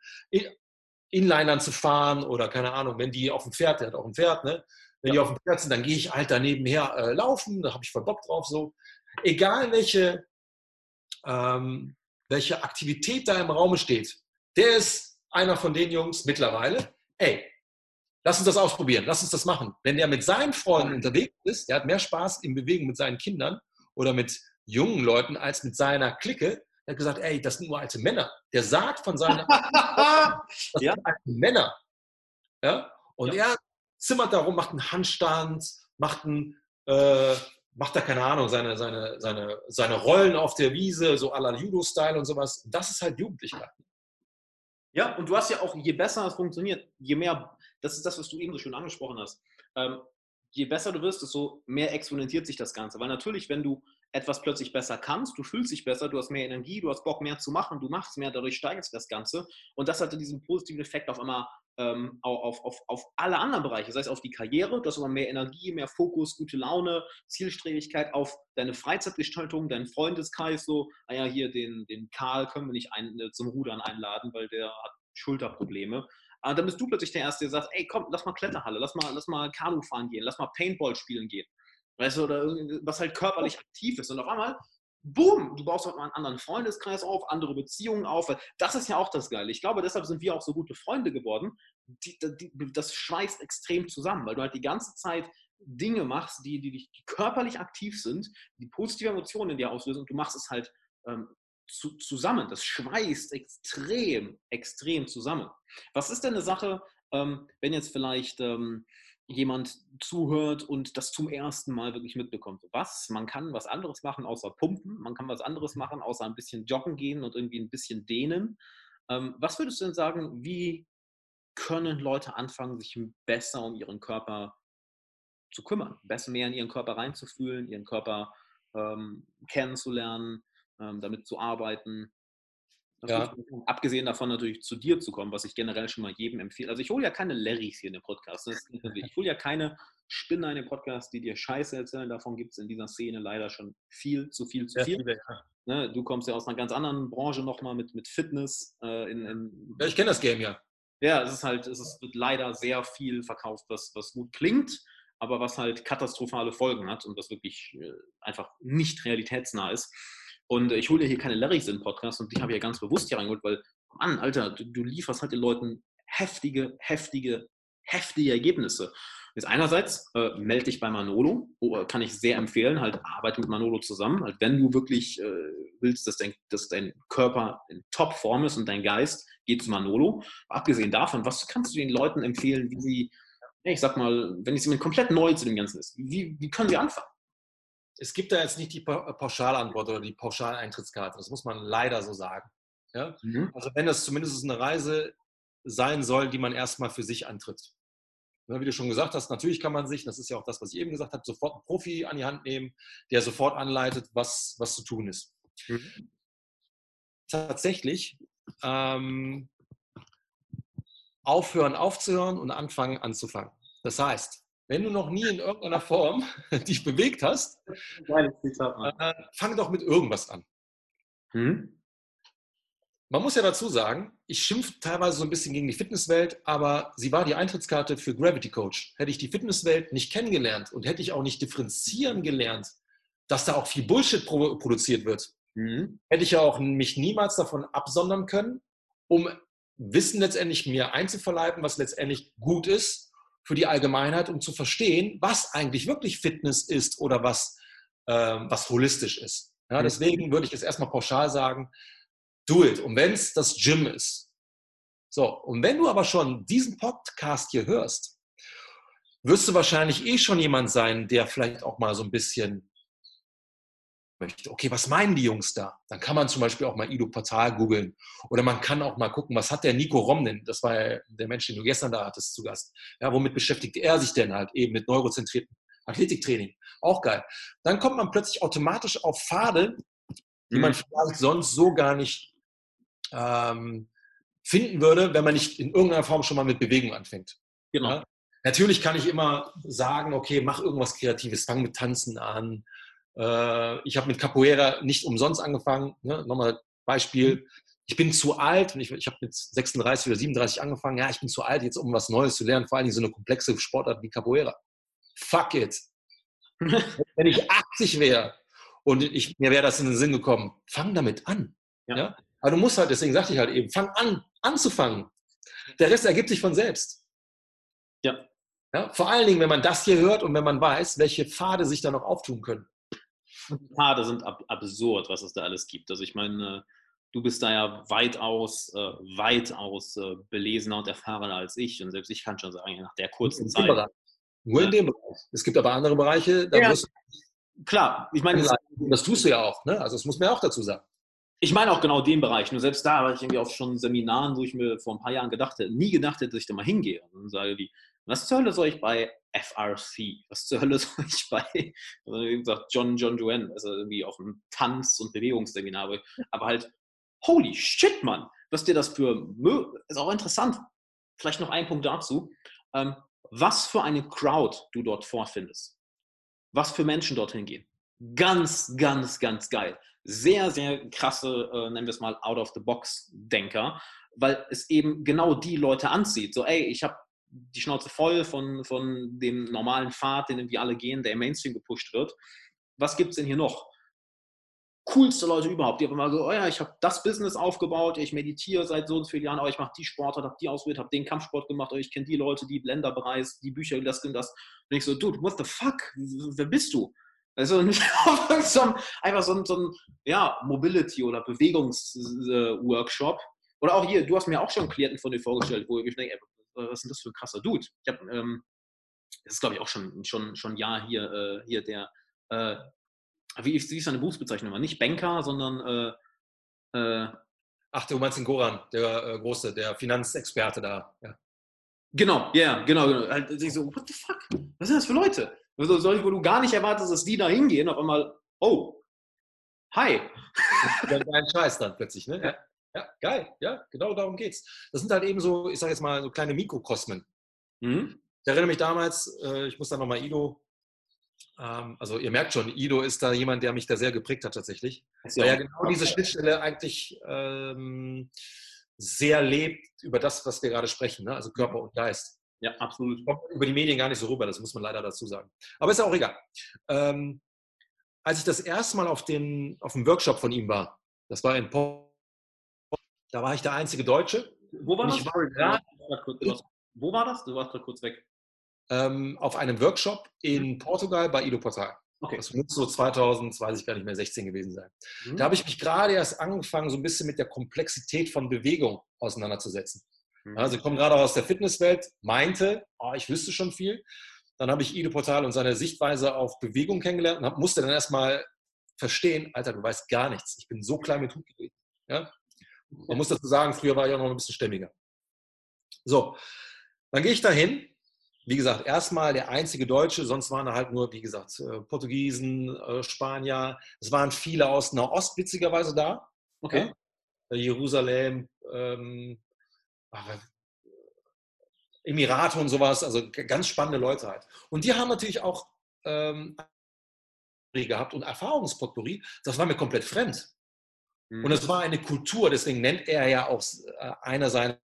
Inlinern zu fahren oder keine Ahnung, wenn die auf dem Pferd, der hat auch ein Pferd, ne? Wenn ja. die auf dem Pferd sind, dann gehe ich halt daneben her äh, laufen, da habe ich voll Bock drauf, so. Egal welche, ähm, welche Aktivität da im Raum steht, der ist einer von den Jungs mittlerweile, ey, Lass uns das ausprobieren, lass uns das machen. Wenn der mit seinen Freunden unterwegs ist, der hat mehr Spaß im Bewegen mit seinen Kindern oder mit jungen Leuten als mit seiner Clique. Er hat gesagt, ey, das sind nur alte Männer. Der sagt von seinen das ja. sind alte Männer. Ja? Und ja. er zimmert darum, macht einen Handstand, macht einen, äh, macht da keine Ahnung, seine, seine, seine, seine Rollen auf der Wiese, so à la Judo-Style und sowas. Das ist halt Jugendlichkeit. Ja, und du hast ja auch, je besser es funktioniert, je mehr, das ist das, was du eben so schön angesprochen hast, ähm, je besser du wirst, desto mehr exponentiert sich das Ganze. Weil natürlich, wenn du etwas plötzlich besser kannst, du fühlst dich besser, du hast mehr Energie, du hast Bock mehr zu machen, du machst mehr, dadurch steigert sich das Ganze. Und das hatte diesen positiven Effekt auf einmal ähm, auf, auf, auf alle anderen Bereiche, sei es auf die Karriere, du hast immer mehr Energie, mehr Fokus, gute Laune, Zielstrebigkeit, auf deine Freizeitgestaltung, deinen Freundeskreis, so, naja, ah hier den, den Karl können wir nicht ein, äh, zum Rudern einladen, weil der hat Schulterprobleme. Aber dann bist du plötzlich der Erste, der sagt, ey, komm, lass mal Kletterhalle, lass mal, lass mal Kanu fahren gehen, lass mal Paintball spielen gehen. Weißt du, oder was halt körperlich aktiv ist. Und auf einmal, boom, du baust auf einmal einen anderen Freundeskreis auf, andere Beziehungen auf. Das ist ja auch das Geile. Ich glaube, deshalb sind wir auch so gute Freunde geworden. Die, die, das schweißt extrem zusammen, weil du halt die ganze Zeit Dinge machst, die, die, die körperlich aktiv sind, die positive Emotionen in dir auslösen und du machst es halt ähm, zu, zusammen. Das schweißt extrem, extrem zusammen. Was ist denn eine Sache, ähm, wenn jetzt vielleicht ähm, jemand zuhört und das zum ersten Mal wirklich mitbekommt. Was? Man kann was anderes machen außer pumpen, man kann was anderes mhm. machen außer ein bisschen joggen gehen und irgendwie ein bisschen dehnen. Ähm, was würdest du denn sagen, wie können Leute anfangen, sich besser um ihren Körper zu kümmern, besser mehr in ihren Körper reinzufühlen, ihren Körper ähm, kennenzulernen, ähm, damit zu arbeiten? Ja. Abgesehen davon natürlich zu dir zu kommen, was ich generell schon mal jedem empfehle. Also ich hole ja keine Larrys hier in den Podcast. ich hole ja keine Spinner in den Podcast, die dir Scheiße erzählen. Davon gibt es in dieser Szene leider schon viel, zu viel, zu viel. Viele, ja. ne, du kommst ja aus einer ganz anderen Branche nochmal mit, mit Fitness. Äh, in, in ja, ich kenne das Game ja. Ja, es ist halt, es ist, wird leider sehr viel verkauft, was, was gut klingt, aber was halt katastrophale Folgen hat und was wirklich äh, einfach nicht realitätsnah ist. Und ich hole hier keine Larrys in Podcast und die habe ich ja ganz bewusst hier reingeholt, weil, Mann, Alter, du, du lieferst halt den Leuten heftige, heftige, heftige Ergebnisse. Jetzt einerseits äh, melde dich bei Manolo, oh, kann ich sehr empfehlen, halt arbeite mit Manolo zusammen. Halt, wenn du wirklich äh, willst, dass dein, dass dein Körper in Topform ist und dein Geist, geh zu Manolo. Abgesehen davon, was kannst du den Leuten empfehlen, wie sie, ich sag mal, wenn es jemand komplett neu zu dem Ganzen ist, wie, wie können sie anfangen? Es gibt da jetzt nicht die Pauschalantwort oder die Pauschaleintrittskarte, das muss man leider so sagen. Ja? Mhm. Also wenn das zumindest eine Reise sein soll, die man erstmal für sich antritt. Wie du schon gesagt hast, natürlich kann man sich, das ist ja auch das, was ich eben gesagt habe, sofort einen Profi an die Hand nehmen, der sofort anleitet, was, was zu tun ist. Mhm. Tatsächlich ähm, aufhören aufzuhören und anfangen anzufangen. Das heißt, wenn du noch nie in irgendeiner Form dich bewegt hast, äh, fang doch mit irgendwas an. Mhm. Man muss ja dazu sagen, ich schimpfe teilweise so ein bisschen gegen die Fitnesswelt, aber sie war die Eintrittskarte für Gravity Coach. Hätte ich die Fitnesswelt nicht kennengelernt und hätte ich auch nicht differenzieren gelernt, dass da auch viel Bullshit produziert wird, mhm. hätte ich ja auch mich niemals davon absondern können, um Wissen letztendlich mir einzuverleiben, was letztendlich gut ist für die Allgemeinheit, um zu verstehen, was eigentlich wirklich Fitness ist oder was, äh, was holistisch ist. Ja, mhm. deswegen würde ich jetzt erstmal pauschal sagen, do it. Und wenn es das Gym ist. So, und wenn du aber schon diesen Podcast hier hörst, wirst du wahrscheinlich eh schon jemand sein, der vielleicht auch mal so ein bisschen möchte. Okay, was meinen die Jungs da? Dann kann man zum Beispiel auch mal Ido Portal googeln. Oder man kann auch mal gucken, was hat der Nico Romnen, das war ja der Mensch, den du gestern da hattest zu Gast. Ja, womit beschäftigt er sich denn halt eben mit neurozentrierten Athletiktraining? Auch geil. Dann kommt man plötzlich automatisch auf Pfade, die man mhm. vielleicht sonst so gar nicht ähm, finden würde, wenn man nicht in irgendeiner Form schon mal mit Bewegung anfängt. Genau. Ja? Natürlich kann ich immer sagen, okay, mach irgendwas Kreatives, fang mit Tanzen an. Äh, ich habe mit Capoeira nicht umsonst angefangen. Ne? Nochmal Beispiel. Mhm. Ich bin zu alt, ich, ich habe mit 36 oder 37 angefangen. Ja, ich bin zu alt, jetzt um was Neues zu lernen, vor allem so eine komplexe Sportart wie Capoeira. Fuck it. Wenn ich 80 wäre und ich, mir wäre das in den Sinn gekommen, fang damit an. Ja. ja? Aber du musst halt, deswegen sagte ich halt eben, fang an, anzufangen. Der Rest ergibt sich von selbst. Ja. ja. Vor allen Dingen, wenn man das hier hört und wenn man weiß, welche Pfade sich da noch auftun können. Pfade sind ab absurd, was es da alles gibt. Also ich meine, du bist da ja weitaus, äh, weitaus äh, belesener und erfahrener als ich. Und selbst ich kann schon sagen, nach der kurzen Zeit. Bereich. Nur in dem Bereich. Es gibt aber andere Bereiche, da ja. Klar, ich meine, das, das tust du ja auch, ne? Also das muss man ja auch dazu sagen. Ich meine auch genau den Bereich. Nur selbst da war ich irgendwie auf schon Seminaren, wo ich mir vor ein paar Jahren gedacht hätte, nie gedacht hätte, dass ich da mal hingehe. Und sage wie, was zur Hölle soll ich bei FRC? Was zur Hölle soll ich bei, also wie gesagt, John John Joanne, also irgendwie auf einem Tanz- und Bewegungsseminar. Aber halt, holy shit, Mann, was dir das für, ist auch interessant. Vielleicht noch ein Punkt dazu. Ähm, was für eine Crowd du dort vorfindest. Was für Menschen dorthin gehen. Ganz, ganz, ganz geil sehr, sehr krasse, äh, nennen wir es mal, Out-of-the-Box-Denker, weil es eben genau die Leute anzieht. So, ey, ich habe die Schnauze voll von, von dem normalen Pfad, den wir alle gehen, der im Mainstream gepusht wird. Was gibt es denn hier noch? Coolste Leute überhaupt, die haben immer so, oh ja, ich habe das Business aufgebaut, ich meditiere seit so und so vielen Jahren, aber ich mache die Sportart, habe die Ausbildung, habe den Kampfsport gemacht, ich kenne die Leute, die Länder bereist, die Bücher, das das. Und ich so, dude, what the fuck? Wer bist du? Also einfach so ein, so ein ja, Mobility- oder Bewegungsworkshop. Oder auch hier, du hast mir auch schon Klienten von dir vorgestellt, wo ich denke, was ist denn das für ein krasser Dude? Ich habe, ähm, das ist glaube ich auch schon, schon, schon ein Jahr hier, äh, hier der, äh, wie, wie ist seine Berufsbezeichnung? Nicht Banker, sondern äh, äh, Ach, du meinst den Goran, der äh, große, der Finanzexperte da. Ja. Genau, ja, yeah, genau, genau. Halt, ich so, what the fuck? Was sind das für Leute? Also solche, wo du gar nicht erwartest, dass die da hingehen, auf einmal, oh, hi. Dein Scheiß dann plötzlich, ne? Ja. Ja. geil, ja, genau darum geht's. Das sind halt eben so, ich sage jetzt mal, so kleine Mikrokosmen. Mhm. Ich erinnere mich damals, äh, ich muss da nochmal Ido, ähm, also ihr merkt schon, Ido ist da jemand, der mich da sehr geprägt hat tatsächlich. Ja, ja genau diese Schnittstelle eigentlich ähm, sehr lebt über das, was wir gerade sprechen, ne? also Körper und Geist. Ja, absolut. Kommt über die Medien gar nicht so rüber, das muss man leider dazu sagen. Aber ist ja auch egal. Ähm, als ich das erste Mal auf, den, auf dem Workshop von ihm war, das war in Portugal, da war ich der einzige Deutsche. Wo war das? war gerade Wo war das? Du warst gerade kurz weg. ähm, auf einem Workshop in Portugal bei Ido Portal. Okay. Das muss so 2000, weiß ich gar nicht mehr, 16 gewesen sein. Mhm. Da habe ich mich gerade erst angefangen, so ein bisschen mit der Komplexität von Bewegung auseinanderzusetzen. Mhm. Also ich komme gerade aus der Fitnesswelt, meinte, oh, ich wüsste schon viel. Dann habe ich Ido Portal und seine Sichtweise auf Bewegung kennengelernt und hab, musste dann erstmal verstehen, Alter, du weißt gar nichts. Ich bin so klein mit Hut gewesen. Ja? Man muss dazu sagen, früher war ich auch noch ein bisschen stämmiger. So, dann gehe ich dahin. Wie gesagt, erstmal der einzige Deutsche, sonst waren da halt nur, wie gesagt, äh, Portugiesen, äh, Spanier. Es waren viele aus Nahost witzigerweise da. Okay. Ja? Jerusalem, ähm, ach, Emirate und sowas, also ganz spannende Leute halt. Und die haben natürlich auch ähm, gehabt und Erfahrungspotpourri, das war mir komplett fremd. Mhm. Und es war eine Kultur, deswegen nennt er ja auch äh, einer seiner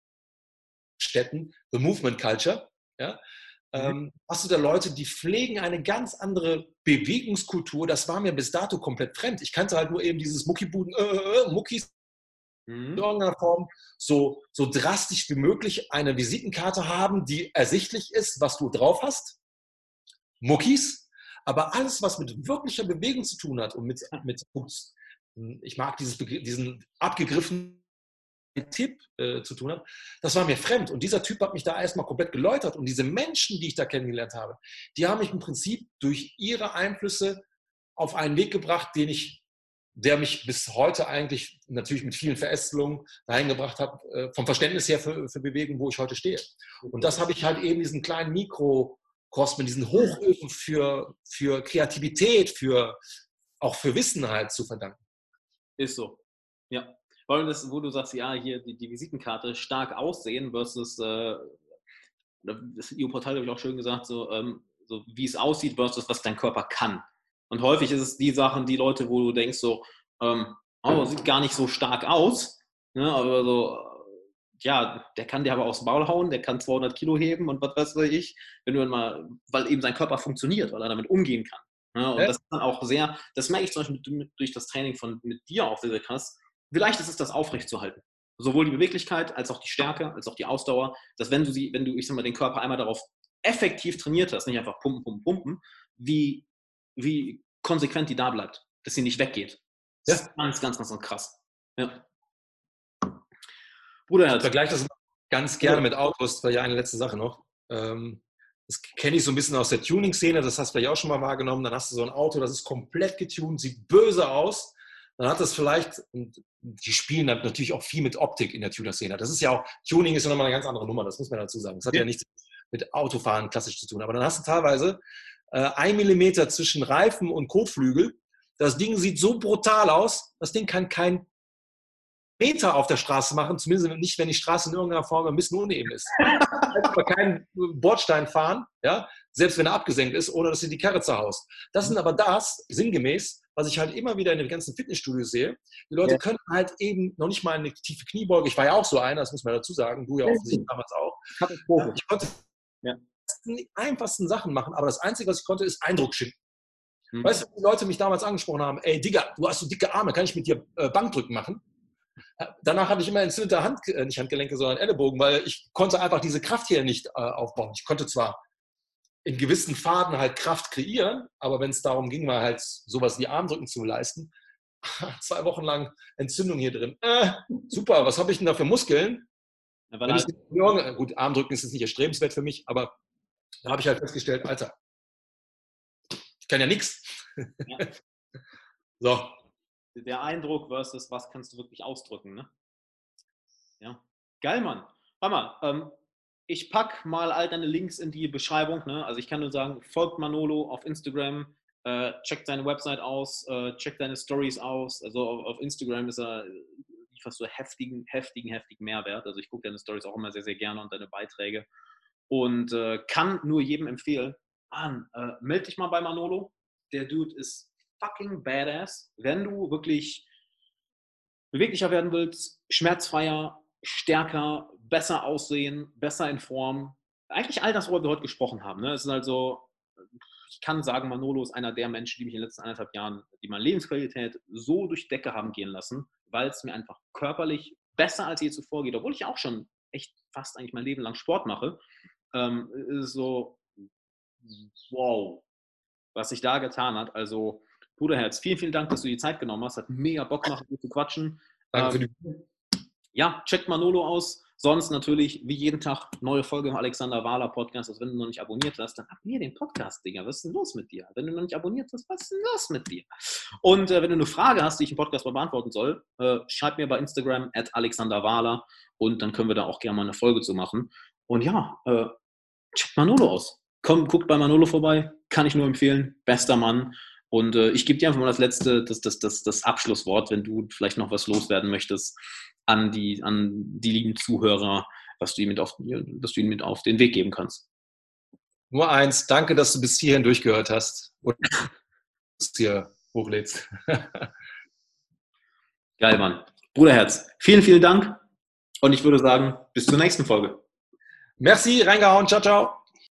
Städten The Movement Culture. Ja? Ähm, hast du da Leute, die pflegen eine ganz andere Bewegungskultur? Das war mir bis dato komplett fremd. Ich kannte halt nur eben dieses Muckibuden, äh, äh, Muckis Mhm. in irgendeiner Form so, so drastisch wie möglich eine Visitenkarte haben, die ersichtlich ist, was du drauf hast. Muckis. Aber alles, was mit wirklicher Bewegung zu tun hat und mit, mit ich mag dieses, diesen abgegriffenen Tipp äh, zu tun hat, das war mir fremd. Und dieser Typ hat mich da erstmal komplett geläutert. Und diese Menschen, die ich da kennengelernt habe, die haben mich im Prinzip durch ihre Einflüsse auf einen Weg gebracht, den ich der mich bis heute eigentlich natürlich mit vielen Verästelungen dahin gebracht hat, äh, vom Verständnis her für, für Bewegung, wo ich heute stehe. Und das habe ich halt eben diesen kleinen Mikrokosmen, diesen Hochöfen für, für Kreativität, für, auch für Wissen halt zu verdanken. Ist so. Ja. Weil das, wo du sagst, ja, hier die, die Visitenkarte stark aussehen versus, äh, das EU-Portal habe ich auch schön gesagt, so, ähm, so wie es aussieht versus was dein Körper kann. Und häufig ist es die Sachen, die Leute, wo du denkst, so, ähm, oh, sieht gar nicht so stark aus, ne, aber so, äh, ja, der kann dir aber aufs Maul hauen, der kann 200 Kilo heben und was weiß ich, wenn du mal, weil eben sein Körper funktioniert, weil er damit umgehen kann. Ne, und Ja. das ist dann auch sehr, das merke ich zum Beispiel durch das Training von mit dir auch sehr, sehr krass. Wie leicht ist es, das aufrechtzuerhalten? Sowohl die Beweglichkeit als auch die Stärke, als auch die Ausdauer, dass wenn du sie, wenn du, ich sag mal, den Körper einmal darauf effektiv trainiert hast, nicht einfach pumpen, pumpen, pumpen, wie, wie konsequent die da bleibt, dass sie nicht weggeht. Das Ja. ist ganz, ganz, ganz, ganz krass. Ja. Bruder, Ich vergleiche das ganz gerne mit Autos, das war ja eine letzte Sache noch. Ähm, das kenne ich so ein bisschen aus der Tuning-Szene, das hast du vielleicht auch schon mal wahrgenommen. Dann hast du so ein Auto, das ist komplett getuned, sieht böse aus. Dann hat das vielleicht, und die spielen natürlich auch viel mit Optik in der Tuner-Szene. Das ist ja auch, Tuning ist ja nochmal eine ganz andere Nummer, das muss man dazu sagen. Das hat ja, Ja. nichts mit Autofahren klassisch zu tun. Aber dann hast du teilweise äh, ein Millimeter zwischen Reifen und Kotflügel. Das Ding sieht so brutal aus, das Ding kann kein Meter auf der Straße machen, zumindest nicht, wenn die Straße in irgendeiner Form ein bisschen uneben ist. aber keinen Bordstein fahren, ja, selbst wenn er abgesenkt ist, ohne dass du die Karre zerhaust. Das sind aber das, sinngemäß, was ich halt immer wieder in den ganzen Fitnessstudios sehe. Die Leute Ja. können halt eben noch nicht mal eine tiefe Kniebeuge. Ich war ja auch so einer, das muss man dazu sagen, du ja offensichtlich damals auch. Ich konnte Ja. die einfachsten Sachen machen, aber das Einzige, was ich konnte, ist Eindruck schicken. Mhm. Weißt du, wie die Leute mich damals angesprochen haben, ey Digga, du hast so dicke Arme, kann ich mit dir äh, Bankdrücken machen? Danach hatte ich immer entzündete Hand, äh, nicht Handgelenke, sondern Ellenbogen, weil ich konnte einfach diese Kraft hier nicht äh, aufbauen. Ich konnte zwar in gewissen Faden halt Kraft kreieren, aber wenn es darum ging, mal halt sowas wie Armdrücken zu leisten, zwei Wochen lang Entzündung hier drin. Äh, super, was habe ich denn da für Muskeln? Ja, Wenn ich halt, morgen, gut, Armdrücken ist jetzt nicht erstrebenswert für mich, aber da habe ich halt festgestellt, Alter, ich kann ja nichts. Ja. So, der Eindruck versus was kannst du wirklich ausdrücken, ne? Ja. Geil, Mann. Warte mal, ähm, ich pack mal all deine Links in die Beschreibung, ne? Also ich kann nur sagen, folgt Manolo auf Instagram, äh, checkt seine Website aus, äh, checkt seine Stories aus. Also auf, auf Instagram ist er liefert so heftigen, heftigen, heftigen Mehrwert. Also ich gucke deine Stories auch immer sehr, sehr gerne und deine Beiträge. Und äh, kann nur jedem empfehlen, Mann, äh, melde dich mal bei Manolo. Der Dude ist fucking badass. Wenn du wirklich beweglicher werden willst, schmerzfreier, stärker, besser aussehen, besser in Form. Eigentlich all das, worüber wir heute gesprochen haben. Ne? Es ist also, ich kann sagen, Manolo ist einer der Menschen, die mich in den letzten anderthalb Jahren, die meine Lebensqualität so durch Decke haben gehen lassen, weil es mir einfach körperlich besser als je zuvor geht, obwohl ich auch schon echt fast eigentlich mein Leben lang Sport mache. Ähm, so, wow, was sich da getan hat. Also, Bruderherz, vielen, vielen Dank, dass du die Zeit genommen hast. Hat mega Bock gemacht, mit zu quatschen. Danke ähm, für die Ja, checkt Manolo aus. Sonst natürlich wie jeden Tag neue Folge im Alexander Wahler Podcast. Also wenn du noch nicht abonniert hast, dann abonniere den Podcast, Digga. Was ist denn los mit dir? Wenn du noch nicht abonniert hast, was ist denn los mit dir? Und äh, wenn du eine Frage hast, die ich im Podcast mal beantworten soll, äh, schreib mir bei Instagram at Alexander Wahler und dann können wir da auch gerne mal eine Folge zu machen. Und ja, äh, checkt Manolo aus. Komm, guckt bei Manolo vorbei. Kann ich nur empfehlen. Bester Mann. Und äh, ich gebe dir einfach mal das letzte, das, das, das, das Abschlusswort, wenn du vielleicht noch was loswerden möchtest an die, an die lieben Zuhörer, was du ihnen mit auf, was du ihnen mit auf den Weg geben kannst. Nur eins, danke, dass du bis hierhin durchgehört hast und es hier hochlädst. Geil, Mann. Bruderherz, vielen, vielen Dank und ich würde sagen, bis zur nächsten Folge. Merci, reingehauen, ciao, ciao.